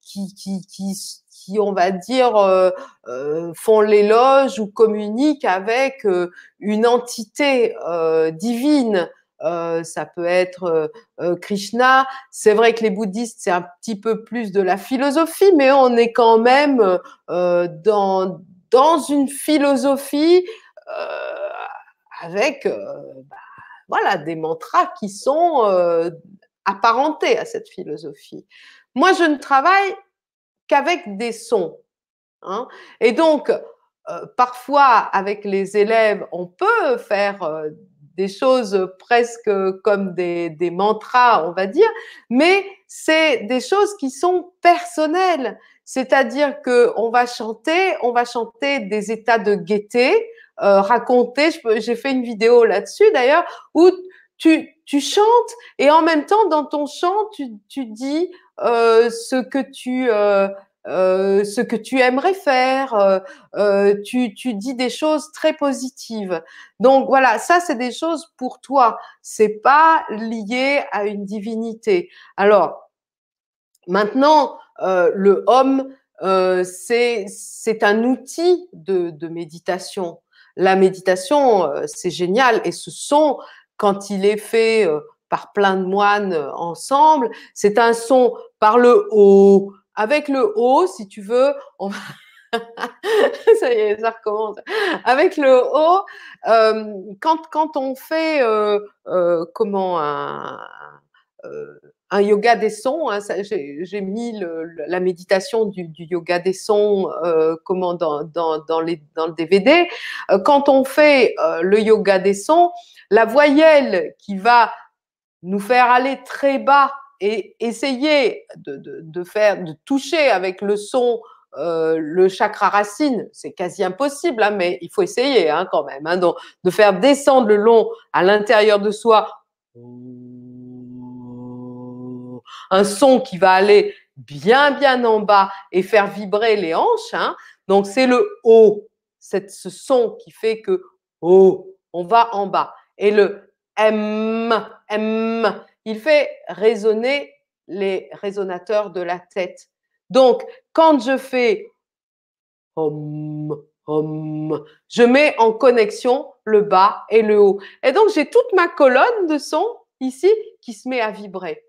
Speaker 2: qui, qui, qui, qui, on va dire, font l'éloge ou communiquent avec une entité divine. ça peut être Krishna. C'est vrai que les bouddhistes, c'est un petit peu plus de la philosophie, mais on est quand même dans, dans une philosophie euh, avec euh, bah, voilà, des mantras qui sont euh, apparentés à cette philosophie. Moi, je ne travaille qu'avec des sons. Hein. Et donc, euh, parfois, avec les élèves, on peut faire euh, des choses presque comme des, des, mantras, on va dire, mais c'est des choses qui sont personnelles. C'est-à-dire que on va chanter, on va chanter des états de gaieté, euh, raconter. J'ai fait une vidéo là-dessus d'ailleurs où tu, tu chantes et en même temps dans ton chant tu, tu dis euh, ce que tu euh, euh, ce que tu aimerais faire, euh, euh, tu, tu, dis des choses très positives. Donc voilà, ça c'est des choses pour toi. C'est pas lié à une divinité. Alors maintenant, le homme, c'est c'est un outil de, méditation. La méditation, c'est génial et ce son quand il est fait par plein de moines ensemble, c'est un son par le haut avec le haut, si tu veux, ça y est, ça recommence. Avec le haut, euh, quand, quand on fait euh, euh, comment un, un yoga des sons, hein, j'ai mis la méditation du, yoga des sons comment dans, le DVD. quand on fait le yoga des sons, la voyelle qui va nous faire aller très bas et essayer de, faire, de toucher avec le son euh, le chakra racine, c'est quasi impossible, hein, mais il faut essayer hein, quand même. Donc, de faire descendre le long à l'intérieur de soi un son qui va aller bien bien en bas et faire vibrer les hanches. Donc c'est le c'est ce son qui fait que haut, on va en bas. Et le M, M, il fait résonner les résonateurs de la tête. Donc, quand je fais hum, hum, je mets en connexion le bas et le haut. Et donc, j'ai toute ma colonne de son ici qui se met à vibrer.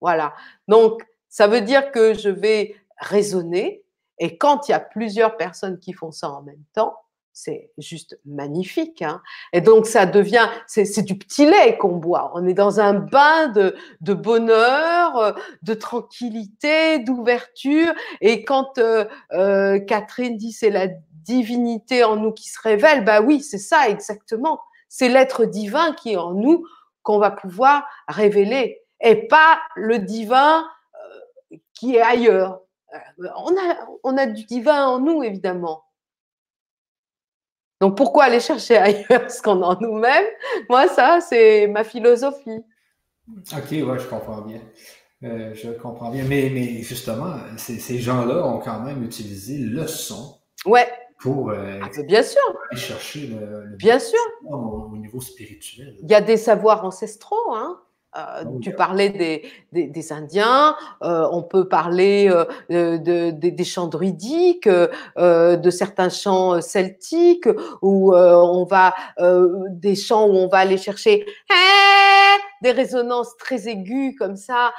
Speaker 2: Voilà. Donc, ça veut dire que je vais résonner. Et quand il y a plusieurs personnes qui font ça en même temps, c'est juste magnifique. Hein. et donc, ça devient, c'est du petit lait qu'on boit. On est dans un bain de, de bonheur, euh, de tranquillité, d'ouverture. Et quand euh, euh, Catherine dit c'est la divinité en nous qui se révèle, bah oui, c'est ça exactement. C'est l'être divin qui est en nous qu'on va pouvoir révéler et pas le divin qui est ailleurs. On a, on a du divin en nous, évidemment. Donc pourquoi aller chercher ailleurs ce qu'on a en nous-mêmes? Moi, ça, c'est ma philosophie.
Speaker 1: Ok, ouais, je comprends bien. Euh, je comprends bien. Mais, mais justement, ces gens-là ont quand même utilisé le son.
Speaker 2: Ouais.
Speaker 1: Pour euh,
Speaker 2: ah, bien sûr.
Speaker 1: aller chercher le,
Speaker 2: bien sûr.
Speaker 1: Au, au, niveau spirituel.
Speaker 2: Il y a des savoirs ancestraux. Hein. Euh, ah tu parlais des, des, Indiens, euh, on peut parler euh, de, des chants druidiques, de certains chants celtiques, où on va des chants où on va aller chercher hein, des résonances très aiguës comme ça,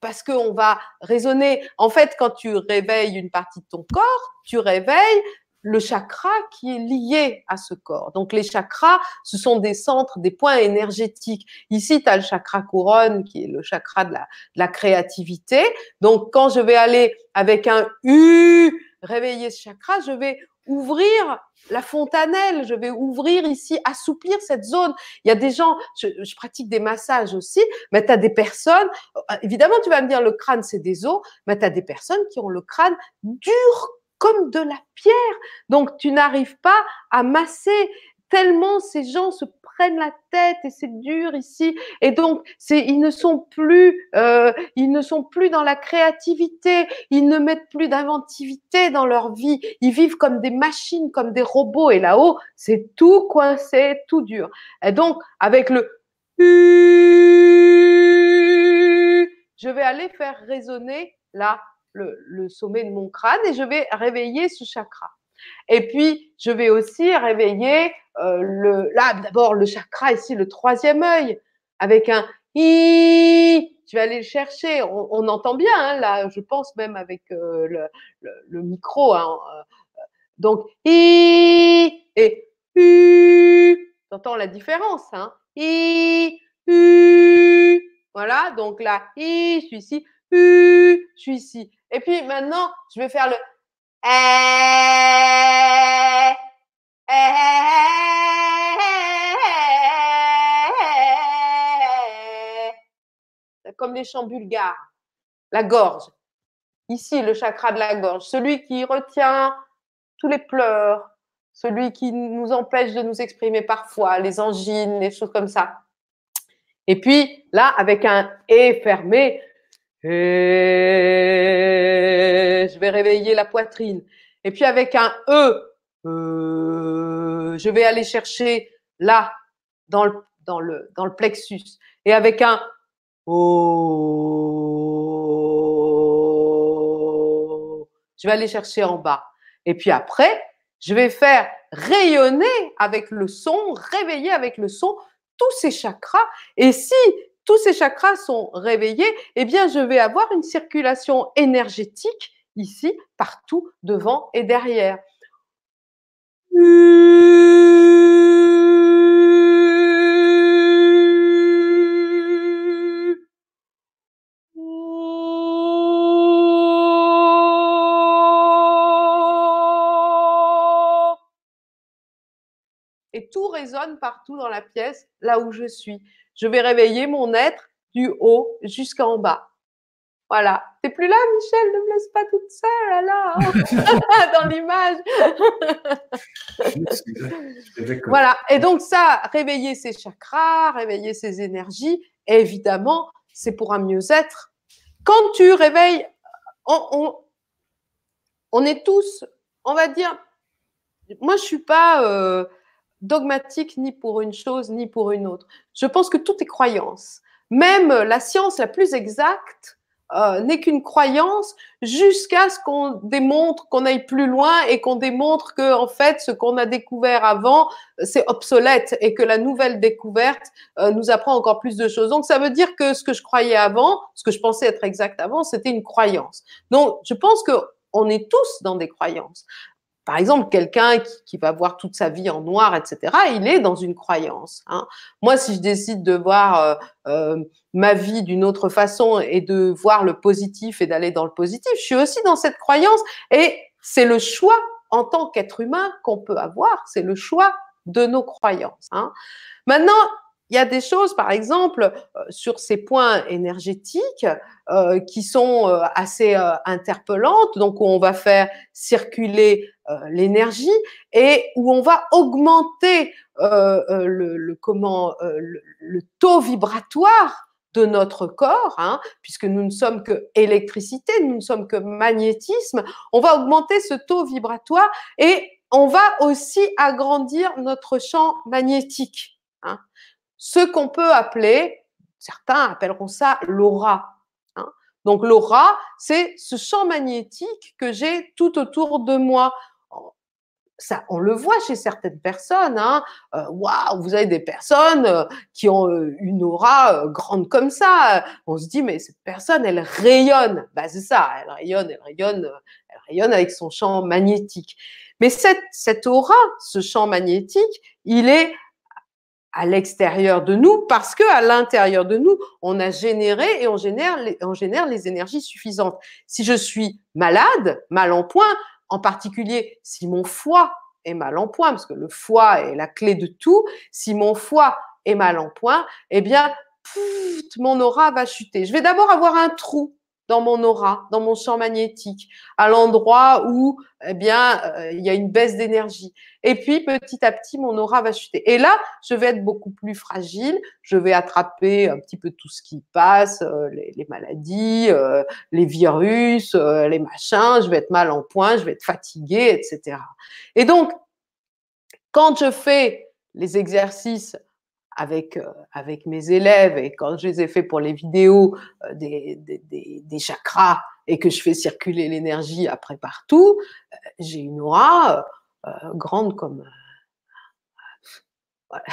Speaker 2: parce qu'on va résonner. En fait, quand tu réveilles une partie de ton corps, tu réveilles le chakra qui est lié à ce corps. Donc les chakras, ce sont des centres, des points énergétiques. Ici, tu as le chakra couronne qui est le chakra de la, créativité. Donc quand je vais aller avec un U, réveiller ce chakra, je vais ouvrir la fontanelle, je vais ouvrir ici, assouplir cette zone. Il y a des gens, je, je pratique des massages aussi, mais tu as des personnes, évidemment tu vas me dire le crâne c'est des os, mais tu as des personnes qui ont le crâne dur comme de la pierre. Donc tu n'arrives pas à masser tellement ces gens se prennent la tête et c'est dur ici. Et donc, ils ne sont plus, euh, ils ne sont plus dans la créativité. Ils ne mettent plus d'inventivité dans leur vie. Ils vivent comme des machines, comme des robots. Et là-haut, c'est tout coincé, tout dur. Et donc, avec le je vais aller faire résonner là le, sommet de mon crâne et je vais réveiller ce chakra. Et puis, je vais aussi réveiller euh, le, là, d'abord le chakra ici, le troisième œil, avec un i. Je vais aller le chercher. On, entend bien, hein, là, je pense même avec euh, le, micro. Hein, euh, donc, i et u. T'entends la différence, hein? I, u. Voilà, donc là, i, je suis ici. Je suis ici. Et puis maintenant, je vais faire le comme les chants bulgares, la gorge. Ici, le chakra de la gorge, celui qui retient tous les pleurs, celui qui nous empêche de nous exprimer parfois, les angines, les choses comme ça. Et puis là, avec un et fermé, je vais réveiller la poitrine. Et puis avec un e, euh, je vais aller chercher là, dans le, dans le, dans le plexus. Et avec un o, je vais aller chercher en bas. Et puis après, je vais faire rayonner avec le son, réveiller avec le son tous ces chakras. Et si tous ces chakras sont réveillés, eh bien, je vais avoir une circulation énergétique ici, partout, devant et derrière. Résonne partout dans la pièce, là où je suis. Je vais réveiller mon être du haut jusqu'en bas. Voilà. T'es plus là, Michel, ne me laisse pas toute seule là, hein. dans l'image. voilà. Et donc ça, réveiller ses chakras, réveiller ses énergies, évidemment, c'est pour un mieux-être. Quand tu réveilles, on, on, est tous, on va dire, moi je suis pas euh, dogmatique ni pour une chose ni pour une autre. Je pense que tout est croyance. Même la science la plus exacte euh, n'est qu'une croyance jusqu'à ce qu'on démontre qu'on aille plus loin et qu'on démontre que en fait ce qu'on a découvert avant c'est obsolète et que la nouvelle découverte euh, nous apprend encore plus de choses. Donc ça veut dire que ce que je croyais avant, ce que je pensais être exact avant, c'était une croyance. Donc je pense que on est tous dans des croyances. Par exemple, quelqu'un qui, va voir toute sa vie en noir, etc., il est dans une croyance. Hein. Moi, si je décide de voir euh, euh, ma vie d'une autre façon et de voir le positif et d'aller dans le positif, je suis aussi dans cette croyance. Et c'est le choix en tant qu'être humain qu'on peut avoir, c'est le choix de nos croyances. Hein. Maintenant, il y a des choses, par exemple, euh, sur ces points énergétiques euh, qui sont euh, assez interpellantes, donc où on va faire circuler l'énergie et où on va augmenter le, comment, le, taux vibratoire de notre corps, hein, puisque nous ne sommes que électricité, nous ne sommes que magnétisme, on va augmenter ce taux vibratoire et on va aussi agrandir notre champ magnétique. Hein ce qu'on peut appeler, certains appelleront ça l'aura. Hein. Donc l'aura, c'est ce champ magnétique que j'ai tout autour de moi. Ça, on le voit chez certaines personnes. Hein. Euh, vous avez des personnes euh, qui ont euh, une aura grande comme ça. On se dit, mais cette personne, elle rayonne. Bah, c'est ça, elle rayonne, elle rayonne, elle rayonne avec son champ magnétique. Mais cette, cette aura, ce champ magnétique, il est à l'extérieur de nous parce que à l'intérieur de nous, on a généré et on génère, les, on génère les énergies suffisantes. Si je suis malade, mal en point, en particulier si mon foie est mal en point, parce que le foie est la clé de tout, si mon foie est mal en point, eh bien, mon aura va chuter. Je vais d'abord avoir un trou dans mon aura, dans mon champ magnétique, à l'endroit où eh bien euh, il y a une baisse d'énergie. Et puis petit à petit mon aura va chuter. Et là, je vais être beaucoup plus fragile, je vais attraper un petit peu tout ce qui passe, euh, les, maladies, euh, les virus, les machins, je vais être mal en point, je vais être fatiguée, etc. Et donc quand je fais les exercices avec, euh, avec mes élèves et quand je les ai fait pour les vidéos euh, des, des, chakras et que je fais circuler l'énergie après partout, euh, j'ai une aura grande comme... Voilà.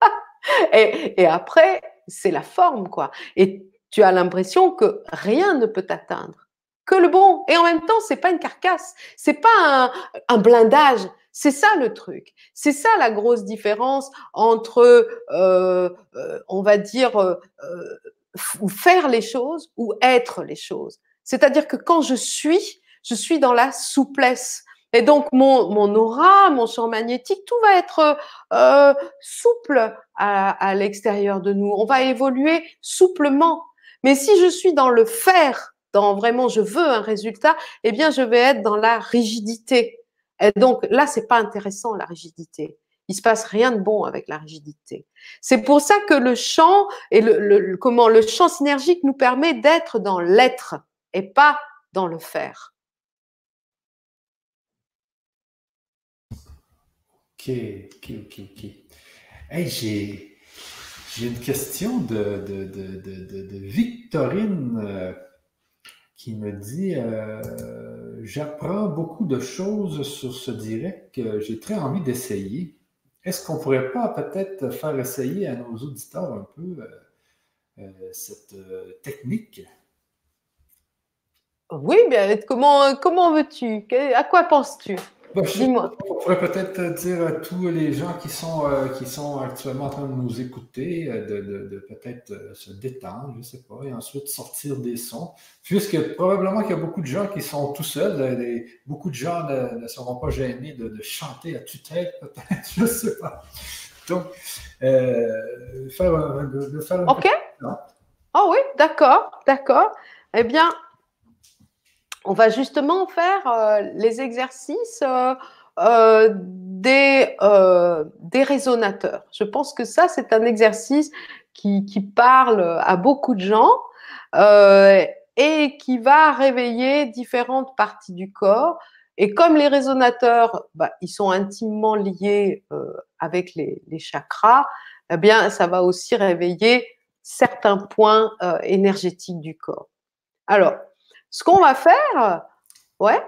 Speaker 2: et, et après, c'est la forme, quoi. Et tu as l'impression que rien ne peut t'atteindre, que le bon. Et en même temps, c'est pas une carcasse, c'est pas un blindage, c'est ça le truc. C'est ça la grosse différence entre, euh, euh, on va dire, euh, faire les choses ou être les choses. C'est-à-dire que quand je suis, je suis dans la souplesse. Et donc, mon, mon aura, mon champ magnétique, tout va être euh, souple à, à l'extérieur de nous. On va évoluer souplement. Mais si je suis dans le faire, dans vraiment je veux un résultat, eh bien, je vais être dans la rigidité. Donc, là, c'est pas intéressant, la rigidité. Il se passe rien de bon avec la rigidité. C'est pour ça que le champ et le, comment le champ synergique nous permet d'être dans l'être et pas dans le faire.
Speaker 1: Ok, ok, ok, ok. Hey, j'ai, j'ai une question de, de, de, Victorine euh, qui me dit euh, J'apprends beaucoup de choses sur ce direct que j'ai très envie d'essayer. Est-ce qu'on ne pourrait pas peut-être faire essayer à nos auditeurs un peu euh, euh, cette technique?
Speaker 2: Oui, bien, comment, comment veux-tu? À quoi penses-tu?
Speaker 1: Bah, Dis-moi. On pourrait peut-être dire à tous les gens qui sont, euh, qui sont actuellement en train de nous écouter euh, de, peut-être euh, se détendre, je ne sais pas, et ensuite sortir des sons. Puisque probablement qu'il y a beaucoup de gens qui sont tout seuls, beaucoup de gens ne, seront pas gênés de, chanter à tue-tête, peut-être, je ne sais pas. Donc, faire, de, faire un
Speaker 2: OK. Ah oui, d'accord, d'accord. Eh bien, on va justement faire euh, les exercices euh, euh, des, des résonateurs. Je pense que ça, c'est un exercice qui, parle à beaucoup de gens et qui va réveiller différentes parties du corps. Et comme les résonateurs, bah, ils sont intimement liés avec les, les, chakras, eh bien, ça va aussi réveiller certains points énergétiques du corps. Alors, ce qu'on va faire, ouais.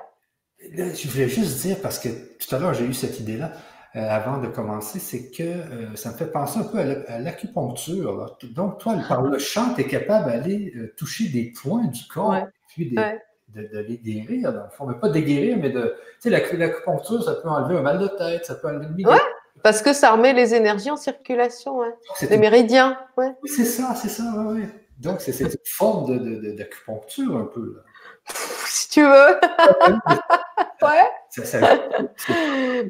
Speaker 1: Je voulais juste dire, parce que tout à l'heure, j'ai eu cette idée-là, euh, avant de commencer, c'est que euh, ça me fait penser un peu à l'acupuncture. Donc, toi, par le chant, tu es capable d'aller euh, toucher des points du corps, puis de, les guérir, dans le fond. Mais pas de guérir, mais de. Tu sais, l'acupuncture, ça peut enlever un mal de tête, ça peut enlever une
Speaker 2: migraine. parce que ça remet les énergies en circulation, les méridiens. Ouais.
Speaker 1: C'est ça, c'est ça, oui. Donc, c'est cette forme d'acupuncture un peu. Là
Speaker 2: si tu veux. ouais.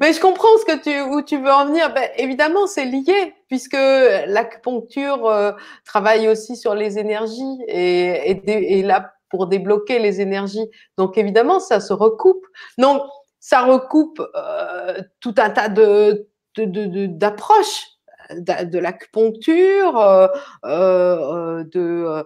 Speaker 2: Mais je comprends ce que tu, où tu veux en venir. Ben, évidemment, c'est lié, puisque l'acupuncture euh, travaille aussi sur les énergies et, et, là pour débloquer les énergies. Donc, évidemment, ça se recoupe. Donc, ça recoupe euh, tout un tas de d'approches de, l'acupuncture, euh, euh, de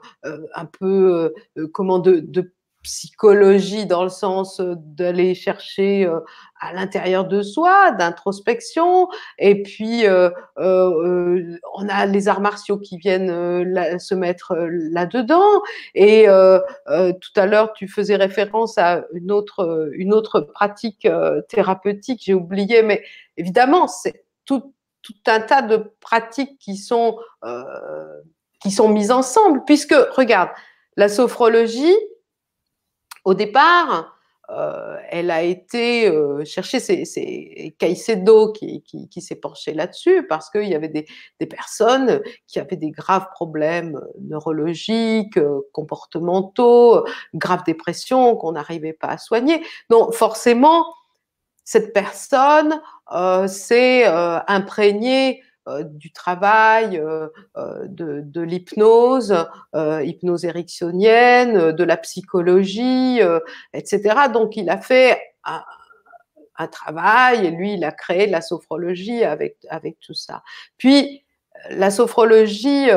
Speaker 2: un peu comment de, de psychologie dans le sens euh, d'aller chercher euh, à l'intérieur de soi, d'introspection. Et puis, euh, on a les arts martiaux qui viennent se mettre là-dedans. Et tout à l'heure, tu faisais référence à une autre, une autre pratique thérapeutique, j'ai oublié, mais évidemment, c'est tout, tout, un tas de pratiques qui sont, qui sont mises ensemble, puisque, regarde, la sophrologie, au départ, euh, elle a été euh, chercher, c'est Caicedo qui, s'est penché là-dessus parce qu'il y avait des, personnes qui avaient des graves problèmes neurologiques, euh, comportementaux, graves dépressions qu'on n'arrivait pas à soigner. Donc forcément, cette personne s'est imprégnée euh, du travail, euh, euh, de, l'hypnose, hypnose ericksonienne, de la psychologie, etc. Donc il a fait un, travail et lui il a créé la sophrologie avec, avec tout ça. Puis la sophrologie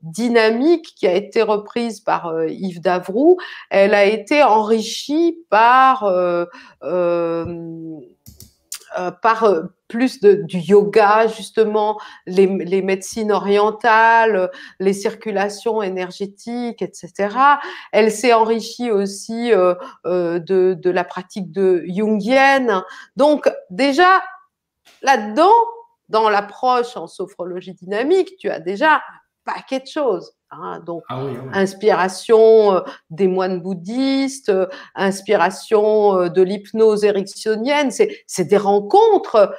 Speaker 2: dynamique qui a été reprise par Yves Davroux, elle a été enrichie par euh, par euh, plus de, du yoga, justement, les, les, médecines orientales, les circulations énergétiques, etc. Elle s'est enrichie aussi euh, de, de, la pratique de jungienne. Donc, déjà, là-dedans, dans l'approche en sophrologie dynamique, tu as déjà paquet de choses. Hein, donc, ah inspiration euh, des moines bouddhistes, euh, inspiration euh, de l'hypnose ericksonienne, c'est des rencontres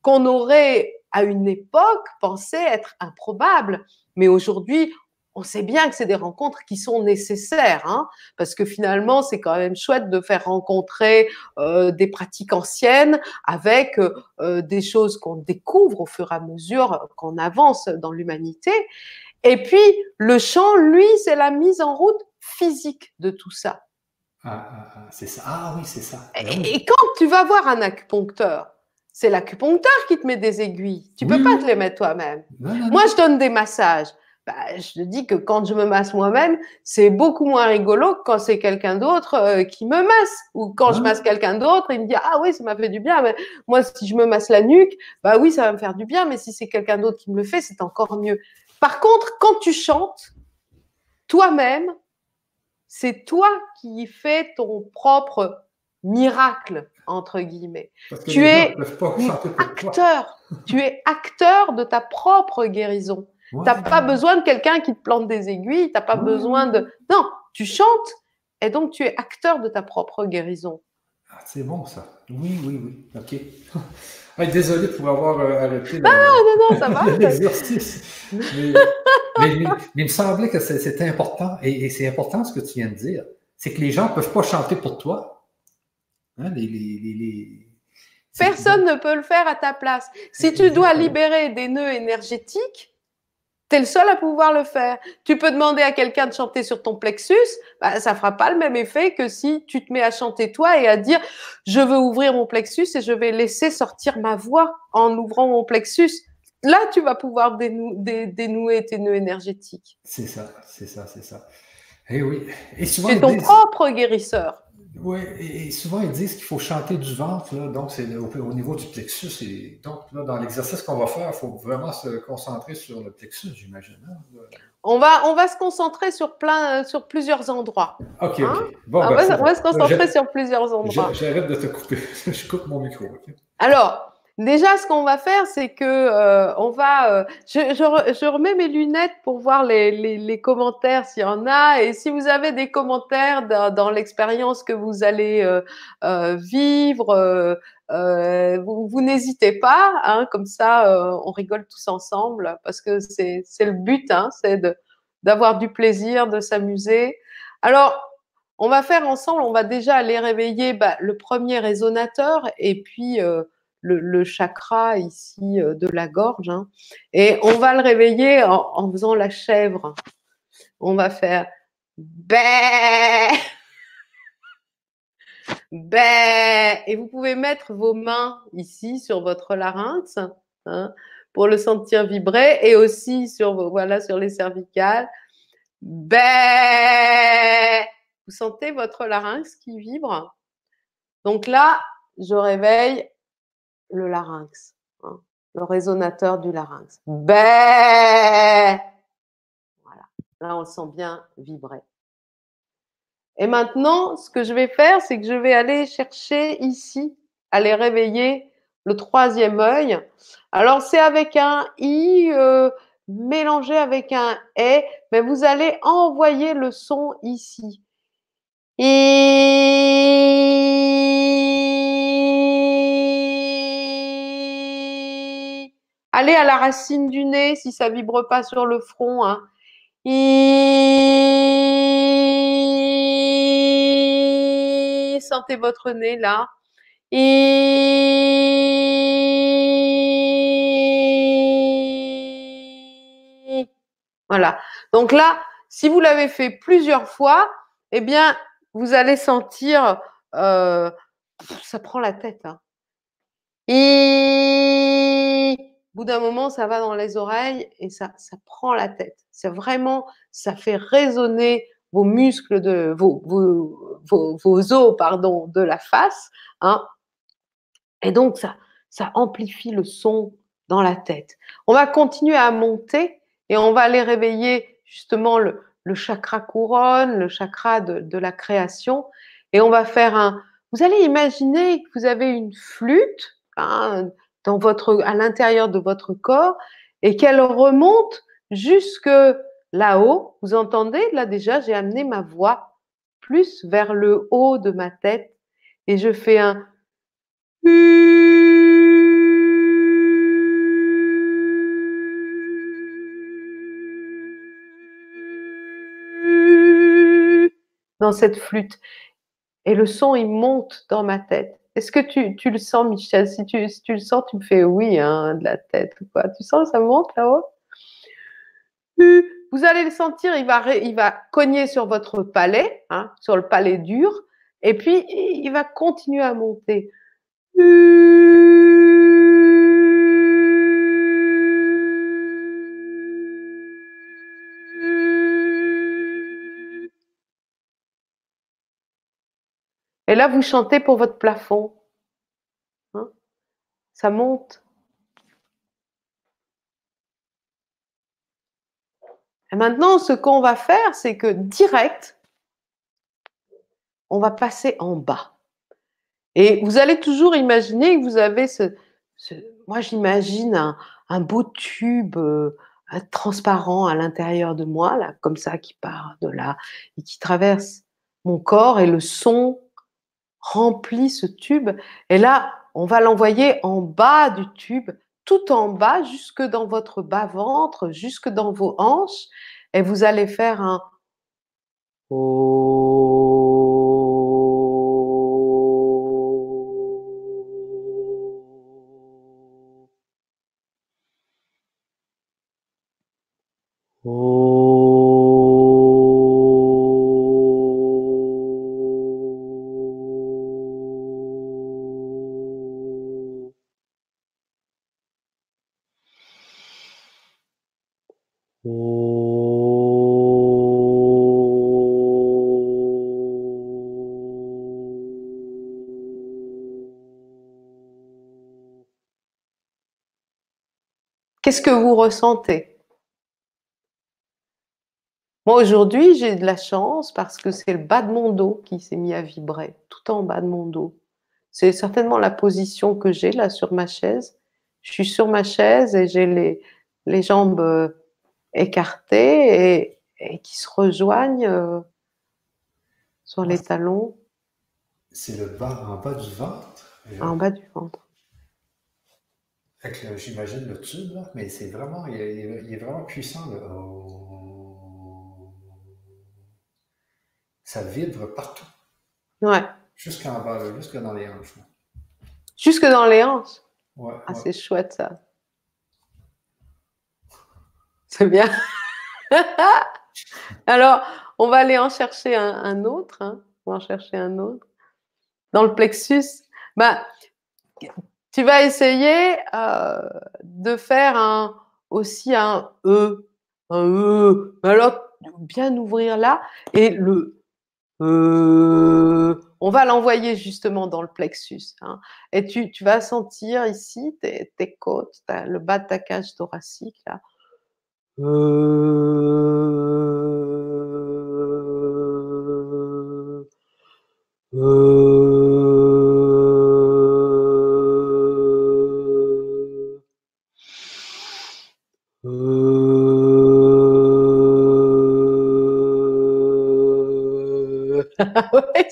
Speaker 2: qu'on aurait à une époque pensé être improbables. Mais aujourd'hui, on sait bien que c'est des rencontres qui sont nécessaires, hein, parce que finalement, c'est quand même chouette de faire rencontrer euh, des pratiques anciennes avec euh, des choses qu'on découvre au fur et à mesure qu'on avance dans l'humanité. Et puis, le chant, lui, c'est la mise en route physique de tout ça.
Speaker 1: Ah, ah, ah c'est ça. Ah oui, c'est ça.
Speaker 2: Et, quand tu vas voir un acupuncteur, c'est l'acupuncteur qui te met des aiguilles. Tu ne peux pas te les mettre toi-même. Moi, je donne des massages. Bah, je te dis que quand je me masse moi-même, c'est beaucoup moins rigolo que quand c'est quelqu'un d'autre euh, qui me masse. Ou quand je masse quelqu'un d'autre, il me dit Ah oui, ça m'a fait du bien. Mais moi, si je me masse la nuque, bah oui, ça va me faire du bien. Mais si c'est quelqu'un d'autre qui me le fait, c'est encore mieux. Par contre, quand tu chantes, toi-même, c'est toi qui fais ton propre miracle, entre guillemets. Tu es acteur. tu es acteur de ta propre guérison. Tu n'as pas besoin de quelqu'un qui te plante des aiguilles, tu n'as pas besoin de... Non, tu chantes et donc tu es acteur de ta propre guérison.
Speaker 1: Ah, c'est bon ça. Oui, oui, oui. OK. désolé pour avoir euh, arrêté
Speaker 2: non, non, non, ça va.
Speaker 1: l'exercice. mais, il me semblait que c'était important, et, c'est important ce que tu viens de dire, c'est que les gens ne peuvent pas chanter pour toi. Hein,
Speaker 2: Personne ne peut le faire à ta place. Si tu dois libérer des nœuds énergétiques, tu es le seul à pouvoir le faire. Tu peux demander à quelqu'un de chanter sur ton plexus, bah, ça fera pas le même effet que si tu te mets à chanter toi et à dire je veux ouvrir mon plexus et je vais laisser sortir ma voix en ouvrant mon plexus. Là, tu vas pouvoir dénouer tes nœuds énergétiques.
Speaker 1: C'est ça, c'est ça, c'est ça. Et eh oui.
Speaker 2: Et souvent, c'est ton propre guérisseur.
Speaker 1: Oui, et, souvent ils disent qu'il faut chanter du ventre, donc c'est au, niveau du plexus. Et donc, dans l'exercice qu'on va faire, il faut vraiment se concentrer sur le plexus, j'imagine. Hein,
Speaker 2: on va, on va se concentrer sur, plein, sur plusieurs endroits.
Speaker 1: OK, OK. Hein?
Speaker 2: Bon, ben, on, va, se concentrer sur plusieurs endroits.
Speaker 1: J'arrête de te couper. Je coupe mon micro.
Speaker 2: Alors, Déjà, ce qu'on va faire, c'est que euh, on va. Euh, je, remets mes lunettes pour voir les, commentaires s'il y en a. Et si vous avez des commentaires dans, l'expérience que vous allez euh, vivre, vous, vous n'hésitez pas. Hein, comme ça, on rigole tous ensemble parce que c'est le but, hein, c'est d'avoir du plaisir, de s'amuser. Alors, on va faire ensemble. On va déjà aller réveiller bah, le premier résonateur et puis le, chakra ici euh, de la gorge. Hein. Et on va le réveiller en, faisant la chèvre. On va faire bé bé et vous pouvez mettre vos mains ici sur votre larynx hein, pour le sentir vibrer et aussi sur voilà sur les cervicales. Bé vous sentez votre larynx qui vibre. Donc là, je réveille le larynx, hein, le résonateur du larynx. Voilà, là on sent bien vibrer. Et maintenant, ce que je vais faire, c'est que je vais aller chercher ici, aller réveiller le troisième œil. Alors c'est avec un i euh, mélangé avec un e, mais vous allez envoyer le son ici. Allez à la racine du nez si ça vibre pas sur le front. Hein. Sentez votre nez là. Voilà. Donc là, si vous l'avez fait plusieurs fois, eh bien, vous allez sentir, euh, ça prend la tête. Hein. Bout d'un moment, ça va dans les oreilles et ça, ça prend la tête. C'est vraiment, ça fait résonner vos muscles de vos, vos, os pardon de la face, hein. Et donc ça, ça amplifie le son dans la tête. On va continuer à monter et on va aller réveiller justement le, le chakra couronne, le chakra de, de, la création, et on va faire un. Vous allez imaginer que vous avez une flûte, hein, dans votre, à l'intérieur de votre corps et qu'elle remonte jusque là-haut. Vous entendez? Là déjà, j'ai amené ma voix plus vers le haut de ma tête et je fais un dans cette flûte. Et le son, il monte dans ma tête. Est-ce que tu, le sens, Michel? Si tu, le sens, tu me fais oui hein, de la tête ou quoi. Tu sens ça monte là-haut? Vous allez le sentir, il va, cogner sur votre palais, hein, sur le palais dur, et puis il va continuer à monter. Et là, vous chantez pour votre plafond. Hein? Ça monte. Et maintenant, ce qu'on va faire, c'est que direct, on va passer en bas. Et vous allez toujours imaginer que vous avez ce... moi, j'imagine un, beau tube euh, transparent à l'intérieur de moi, là, comme ça, qui part de là et qui traverse mon corps et le son remplit ce tube. Et là, on va l'envoyer en bas du tube, tout en bas, jusque dans votre bas-ventre, jusque dans vos hanches. Et vous allez faire un Qu'est-ce que vous ressentez? Moi, aujourd'hui, j'ai de la chance parce que c'est le bas de mon dos qui s'est mis à vibrer, tout en bas de mon dos. C'est certainement la position que j'ai là sur ma chaise. Je suis sur ma chaise et j'ai les, les jambes euh, écartées et, qui se rejoignent euh, sur les talons.
Speaker 1: C'est le bas, en bas du ventre
Speaker 2: En bas du ventre.
Speaker 1: J'imagine le tube, mais c'est vraiment, il est, vraiment puissant. Ça vibre partout.
Speaker 2: Ouais.
Speaker 1: Jusqu'en bas, jusque dans les hanches.
Speaker 2: Jusque dans les hanches?
Speaker 1: Ouais.
Speaker 2: Ah, c'est chouette ça. C'est bien. Alors, on va aller en chercher un, autre. Hein. On va en chercher un autre. Dans le plexus. Bah, tu vas essayer euh, de faire un, aussi un E. Un E. Alors, bien ouvrir là. Et le E, on va l'envoyer justement dans le plexus. Hein. Et tu, vas sentir ici tes, tes côtes, le bas de ta cage thoracique. Là. E,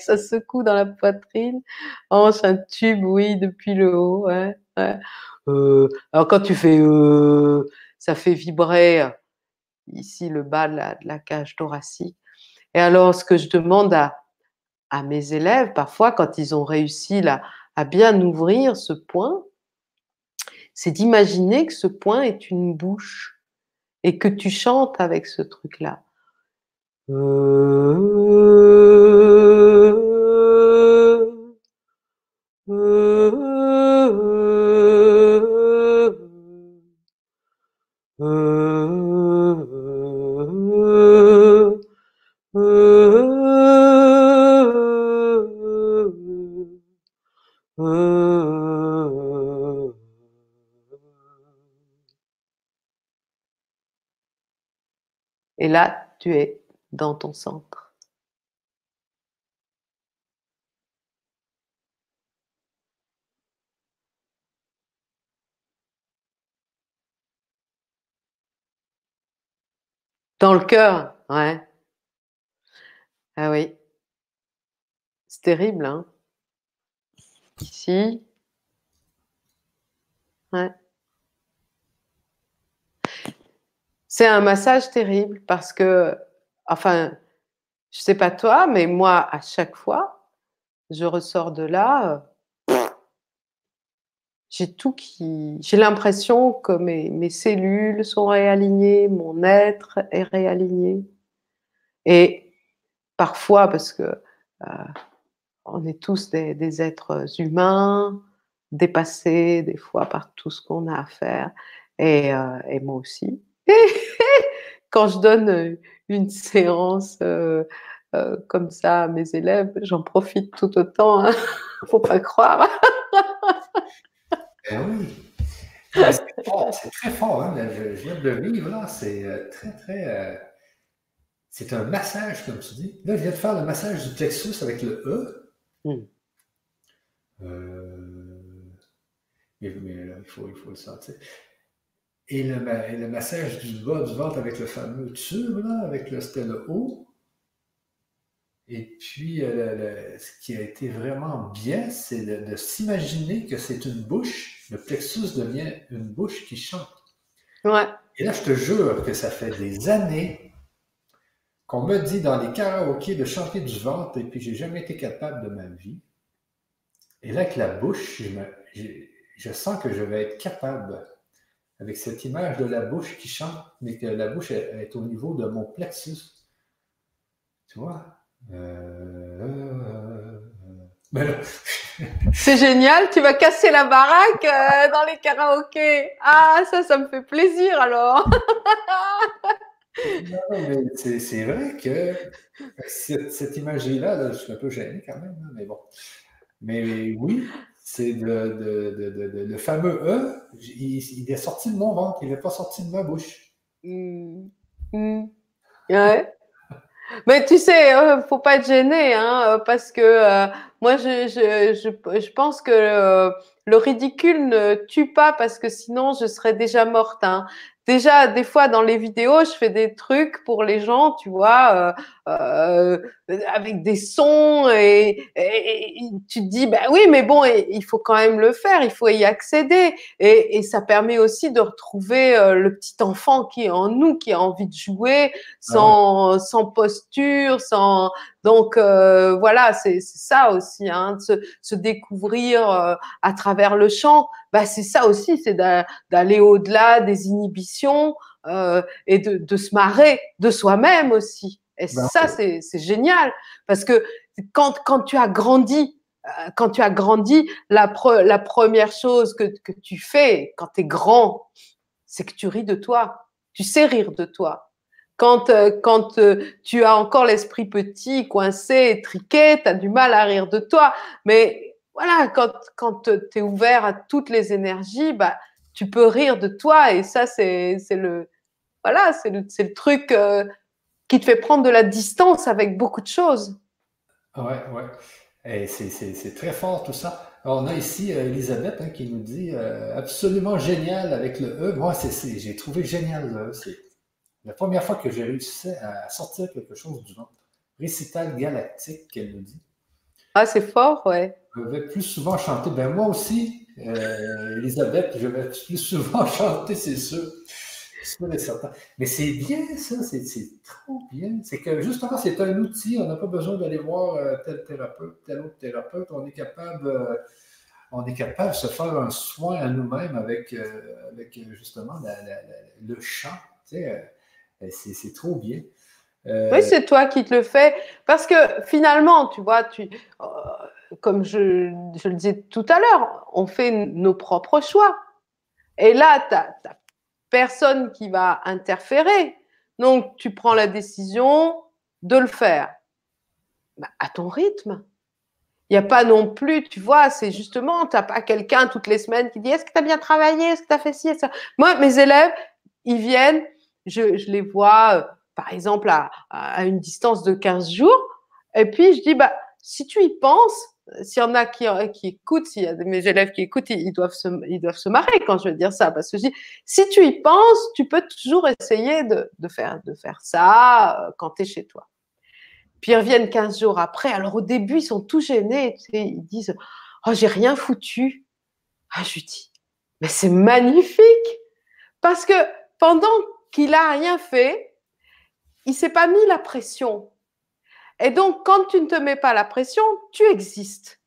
Speaker 2: ça secoue dans la poitrine. Hanche, un tube, oui, depuis le haut. Euh, alors quand tu fais euh, ça fait vibrer ici le bas de la, cage thoracique. Et alors, ce que je demande à, mes élèves, parfois, quand ils ont réussi là, à bien ouvrir ce point, c'est d'imaginer que ce point est une bouche et que tu chantes avec ce truc-là. Tu es dans ton centre. Dans le cœur, ouais. Ah oui. C'est terrible, hein. Ici. Ouais. C'est un massage terrible parce que, enfin, Je sais pas toi, mais moi, à chaque fois, je ressors de là, j'ai tout qui. J'ai l'impression que mes, cellules sont réalignées, mon être est réaligné. Et parfois, parce que euh, on est tous des, êtres humains, dépassés des fois par tout ce qu'on a à faire, et, euh, et moi aussi. Quand je donne une séance euh, euh, comme ça à mes élèves, j'en profite tout autant. Hein. Faut pas croire.
Speaker 1: Eh oui. C'est très fort, hein? je, viens de le vivre là, c'est euh, très très. Euh, c'est un massage, comme tu dis. Là, je viens de faire le massage du plexus avec le E. Hmm. Euh, mais, là, il faut, il faut le sentir. Et le, le, massage du bas du ventre avec le fameux tube, là, avec le, c'était le O. Et puis, euh, ce qui a été vraiment bien, c'est de, s'imaginer que c'est une bouche, le plexus devient une bouche qui chante.
Speaker 2: Ouais.
Speaker 1: Et là, je te jure que ça fait des années qu'on me dit dans les karaokés de chanter du ventre, et puis j'ai jamais été capable de ma vie. Et là, avec la bouche, je, je sens que je vais être capable, avec cette image de la bouche qui chante, mais que la bouche est au niveau de mon plexus. Tu vois? Euh,
Speaker 2: c'est génial, tu vas casser la baraque euh, dans les karaokés. Ah, ça, ça me fait plaisir alors.
Speaker 1: c'est vrai que cette, image-là, je suis un peu gêné quand même, hein, mais bon. Mais oui, c'est le fameux E, il, est sorti de mon ventre, il n'est pas sorti de ma bouche.
Speaker 2: Mmh. Mmh. Ouais. Mais tu sais, euh, faut pas être gêné, hein, euh, parce que euh, moi, je, je, je, je, pense que le ridicule ne tue pas, parce que sinon, je serais déjà morte. Hein déjà des fois dans les vidéos je fais des trucs pour les gens tu vois euh, euh, avec des sons et, tu te dis bah oui mais bon il faut quand même le faire il faut y accéder. Et, et ça permet aussi de retrouver euh, le petit enfant qui est en nous qui a envie de jouer sans, ah sans posture sans donc euh, voilà c'est ça aussi hein, de se, se découvrir euh, à travers le chant. Bah, c'est ça aussi, c'est d'aller au-delà des inhibitions euh, et de, de, se marrer de soi-même aussi. Et ben, ça, c'est génial parce que quand, quand tu as grandi, euh, quand tu as grandi, la, la première chose que, que tu fais quand tu es grand, c'est que tu ris de toi. Tu sais rire de toi. Quand, euh, quand euh, tu as encore l'esprit petit, coincé, triqué, tu as du mal à rire de toi. Mais voilà, quand, quand tu es ouvert à toutes les énergies, bah, tu peux rire de toi. Et ça, c'est le, voilà, c'est le, le, truc euh, qui te fait prendre de la distance avec beaucoup de choses.
Speaker 1: Ouais, ouais. Et c'est très fort tout ça. Alors, on a ici euh, Elisabeth hein, qui nous dit euh, absolument génial avec le E. Moi, j'ai trouvé génial le E. C'est la première fois que j'ai réussi à sortir quelque chose du ventre. Récital galactique, qu'elle nous dit.
Speaker 2: Ah, c'est fort, ouais.
Speaker 1: Je vais plus souvent chanter. Ben moi aussi, euh, Elisabeth, je vais plus souvent chanter, c'est sûr. Mais c'est bien ça, c'est trop bien. C'est que justement, c'est un outil, on n'a pas besoin d'aller voir euh, tel thérapeute, tel autre thérapeute. On est capable, euh, on est capable de se faire un soin à nous-mêmes avec, avec justement le chant. c'est trop bien.
Speaker 2: Euh, oui, c'est toi qui te le fais. Parce que finalement, tu vois, tu, euh, comme je, je, le disais tout à l'heure, on fait nos propres choix. Et là, tu n'as personne qui va interférer. Donc, tu prends la décision de le faire bah, à ton rythme. Il n'y a pas non plus, tu vois, c'est justement, tu n'as pas quelqu'un toutes les semaines qui dit Est-ce que tu as bien travaillé Est-ce que tu as fait ci et ça? Moi, mes élèves, ils viennent, je, les vois euh, par exemple, à, une distance de 15 jours. Et puis, je dis, bah, si tu y penses, s'il y en a qui, qui écoutent, s'il y a mes élèves qui écoutent, ils doivent, se, ils doivent se marrer quand je vais dire ça. Parce que si tu y penses, tu peux toujours essayer de, faire, de faire ça euh, quand tu es chez toi. Puis ils reviennent 15 jours après. Alors au début, ils sont tout gênés. Tu ils disent, oh, j'ai rien foutu. Ah, je lui dis, mais c'est magnifique. Parce que pendant qu'il a rien fait, il s'est pas mis la pression. Et donc, quand tu ne te mets pas la pression, tu existes.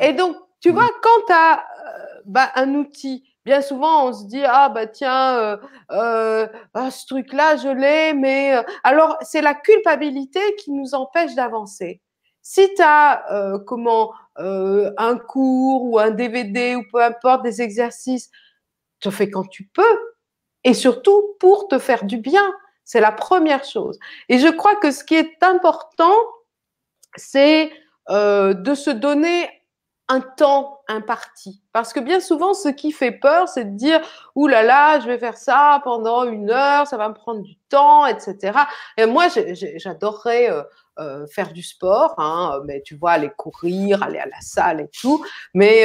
Speaker 2: Et donc, tu vois, quand tu as euh, bah, un outil, bien souvent, on se dit, ah, bah tiens, euh, euh, ah, ce truc-là, je l'ai, mais... Alors, c'est la culpabilité qui nous empêche d'avancer. Si tu as comment, un cours ou un DVD ou peu importe, des exercices, tu fais quand tu peux. Et surtout pour te faire du bien. C'est la première chose. Et je crois que ce qui est important, c'est euh, de se donner un temps imparti. Parce que bien souvent, ce qui fait peur, c'est de dire Ouh là là, je vais faire ça pendant une heure, ça va me prendre du temps, etc. Et moi, j'adorerais euh, euh, faire du sport, hein, mais tu vois, aller courir, aller à la salle et tout. Mais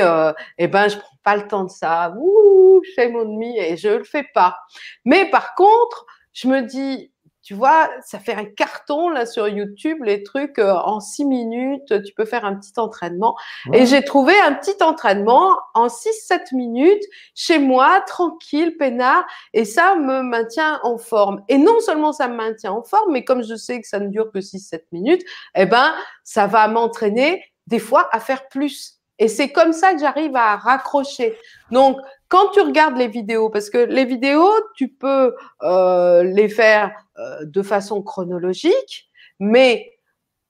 Speaker 2: eh ben, je prends pas le temps de ça. Ouh, chez mon demi, et je le fais pas. Mais par contre, je me dis tu vois, ça fait un carton là sur YouTube, les trucs euh, en six minutes, tu peux faire un petit entraînement. Et j'ai trouvé un petit entraînement en 6-7 minutes chez moi, tranquille, peinard, et ça me maintient en forme. Et non seulement ça me maintient en forme, mais comme je sais que ça ne dure que 6-7 minutes, eh ben, ça va m'entraîner des fois à faire plus. Et c'est comme ça que j'arrive à raccrocher. Donc, quand tu regardes les vidéos, parce que les vidéos, tu peux euh, les faire euh, de façon chronologique, mais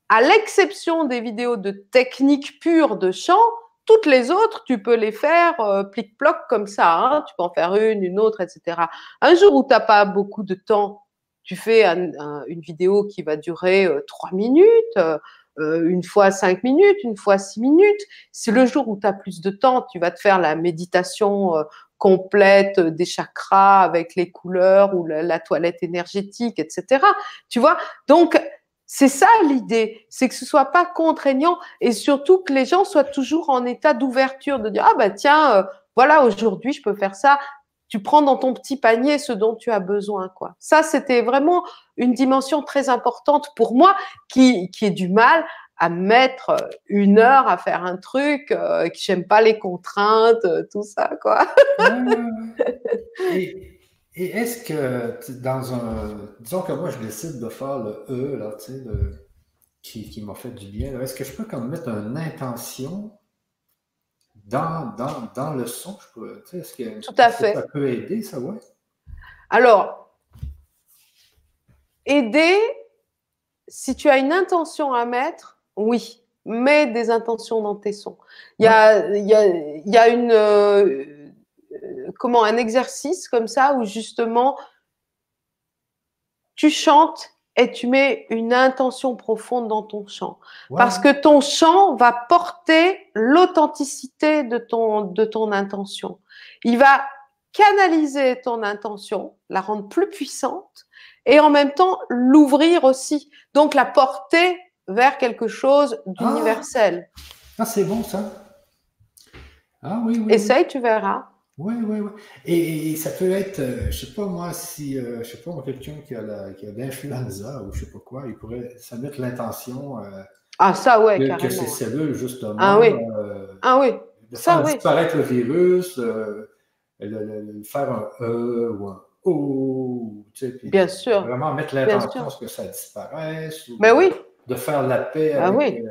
Speaker 2: à l'exception des vidéos de technique pure de chant, toutes les autres, tu peux les faire euh, plic-ploc comme ça. Hein. Tu peux en faire une, une autre, etc. Un jour où tu n'as pas beaucoup de temps, tu fais une vidéo qui va durer trois minutes. Euh, une fois cinq minutes, une fois six minutes. C'est le jour où tu as plus de temps, tu vas te faire la méditation euh, complète des chakras avec les couleurs ou la, toilette énergétique, etc. Tu vois? Donc, c'est ça l'idée, c'est que ce soit pas contraignant et surtout que les gens soient toujours en état d'ouverture, de dire ah bah tiens, euh, voilà aujourd'hui je peux faire ça tu prends dans ton petit panier ce dont tu as besoin. Quoi. Ça, c'était vraiment une dimension très importante pour moi qui, qui est du mal à mettre une heure à faire un truc, euh, que j'aime pas les contraintes, euh, tout ça, quoi.
Speaker 1: et, est-ce que dans un... Disons que moi, je décide de faire le E, là, tu sais, qui, qui m'a fait du bien. Est-ce que je peux comme mettre une intention dans, dans, dans le son, je peux, est-ce que,
Speaker 2: Tout à fait.
Speaker 1: ça peut aider, ça, ouais?
Speaker 2: Alors, aider, si tu as une intention à mettre, oui, mets des intentions dans tes sons. Il y a, il y a, il y a une, euh, comment, un exercice comme ça où justement, tu chantes et tu mets une intention profonde dans ton chant. Parce que ton chant va porter l'authenticité de ton, de ton intention. Il va canaliser ton intention, la rendre plus puissante et en même temps l'ouvrir aussi. Donc la porter vers quelque chose d'universel.
Speaker 1: Ah, ah c'est bon ça.
Speaker 2: Ah oui, oui. Essaye, tu verras.
Speaker 1: Oui, oui, oui. Et, ça peut être, je euh, je sais pas moi, si, euh, je sais pas, quelqu'un qui a, l'influenza ou je sais pas quoi, il pourrait, ça mettre l'intention. Euh,
Speaker 2: ah, ça, ouais,
Speaker 1: que, que ces cellules, justement.
Speaker 2: Ah oui. ah oui.
Speaker 1: De faire disparaître le virus, faire un E ou un O, tu sais,
Speaker 2: Bien sûr.
Speaker 1: Vraiment mettre l'intention à ce que ça disparaisse.
Speaker 2: Mais ben oui.
Speaker 1: De faire la paix
Speaker 2: ah
Speaker 1: avec,
Speaker 2: oui.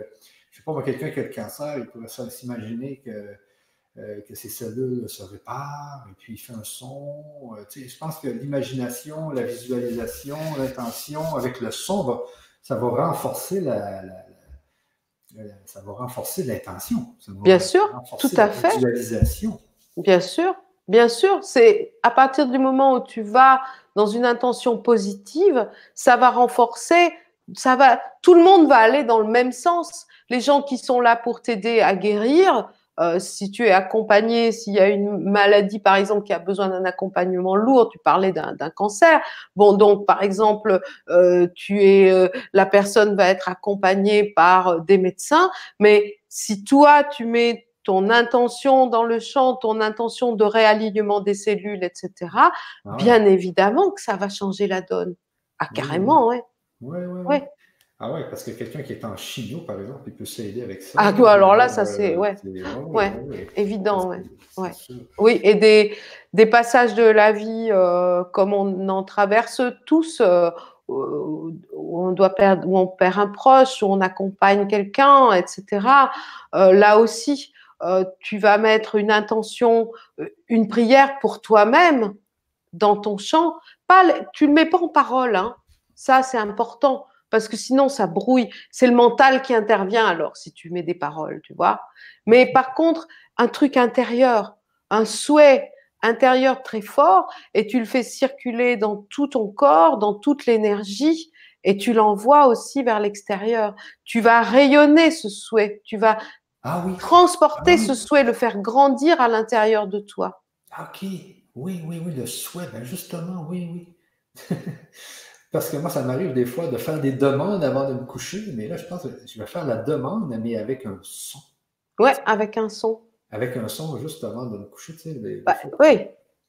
Speaker 1: je sais pas moi, quelqu'un qui a le cancer, il pourrait s'imaginer que euh, que ces cellules se réparent, et puis il fait un son. Euh, je pense que l'imagination, la visualisation, l'intention avec le son, ça va renforcer la, ça va renforcer l'intention.
Speaker 2: Bien sûr, tout à fait.
Speaker 1: Visualisation.
Speaker 2: Bien sûr, bien sûr. C'est à partir du moment où tu vas dans une intention positive, ça va renforcer, ça va, tout le monde va aller dans le même sens. Les gens qui sont là pour t'aider à guérir, euh, si tu es accompagné, s'il y a une maladie, par exemple, qui a besoin d'un accompagnement lourd, tu parlais d'un cancer. Bon, donc, par exemple, euh, tu es, euh, la personne va être accompagnée par des médecins, mais si toi, tu mets ton intention dans le champ, ton intention de réalignement des cellules, etc., ah bien évidemment que ça va changer la donne. Ah, carrément,
Speaker 1: ouais. Oui, oui, oui. Ah ouais, parce que quelqu'un qui est en chino, par exemple, il peut s'aider avec ça.
Speaker 2: Ah, alors là, ça c'est, ouais. Ouais, évident, ouais. ouais. Oui, et des, des passages de la vie, euh, comme on en traverse tous, euh, où on doit perdre, où on perd un proche, où on accompagne quelqu'un, etc. là aussi, tu vas mettre une intention, une prière pour toi-même dans ton chant. Pas, tu ne le mets pas en parole, hein. ça c'est important parce que sinon ça brouille. C'est le mental qui intervient alors si tu mets des paroles, tu vois. Mais par contre, un truc intérieur, un souhait intérieur très fort, et tu le fais circuler dans tout ton corps, dans toute l'énergie, et tu l'envoies aussi vers l'extérieur. Tu vas rayonner ce souhait, tu vas ah transporter ah ce souhait, le faire grandir à l'intérieur de toi.
Speaker 1: Ok, oui, oui, oui, le souhait, ben justement, oui, oui. Parce que moi, ça m'arrive des fois de faire des demandes avant de me coucher, mais là, je pense que je vais faire la demande, mais avec un son.
Speaker 2: Ouais, avec un son.
Speaker 1: Avec un son juste avant de me coucher, tu sais.
Speaker 2: Bah, oui.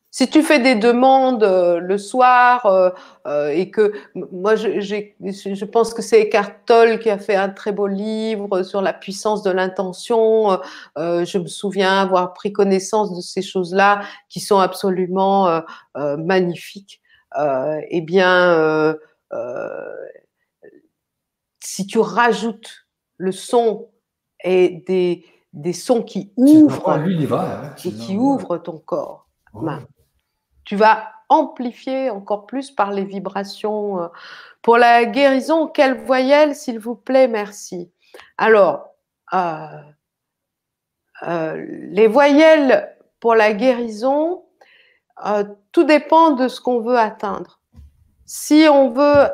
Speaker 2: Si tu fais des demandes euh, le soir euh, euh, et que moi je, je pense que c'est Eckhart Tolle qui a fait un très beau livre sur la puissance de l'intention. je me souviens avoir pris connaissance de ces choses-là qui sont absolument magnifiques eh bien, euh, euh, si tu rajoutes le son et des, des sons qui ouvrent
Speaker 1: l'univers
Speaker 2: et qui ouvrent ton corps, ben, tu vas amplifier encore plus par les vibrations. Pour la guérison, quelle voyelle, s'il vous plaît, merci. Alors, les voyelles pour la guérison, euh, tout dépend de ce qu'on veut atteindre. Si on veut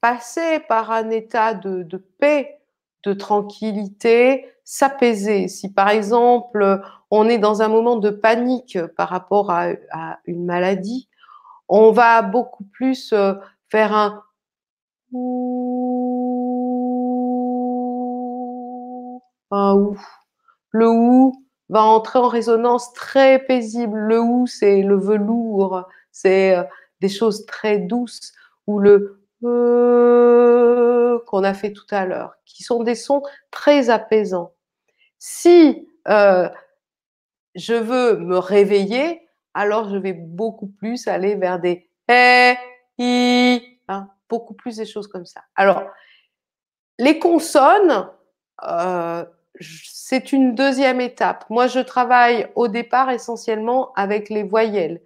Speaker 2: passer par un état de, paix, de tranquillité, s'apaiser. Si par exemple on est dans un moment de panique par rapport à, une maladie, on va beaucoup plus euh, faire un un ou. Le ou, va entrer en résonance très paisible. Le ou, c'est le velours, c'est euh, des choses très douces, ou le euh, qu'on a fait tout à l'heure, qui sont des sons très apaisants. Si euh, je veux me réveiller, alors je vais beaucoup plus aller vers des eh, i, hein, beaucoup plus des choses comme ça. Alors, les consonnes, c'est une deuxième étape. Moi, je travaille au départ essentiellement avec les voyelles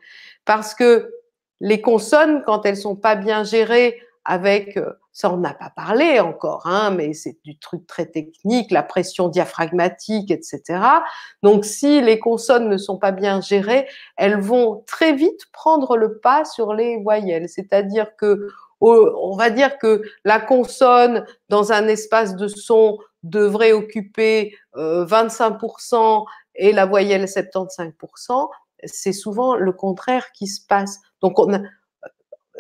Speaker 2: parce que les consonnes, quand elles sont pas bien gérées avec, euh, ça on n'a pas parlé encore, hein, mais c'est du truc très technique, la pression diaphragmatique, etc. Donc, si les consonnes ne sont pas bien gérées, elles vont très vite prendre le pas sur les voyelles. C'est-à-dire que on va dire que la consonne dans un espace de son devrait occuper 25% euh, et la voyelle 75%, c'est souvent le contraire qui se passe. Donc, on a,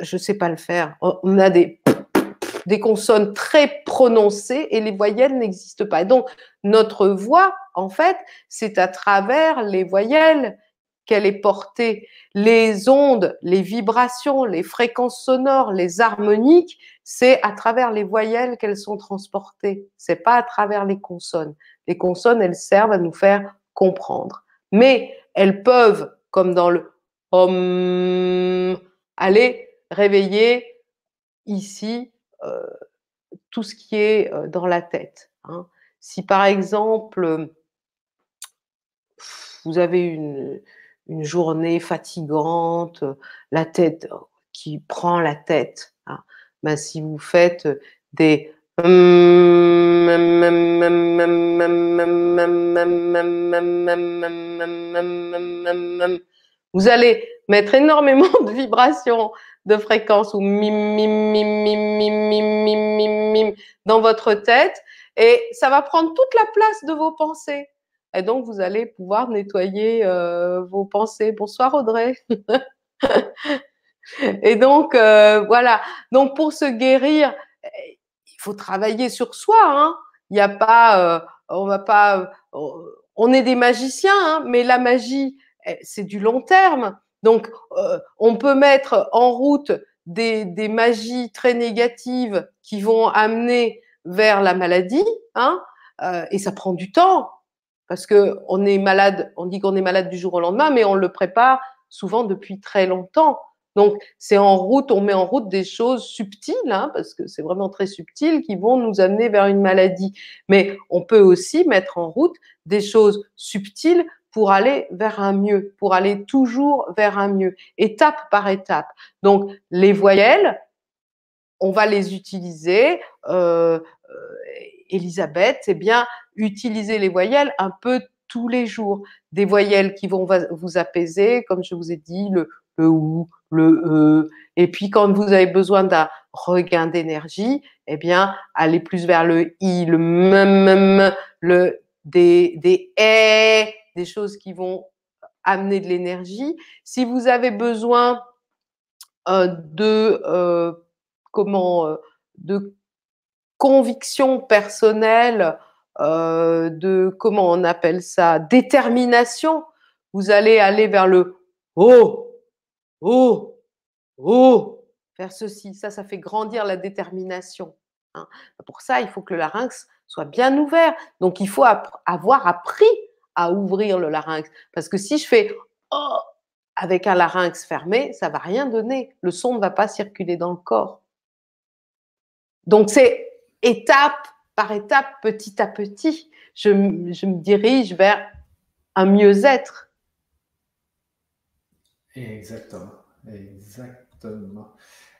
Speaker 2: je ne sais pas le faire, on a des, des consonnes très prononcées et les voyelles n'existent pas. donc, notre voix, en fait, c'est à travers les voyelles qu'elle est portée. Les ondes, les vibrations, les fréquences sonores, les harmoniques, c'est à travers les voyelles qu'elles sont transportées. C'est pas à travers les consonnes. Les consonnes, elles servent à nous faire comprendre. Mais elles peuvent, comme dans le om, aller réveiller ici euh, tout ce qui est euh, dans la tête. Hein. Si par exemple, vous avez une, une journée fatigante, la tête qui prend la tête. Hein. Ben, si vous faites des vous allez mettre énormément de vibrations de fréquences ou mim, mim, mim, mim, mim, mim, mim, mim, dans votre tête et ça va prendre toute la place de vos pensées. Et donc, vous allez pouvoir nettoyer euh, vos pensées. Bonsoir Audrey. et donc, euh, voilà. Donc, pour se guérir, il faut travailler sur soi. Hein. Il n'y a pas, euh, on va pas, on est des magiciens, hein, mais la magie, c'est du long terme. Donc, on peut mettre en route des, des, magies très négatives qui vont amener vers la maladie, hein, et ça prend du temps. Parce que on est malade, on dit qu'on est malade du jour au lendemain, mais on le prépare souvent depuis très longtemps. Donc, c'est en route, on met en route des choses subtiles, hein, parce que c'est vraiment très subtil, qui vont nous amener vers une maladie. Mais on peut aussi mettre en route des choses subtiles pour aller vers un mieux, pour aller toujours vers un mieux, étape par étape. Donc, les voyelles, on va les utiliser. Euh, Elisabeth, eh bien, utiliser les voyelles un peu tous les jours. Des voyelles qui vont vous apaiser, comme je vous ai dit, le, le ou, le e. Et puis, quand vous avez besoin d'un regain d'énergie, eh bien, allez plus vers le i, le m, le des, des eh, des choses qui vont amener de l'énergie. Si vous avez besoin euh, de euh, comment euh, de conviction personnelle, de comment on appelle ça, détermination, vous allez aller vers le oh, oh, oh, faire ceci. Ça, ça fait grandir la détermination. Hein. Pour ça, il faut que le larynx soit bien ouvert. Donc, il faut avoir appris à ouvrir le larynx. Parce que si je fais oh avec un larynx fermé, ça va rien donner. Le son ne va pas circuler dans le corps. Donc, c'est étape par étape, petit à petit, je, je me dirige vers un mieux-être.
Speaker 1: Exactement. Exactement.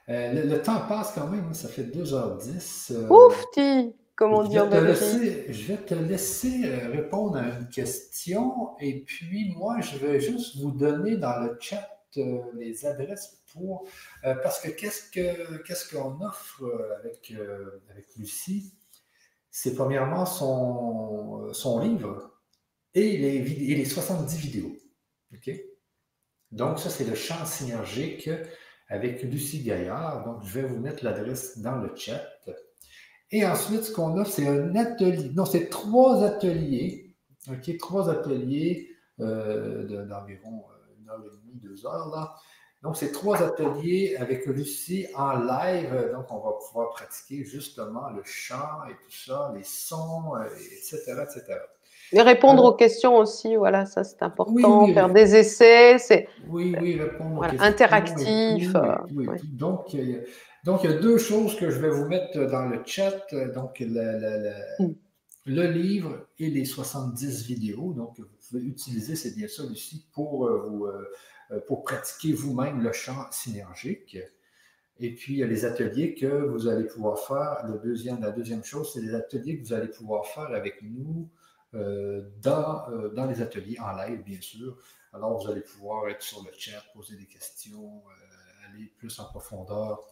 Speaker 1: Euh, le, temps passe quand même, hein, ça fait 2h10.
Speaker 2: Euh, Oufti! Comme on dit en
Speaker 1: Je vais te laisser euh, répondre à une question et puis moi, je vais juste vous donner dans le chat les adresses pour. parce que qu'est-ce qu'on offre avec, avec Lucie? C'est premièrement son, son livre et les, et les 70 vidéos. Donc, ça, c'est le champ synergique avec Lucie Gaillard. Donc, je vais vous mettre l'adresse dans le chat. Et ensuite, ce qu'on a, c'est un atelier. Non, c'est trois ateliers. Trois ateliers euh, d'environ euh, une heure et demie, deux heures. Là. Donc, c'est trois ateliers avec Lucie en live. Donc, on va pouvoir pratiquer justement le chant et tout ça, les sons, etc., euh, etc.
Speaker 2: Et répondre aux questions aussi, voilà, ça c'est important. faire des essais, c'est
Speaker 1: oui, oui, répondre
Speaker 2: aux interactif.
Speaker 1: donc, donc, il y a deux choses que je vais vous mettre dans le chat. Donc, le, mm. le livre et les 70 vidéos. Donc, vous pouvez utiliser, c'est bien ça aussi, pour, euh, vous, euh, pour pratiquer vous-même le chant synergique. Et puis, il y a les ateliers que vous allez pouvoir faire. La deuxième chose, c'est les ateliers que vous allez pouvoir faire avec nous euh, dans, euh, dans les ateliers en live, bien sûr. Alors, vous allez pouvoir être sur le chat, poser des questions, euh, aller plus en profondeur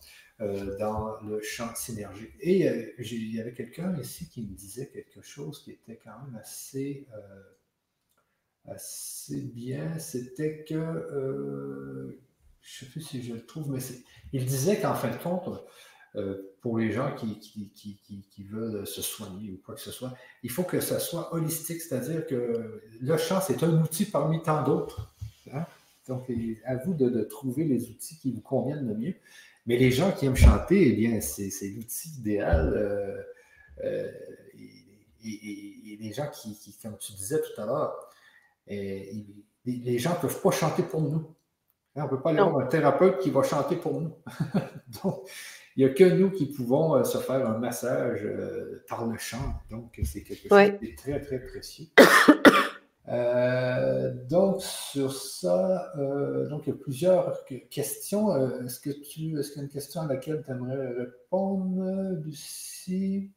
Speaker 1: dans le champ synergique. Et il y avait quelqu'un ici qui me disait quelque chose qui était quand même assez, assez bien. C'était que, je ne sais plus si je le trouve, mais il disait qu'en fin de compte, euh, pour les gens qui, qui, veulent se soigner ou quoi que ce soit, il faut que ça soit holistique, c'est-à-dire que le chant, c'est un outil parmi tant d'autres. Hein. Donc, à vous de, trouver les outils qui vous conviennent le mieux. Mais les gens qui aiment chanter, eh bien, c'est l'outil idéal. Euh, euh, et, les gens qui, comme tu disais tout à l'heure, les gens ne peuvent pas chanter pour nous. Hein, on ne peut pas aller voir un thérapeute qui va chanter pour nous. Donc, il n'y a que nous qui pouvons euh, se faire un massage euh, par le chant. Donc, c'est quelque chose qui est très, très précieux. Euh, donc, sur ça, donc il y a plusieurs questions. est-ce que tu est-ce qu'il y a une question à laquelle tu aimerais répondre, Lucie?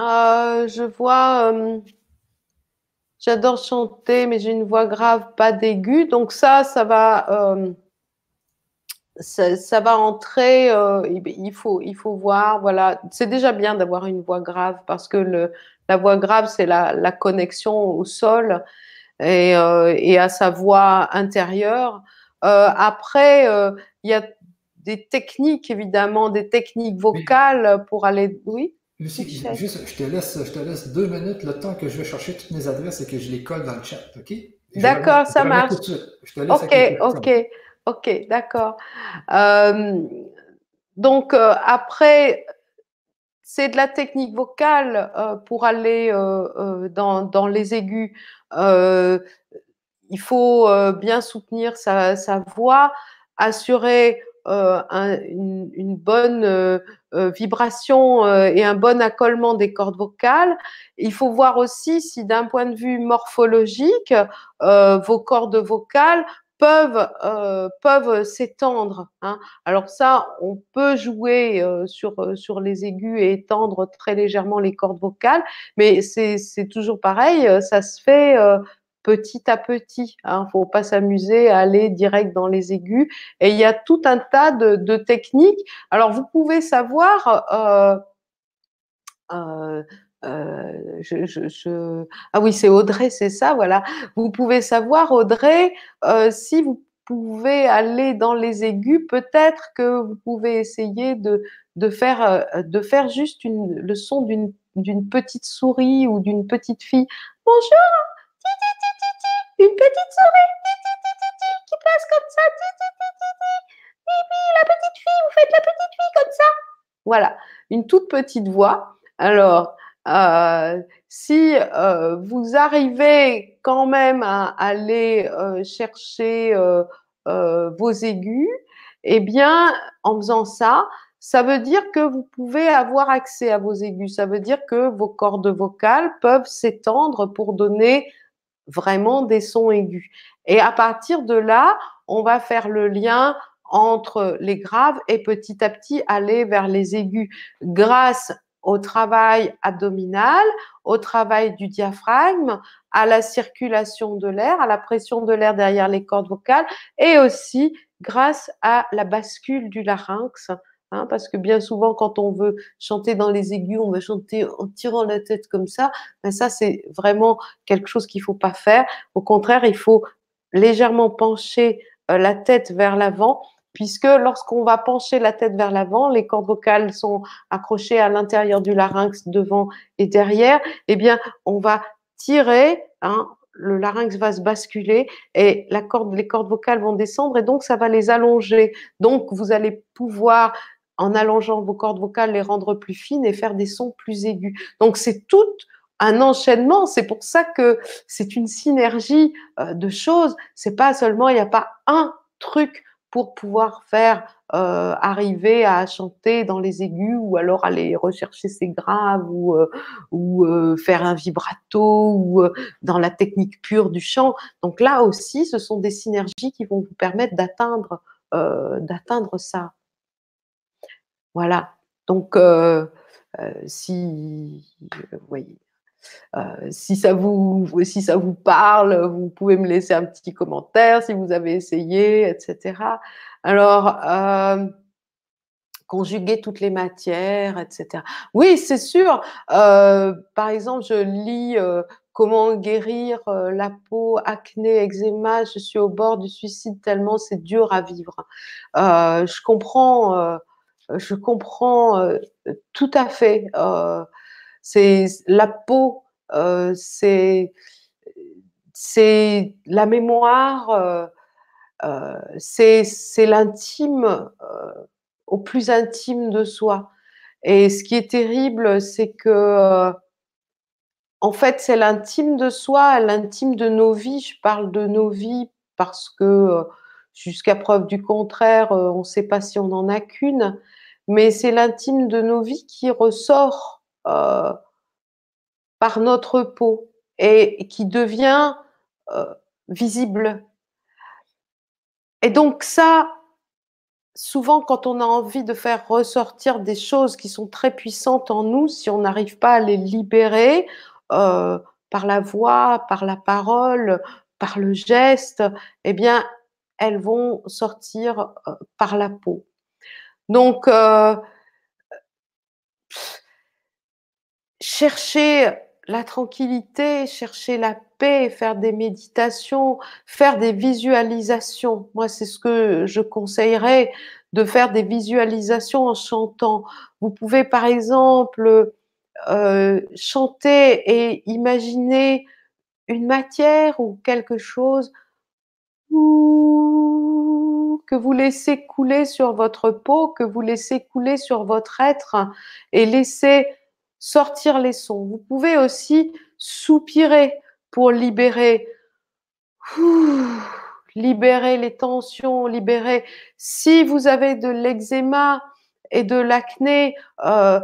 Speaker 2: Je vois. J'adore chanter, mais j'ai une voix grave, pas d'aigu. Donc ça, ça va va entrer, euh, il, faut, il faut voir, voilà, c'est déjà bien d'avoir une voix grave parce que la voix grave, c'est la, connexion au sol et, euh, et, à sa voix intérieure. Euh, après, il y a des techniques, évidemment, des techniques vocales pour aller. Oui?
Speaker 1: Lucie, juste, je te, laisse, je te laisse deux minutes le temps que je vais chercher toutes mes adresses et que je les colle dans le chat, OK?
Speaker 2: D'accord, ça marche. Je te laisse ok, ok. Ok, d'accord. Euh, donc euh, après, c'est de la technique vocale euh, pour aller dans, les aigus. il faut bien soutenir sa, sa voix, assurer une, bonne vibration et un bon accolement des cordes vocales. Il faut voir aussi si d'un point de vue morphologique, vos cordes vocales peuvent peuvent s'étendre. Hein. Alors ça, on peut jouer sur sur les aigus et étendre très légèrement les cordes vocales, mais c'est toujours pareil, ça se fait petit à petit. Il hein. ne faut pas s'amuser à aller direct dans les aigus. Et il y a tout un tas de, techniques. Alors, vous pouvez savoir... Euh, euh, euh, Ah oui, c'est Audrey, c'est ça, voilà. Vous pouvez savoir, Audrey, si vous pouvez aller dans les aigus, peut-être que vous pouvez essayer de, de, faire, de faire juste une, le son d'une petite souris ou d'une petite fille. Bonjour, une petite souris qui passe comme ça. la petite fille, vous faites la petite fille comme ça. Voilà, une toute petite voix. Alors, euh, si euh, vous arrivez quand même à aller euh, chercher vos aigus, eh bien, en faisant ça, ça veut dire que vous pouvez avoir accès à vos aigus. Ça veut dire que vos cordes vocales peuvent s'étendre pour donner vraiment des sons aigus. Et à partir de là, on va faire le lien entre les graves et petit à petit aller vers les aigus grâce au travail abdominal, au travail du diaphragme, à la circulation de l'air, à la pression de l'air derrière les cordes vocales et aussi grâce à la bascule du larynx Hein, parce que bien souvent, quand on veut chanter dans les aigus, on veut chanter en tirant la tête comme ça. Mais ça, c'est vraiment quelque chose qu'il faut pas faire. Au contraire, il faut légèrement pencher euh, la tête vers l'avant, puisque lorsqu'on va pencher la tête vers l'avant, les cordes vocales sont accrochées à l'intérieur du larynx devant et derrière. Eh bien, on va tirer. Hein, le larynx va se basculer et les cordes vocales vont descendre et donc ça va les allonger. Donc vous allez pouvoir en allongeant vos cordes vocales, les rendre plus fines et faire des sons plus aigus. Donc c'est tout un enchaînement. C'est pour ça que c'est une synergie euh, de choses. C'est pas seulement, il n'y a pas un truc pour pouvoir faire euh, arriver à chanter dans les aigus ou alors aller rechercher ses graves ou, euh, faire un vibrato ou dans la technique pure du chant. Donc là aussi, ce sont des synergies qui vont vous permettre d'atteindre d'atteindre ça. Voilà. Donc, euh, euh, si, euh, si, ça vous, si ça vous parle, vous pouvez me laisser un petit commentaire si vous avez essayé, etc. Alors, conjuguer toutes les matières, etc. Oui, c'est sûr. par exemple, je lis comment guérir la peau, acné, eczéma. Je suis au bord du suicide tellement c'est dur à vivre. je comprends je comprends euh, tout à fait. Euh, c'est la peau, euh, c'est c'est la mémoire, c'est l'intime au plus intime de soi. Et ce qui est terrible, c'est que en fait, c'est l'intime de soi, l'intime de nos vies. Je parle de nos vies parce que jusqu'à preuve du contraire, on ne sait pas si on n'en a qu'une mais c'est l'intime de nos vies qui ressort euh, par notre peau et qui devient euh, visible. Et donc ça, souvent quand on a envie de faire ressortir des choses qui sont très puissantes en nous, si on n'arrive pas à les libérer euh, par la voix, par la parole, par le geste, eh bien, elles vont sortir par la peau. Donc, euh, chercher la tranquillité, chercher la paix, faire des méditations, faire des visualisations. Moi, c'est ce que je conseillerais de faire des visualisations en chantant. Vous pouvez, par exemple, euh, chanter et imaginer une matière ou quelque chose que vous laissez couler sur votre peau, que vous laissez couler sur votre être et laissez sortir les sons. Vous pouvez aussi soupirer pour libérer libérez les tensions, libérez. Si vous avez de l'eczéma et de l'acné, euh,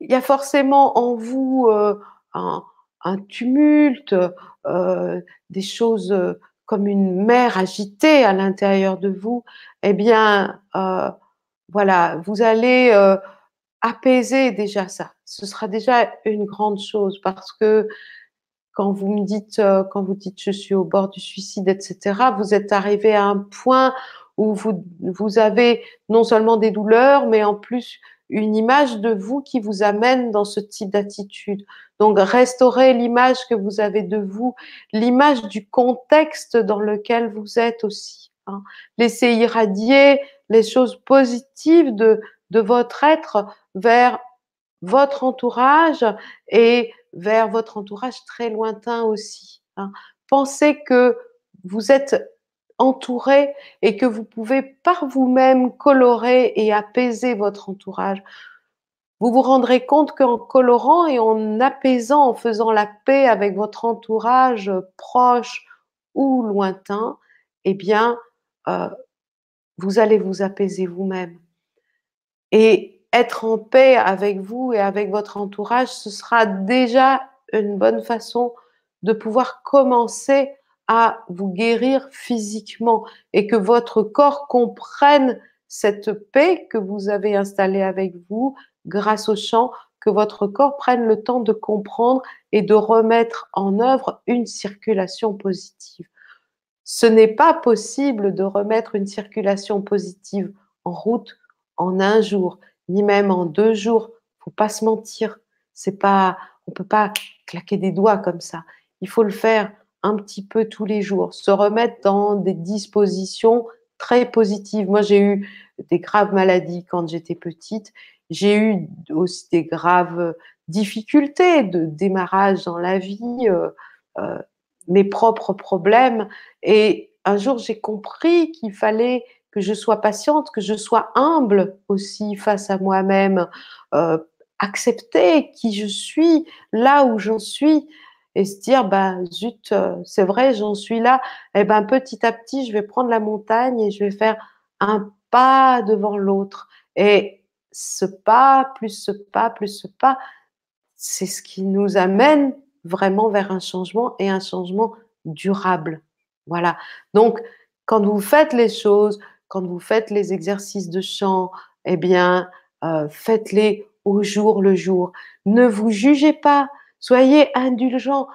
Speaker 2: il y a forcément en vous euh, un, tumulte, euh, des choses comme une mer agitée à l'intérieur de vous. Eh bien, voilà, vous allez apaiser déjà ça. Ce sera déjà une grande chose parce que quand vous me dites, euh, quand vous dites je suis au bord du suicide, etc., vous êtes arrivé à un point où vous, vous avez non seulement des douleurs, mais en plus une image de vous qui vous amène dans ce type d'attitude. Donc, restaurer l'image que vous avez de vous, l'image du contexte dans lequel vous êtes aussi. Hein. Laissez irradier les choses positives de, de votre être vers votre entourage et vers votre entourage très lointain aussi. Hein. Pensez que vous êtes entouré et que vous pouvez par vous-même colorer et apaiser votre entourage. Vous vous rendrez compte qu'en colorant et en apaisant, en faisant la paix avec votre entourage proche ou lointain, eh bien, euh, vous allez vous apaiser vous-même. Et être en paix avec vous et avec votre entourage, ce sera déjà une bonne façon de pouvoir commencer à vous guérir physiquement et que votre corps comprenne cette paix que vous avez installée avec vous grâce au chant, que votre corps prenne le temps de comprendre et de remettre en œuvre une circulation positive. Ce n'est pas possible de remettre une circulation positive en route en un jour ni même en deux jours. Faut pas se mentir. C'est pas, on peut pas claquer des doigts comme ça. Il faut le faire un petit peu tous les jours, se remettre dans des dispositions très positives. Moi, j'ai eu des graves maladies quand j'étais petite. J'ai eu aussi des graves difficultés de démarrage dans la vie, euh, euh, mes propres problèmes. Et un jour, j'ai compris qu'il fallait que je sois patiente, que je sois humble aussi face à moi-même, euh, accepter qui je suis, là où j'en suis, et se dire, bah, zut, euh, c'est vrai, j'en suis là. Et eh ben, petit à petit, je vais prendre la montagne et je vais faire un pas devant l'autre. Et ce pas, plus ce pas, plus ce pas, c'est ce qui nous amène vraiment vers un changement et un changement durable. Voilà. Donc, quand vous faites les choses, quand vous faites les exercices de chant, eh bien, euh, faites-les au jour le jour. Ne vous jugez pas, soyez indulgents,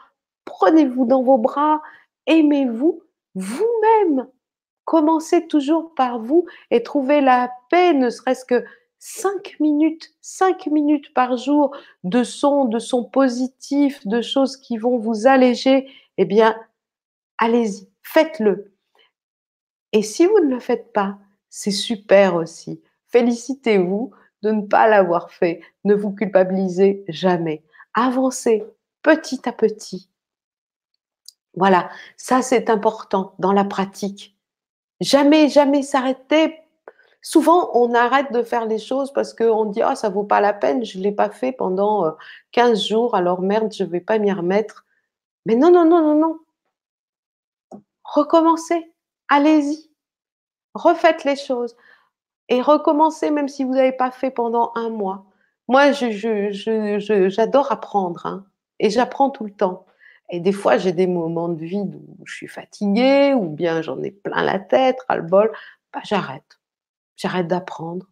Speaker 2: prenez-vous dans vos bras, aimez-vous vous-même. Commencez toujours par vous et trouvez la paix, ne serait-ce que cinq minutes, cinq minutes par jour de sons, de sons positifs, de choses qui vont vous alléger. Eh bien, allez-y, faites-le. Et si vous ne le faites pas, c'est super aussi. Félicitez-vous de ne pas l'avoir fait. Ne vous culpabilisez jamais. Avancez petit à petit. Voilà, ça c'est important dans la pratique. Jamais, jamais s'arrêter. Souvent, on arrête de faire les choses parce qu'on dit oh, ça vaut pas la peine, je ne l'ai pas fait pendant 15 euh, jours, alors merde, je ne vais pas m'y remettre. Mais non, non, non, non, non. Recommencez allez-y, refaites les choses et recommencez même si vous n'avez pas fait pendant un mois. Moi, j'adore apprendre hein, et j'apprends tout le temps. Et des fois, j'ai des moments de vide où je suis fatiguée ou bien j'en ai plein la tête, ras-le-bol. Bah, j'arrête. J'arrête d'apprendre.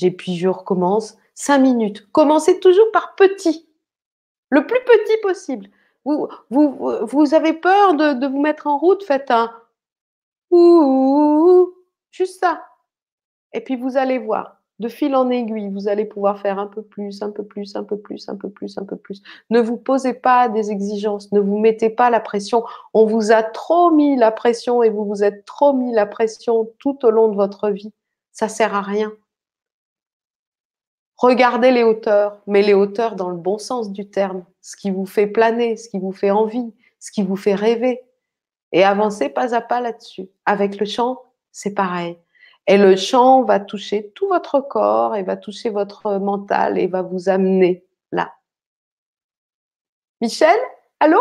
Speaker 2: Et puis je recommence. Cinq minutes. Commencez toujours par petit. Le plus petit possible. Vous, avez peur de, vous mettre en route, faites un ouh, juste ça. Et puis vous allez voir, de fil en aiguille, vous allez pouvoir faire un peu plus, un peu plus, un peu plus, un peu plus, un peu plus. Ne vous posez pas des exigences, ne vous mettez pas la pression. On vous a trop mis la pression et vous vous êtes trop mis la pression tout au long de votre vie. Ça sert à rien. Regardez les hauteurs, mais les hauteurs dans le bon sens du terme, ce qui vous fait planer, ce qui vous fait envie, ce qui vous fait rêver. Et avancez pas à pas là-dessus. Avec le chant, c'est pareil. Et le chant va toucher tout votre corps et va toucher votre mental et va vous amener là. Michel, allô?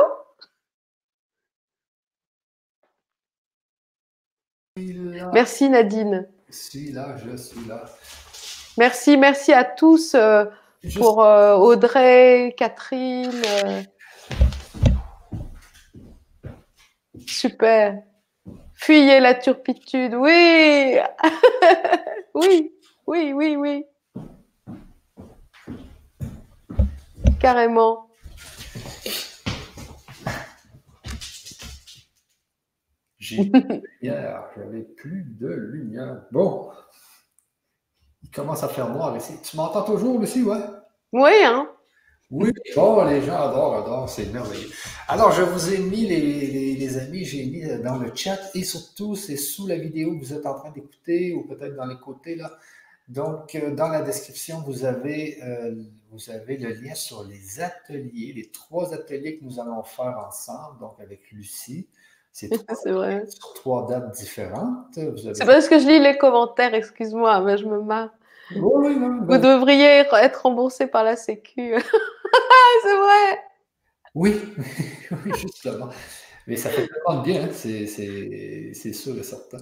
Speaker 2: Merci Nadine.
Speaker 1: Je suis là, je suis là.
Speaker 2: Merci, merci à tous euh, pour euh, Audrey, Catherine. Euh. Super. Fuyez la turpitude, oui. oui, oui, oui, oui. Carrément.
Speaker 1: J'ai plus de lumière, j'avais plus de lumière. Bon, il commence à faire noir ici. Tu m'entends toujours, Lucie, ouais?
Speaker 2: Oui, hein?
Speaker 1: Oui, bon, les gens adorent, adorent, c'est merveilleux. Alors, je vous ai mis, les, les, amis, j'ai mis dans le chat et surtout, c'est sous la vidéo que vous êtes en train d'écouter ou peut-être dans les côtés, là. Donc, euh, dans la description, vous avez, euh, vous avez le lien sur les ateliers, les trois ateliers que nous allons faire ensemble, donc avec Lucie.
Speaker 2: C'est vrai.
Speaker 1: Sur trois dates différentes.
Speaker 2: C'est parce que je lis les commentaires, excuse-moi, mais je me marre.
Speaker 1: Oui,
Speaker 2: Vous devriez être remboursé par la Sécu. c'est vrai.
Speaker 1: Oui, oui, justement. Mais ça fait tellement de bien, hein. c'est sûr et certain.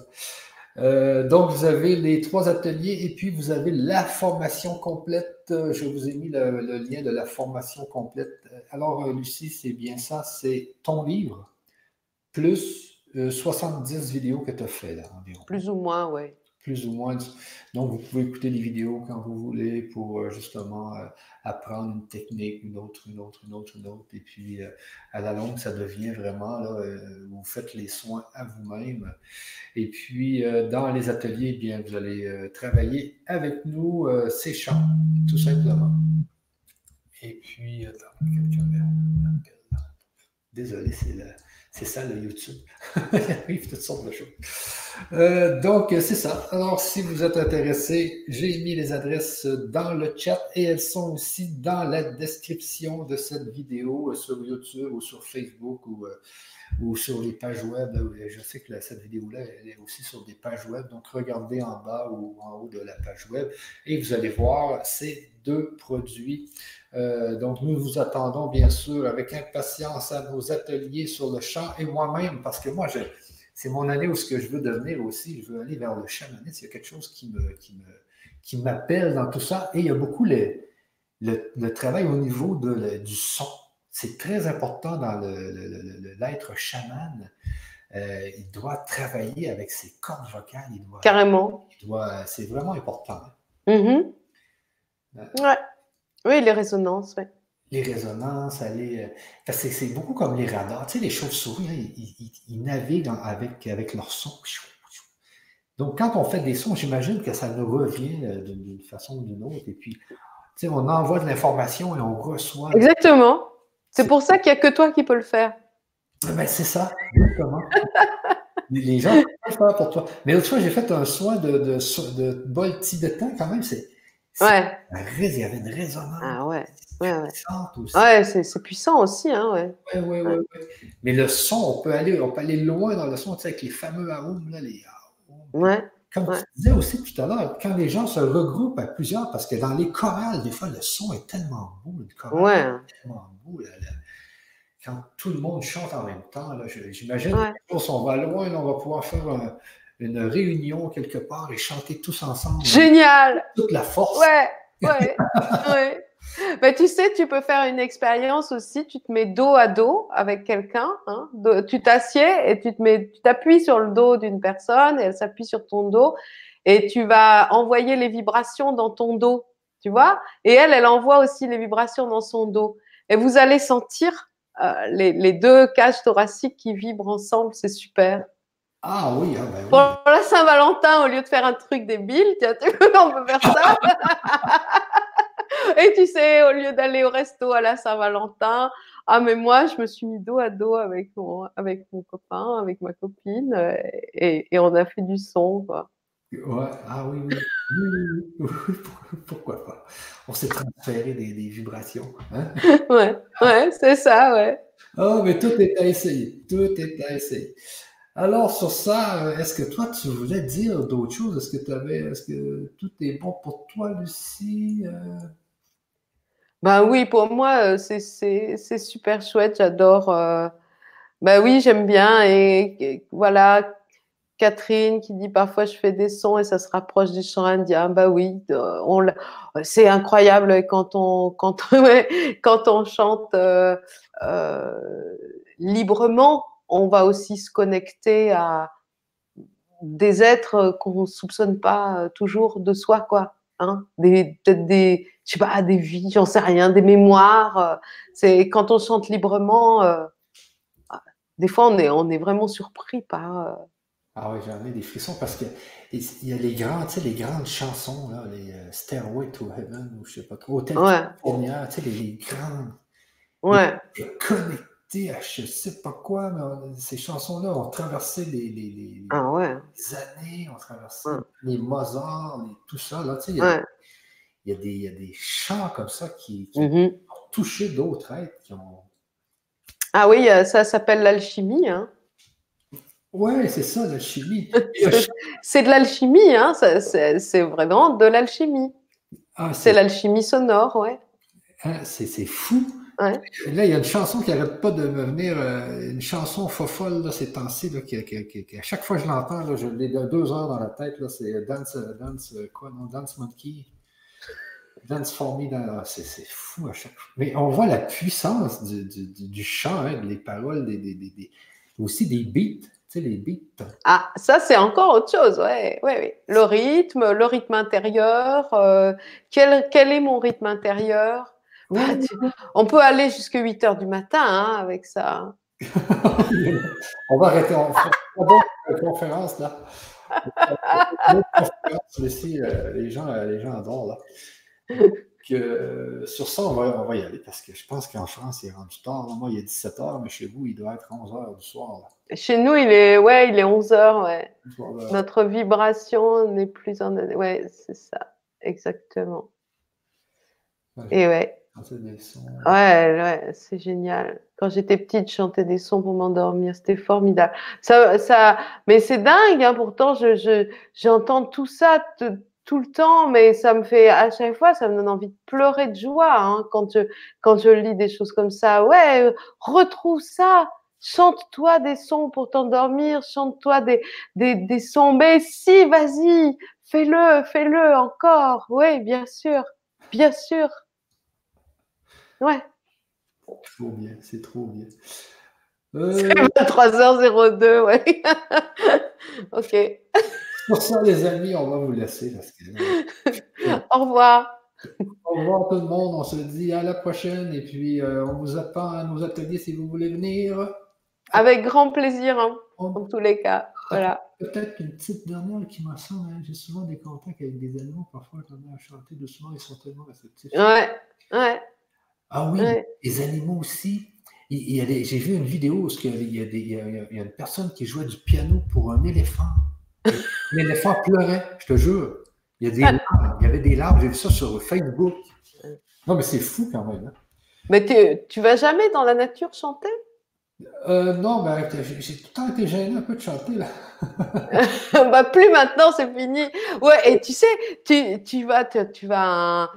Speaker 1: Euh, donc, vous avez les trois ateliers et puis vous avez la formation complète. Je vous ai mis le, lien de la formation complète. Alors, euh, Lucie, c'est bien ça, c'est ton livre plus 70 euh, vidéos que tu as fait là, environ.
Speaker 2: Plus ou moins, oui
Speaker 1: plus ou moins. Donc, vous pouvez écouter les vidéos quand vous voulez pour euh, justement euh, apprendre une technique, une autre, une autre, une autre, une autre. Et puis, euh, à la longue, ça devient vraiment, là, vous faites les soins à vous-même. Et puis, dans les ateliers, eh bien, vous allez travailler avec nous ces champs, tout simplement. Et puis, attends, Désolé, c'est là. C'est ça le YouTube. Il arrive toutes sortes de choses. Euh, donc, c'est ça. Alors, si vous êtes intéressé, j'ai mis les adresses dans le chat et elles sont aussi dans la description de cette vidéo euh, sur YouTube ou sur Facebook ou, euh, ou sur les pages web. Je sais que cette vidéo-là, elle est aussi sur des pages web. Donc, regardez en bas ou en haut de la page web et vous allez voir ces deux produits euh, donc, nous vous attendons bien sûr avec impatience à nos ateliers sur le champ et moi-même, parce que moi, c'est mon année où ce que je veux devenir aussi, je veux aller vers le chamanisme. Il y a quelque chose qui me, qui me, qui m'appelle dans tout ça. Et il y a beaucoup le, le, travail au niveau de, du son. C'est très important dans l'être chaman. Euh, il doit travailler avec ses cordes vocales. Il doit,
Speaker 2: Carrément.
Speaker 1: Il doit, c'est vraiment important.
Speaker 2: Mm-hmm. Euh, ouais. Oui, les résonances, oui.
Speaker 1: Les résonances, aller. Euh, c'est beaucoup comme les radars. Tu sais, les chauves-souris, ils, naviguent avec, avec leur son. Donc, quand on fait des sons, j'imagine que ça nous revient euh, d'une façon ou d'une autre. Et puis, tu sais, on envoie de l'information et on reçoit.
Speaker 2: Exactement. C'est pour ça qu'il n'y a que toi qui peux le faire.
Speaker 1: Ben, c'est ça, exactement. les gens peuvent le faire pour toi. Mais l'autre fois, j'ai fait un soin de, de, de, de bol tibétain quand même. C'est
Speaker 2: Ouais.
Speaker 1: Il y avait une résonance.
Speaker 2: Ah ouais. Ouais, ouais. Aussi. ouais c'est puissant aussi, hein, ouais.
Speaker 1: Ouais, ouais, ouais, Mais le son, on peut aller, on peut aller loin dans le son, tu sais, avec les fameux aoums, là, les
Speaker 2: Ouais.
Speaker 1: Comme tu disais aussi tout à l'heure, quand les gens se regroupent à plusieurs, parce que dans les chorales, des fois, le son est tellement beau, le choral
Speaker 2: ouais.
Speaker 1: est tellement beau, là, quand tout le monde chante en même temps, j'imagine, ouais. on va loin, on va pouvoir faire un, une réunion quelque part et chanter tous ensemble.
Speaker 2: Génial!
Speaker 1: Toute la force.
Speaker 2: Ouais, ouais, ouais. Ben, tu sais, tu peux faire une expérience aussi. Tu te mets dos à dos avec quelqu'un. Hein, tu t'assieds et tu te mets, tu t'appuies sur le dos d'une personne et elle s'appuie sur ton dos et tu vas envoyer les vibrations dans ton dos. Tu vois? Et elle, elle envoie aussi les vibrations dans son dos. Et vous allez sentir euh, les, les deux cages thoraciques qui vibrent ensemble. C'est super.
Speaker 1: Ah oui, ah ben oui.
Speaker 2: Pour la Saint-Valentin, au lieu de faire un truc débile, tiens, tu on peut faire ça. Et tu sais, au lieu d'aller au resto à la Saint-Valentin, ah mais moi, je me suis mis dos à dos avec mon, avec mon copain, avec ma copine, euh, et, et on a fait du son, quoi.
Speaker 1: Ouais, ah oui, oui. oui, oui, Pourquoi pas? On s'est transféré des, des vibrations. Hein?
Speaker 2: ouais, ouais, c'est ça, ouais.
Speaker 1: Oh, mais tout est à essayer. Tout est à essayer. Alors, sur ça, euh, est-ce que toi, tu voulais dire d'autres choses? Est-ce que tu avais, est-ce que tout est bon pour toi, Lucie? Euh?
Speaker 2: Ben oui, pour moi, euh, c'est super chouette. J'adore. Ben oui, j'aime bien. Et, voilà, Catherine qui dit parfois je fais des sons et ça se rapproche du chant indien. Bah oui, on, c'est incroyable quand on, quand, on chante euh, euh, librement, on va aussi se connecter à des êtres qu'on ne soupçonne pas toujours de soi, quoi. Hein des, peut-être des, je sais pas, des vies, j'en sais rien, des mémoires. C'est quand on chante librement, des fois on est, on est vraiment surpris par
Speaker 1: ah oui, j'en ai des frissons parce que il y a les grandes, tu sais, les grandes chansons, là, les euh, Stairway to Heaven, ou je sais pas trop, Hôtel
Speaker 2: ouais.
Speaker 1: tu sais, les, les, grandes.
Speaker 2: Ouais.
Speaker 1: Les, connectées à je sais pas quoi, mais ces chansons-là ont traversé les, les, les,
Speaker 2: ah ouais.
Speaker 1: les années, ont traversé les Mozart, les, tout ça, là, tu sais, il y, a, il, y a des, il y a des chants comme ça qui, qui
Speaker 2: mm-hmm.
Speaker 1: ont touché d'autres êtres, qui ont.
Speaker 2: Ah oui, ça s'appelle l'alchimie, hein.
Speaker 1: Ouais, c'est ça, l'alchimie.
Speaker 2: c'est de l'alchimie, hein? c'est vraiment de l'alchimie. Ah, c'est l'alchimie sonore, ouais.
Speaker 1: Ah, c'est fou.
Speaker 2: Ouais.
Speaker 1: Là, il y a une chanson qui n'arrête pas de me venir, euh, une chanson fofolle là, ces temps-ci, qui, qui, à chaque fois que je l'entends, je l'ai deux heures dans la tête, c'est Dance, Dance, quoi, non, Dance Monkey. Dance for me, c'est fou à chaque fois. Mais on voit la puissance du, du, du chant, hein, des paroles, des, des, des, aussi des beats les beats.
Speaker 2: Ah, ça, c'est encore autre chose, ouais, ouais, ouais. Le rythme, le rythme intérieur. Euh, quel, quel, est mon rythme intérieur? Bah, On peut aller jusqu'à 8 heures du matin hein, avec ça.
Speaker 1: on va arrêter. On fait une conférence, là. laisser euh, les, gens, euh, les gens adorent, là. Euh, sur ça, on va, on va, y aller parce que je pense qu'en France, il est rendu tard. Moi, il est 17 h, mais chez vous, il doit être 11 h du soir.
Speaker 2: Chez nous, il est, ouais, il est 11 h. Ouais. Notre vibration n'est plus en. Ouais, c'est ça, exactement. Et ouais. Ouais, ouais, c'est génial. Quand j'étais petite, je chantais des sons pour m'endormir. C'était formidable. Ça, ça, mais c'est dingue, hein, pourtant, je, j'entends tout ça tout le temps, mais ça me fait à chaque fois, ça me donne envie de pleurer de joie hein, quand je quand je lis des choses comme ça. Ouais, retrouve ça, chante-toi des sons pour t'endormir, chante-toi des, des des sons. Mais si, vas-y, fais-le, fais-le encore. Oui, bien sûr, bien sûr. Ouais.
Speaker 1: Trop bien, c'est trop bien.
Speaker 2: Euh... 23h02, ouais. ok.
Speaker 1: Pour ça, les amis, on va vous laisser.
Speaker 2: Au revoir.
Speaker 1: Au revoir tout le monde. On se dit à la prochaine. Et puis, euh, on vous attend à nos ateliers si vous voulez venir.
Speaker 2: Avec grand plaisir, hein, en tous les cas. Voilà.
Speaker 1: Peut-être une petite dernière qui me semble. Hein. J'ai souvent des contacts avec des animaux. Parfois, quand on a chanté doucement, ils sont tellement réceptifs.
Speaker 2: Ouais, ouais.
Speaker 1: Ah oui, les animaux aussi. J'ai vu une vidéo où il y, a il y a une personne qui jouait du piano pour un éléphant. L'éléphant pleurait, je te jure. Il y, a des larmes, il y avait des larmes, j'ai vu ça sur Facebook. Non, mais c'est fou quand même. Hein.
Speaker 2: Mais tu vas jamais dans la nature chanter?
Speaker 1: Euh, Non, mais j'ai tout le temps été gêné un peu de chanter. Là.
Speaker 2: bah, plus maintenant, c'est fini. Ouais, et tu sais, tu, tu vas, tu, vas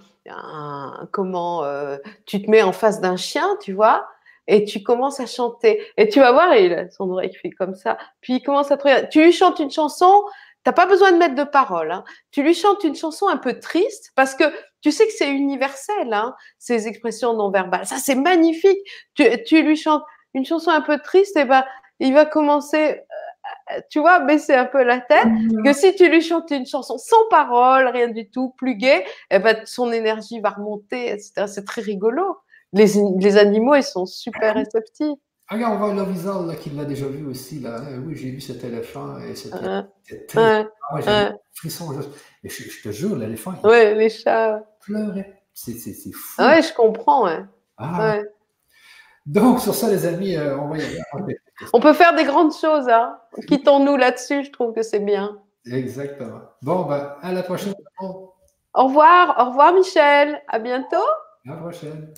Speaker 2: comment, euh, tu te mets en face d'un chien, tu vois, et tu commences à chanter. Et tu vas voir, il a son oreille qui fait comme ça. Puis il commence à te. Tu lui chantes une chanson, t'as pas besoin de mettre de paroles. Hein. Tu lui chantes une chanson un peu triste parce que tu sais que c'est universel, hein, ces expressions non verbales. Ça, c'est magnifique. Tu, tu, lui chantes une chanson un peu triste, et ben, il va commencer, euh, tu vois, baisser un peu la tête. Mmh. Que si tu lui chantes une chanson sans paroles, rien du tout, plus gai, et ben, son énergie va remonter, etc. C'est très rigolo les, les, animaux, ils sont super réceptifs.
Speaker 1: Ah, regarde, on voit Lovisol là, qui l'a déjà vu aussi. Là. Euh, oui, j'ai vu cet éléphant et c'était ouais. j'ai frisson juste. Et je, je, te jure, l'éléphant,
Speaker 2: il ouais, les chats.
Speaker 1: pleurait. C'est fou.
Speaker 2: Ah ouais, je comprends, ouais.
Speaker 1: Ah. ouais. Donc, sur ça, les amis, euh, on va y aller.
Speaker 2: On peut faire des grandes choses, hein. Quittons-nous là-dessus, je trouve que c'est bien.
Speaker 1: Exactement. Bon, ben, à la prochaine.
Speaker 2: Au revoir, au revoir Michel, à bientôt.
Speaker 1: À la prochaine.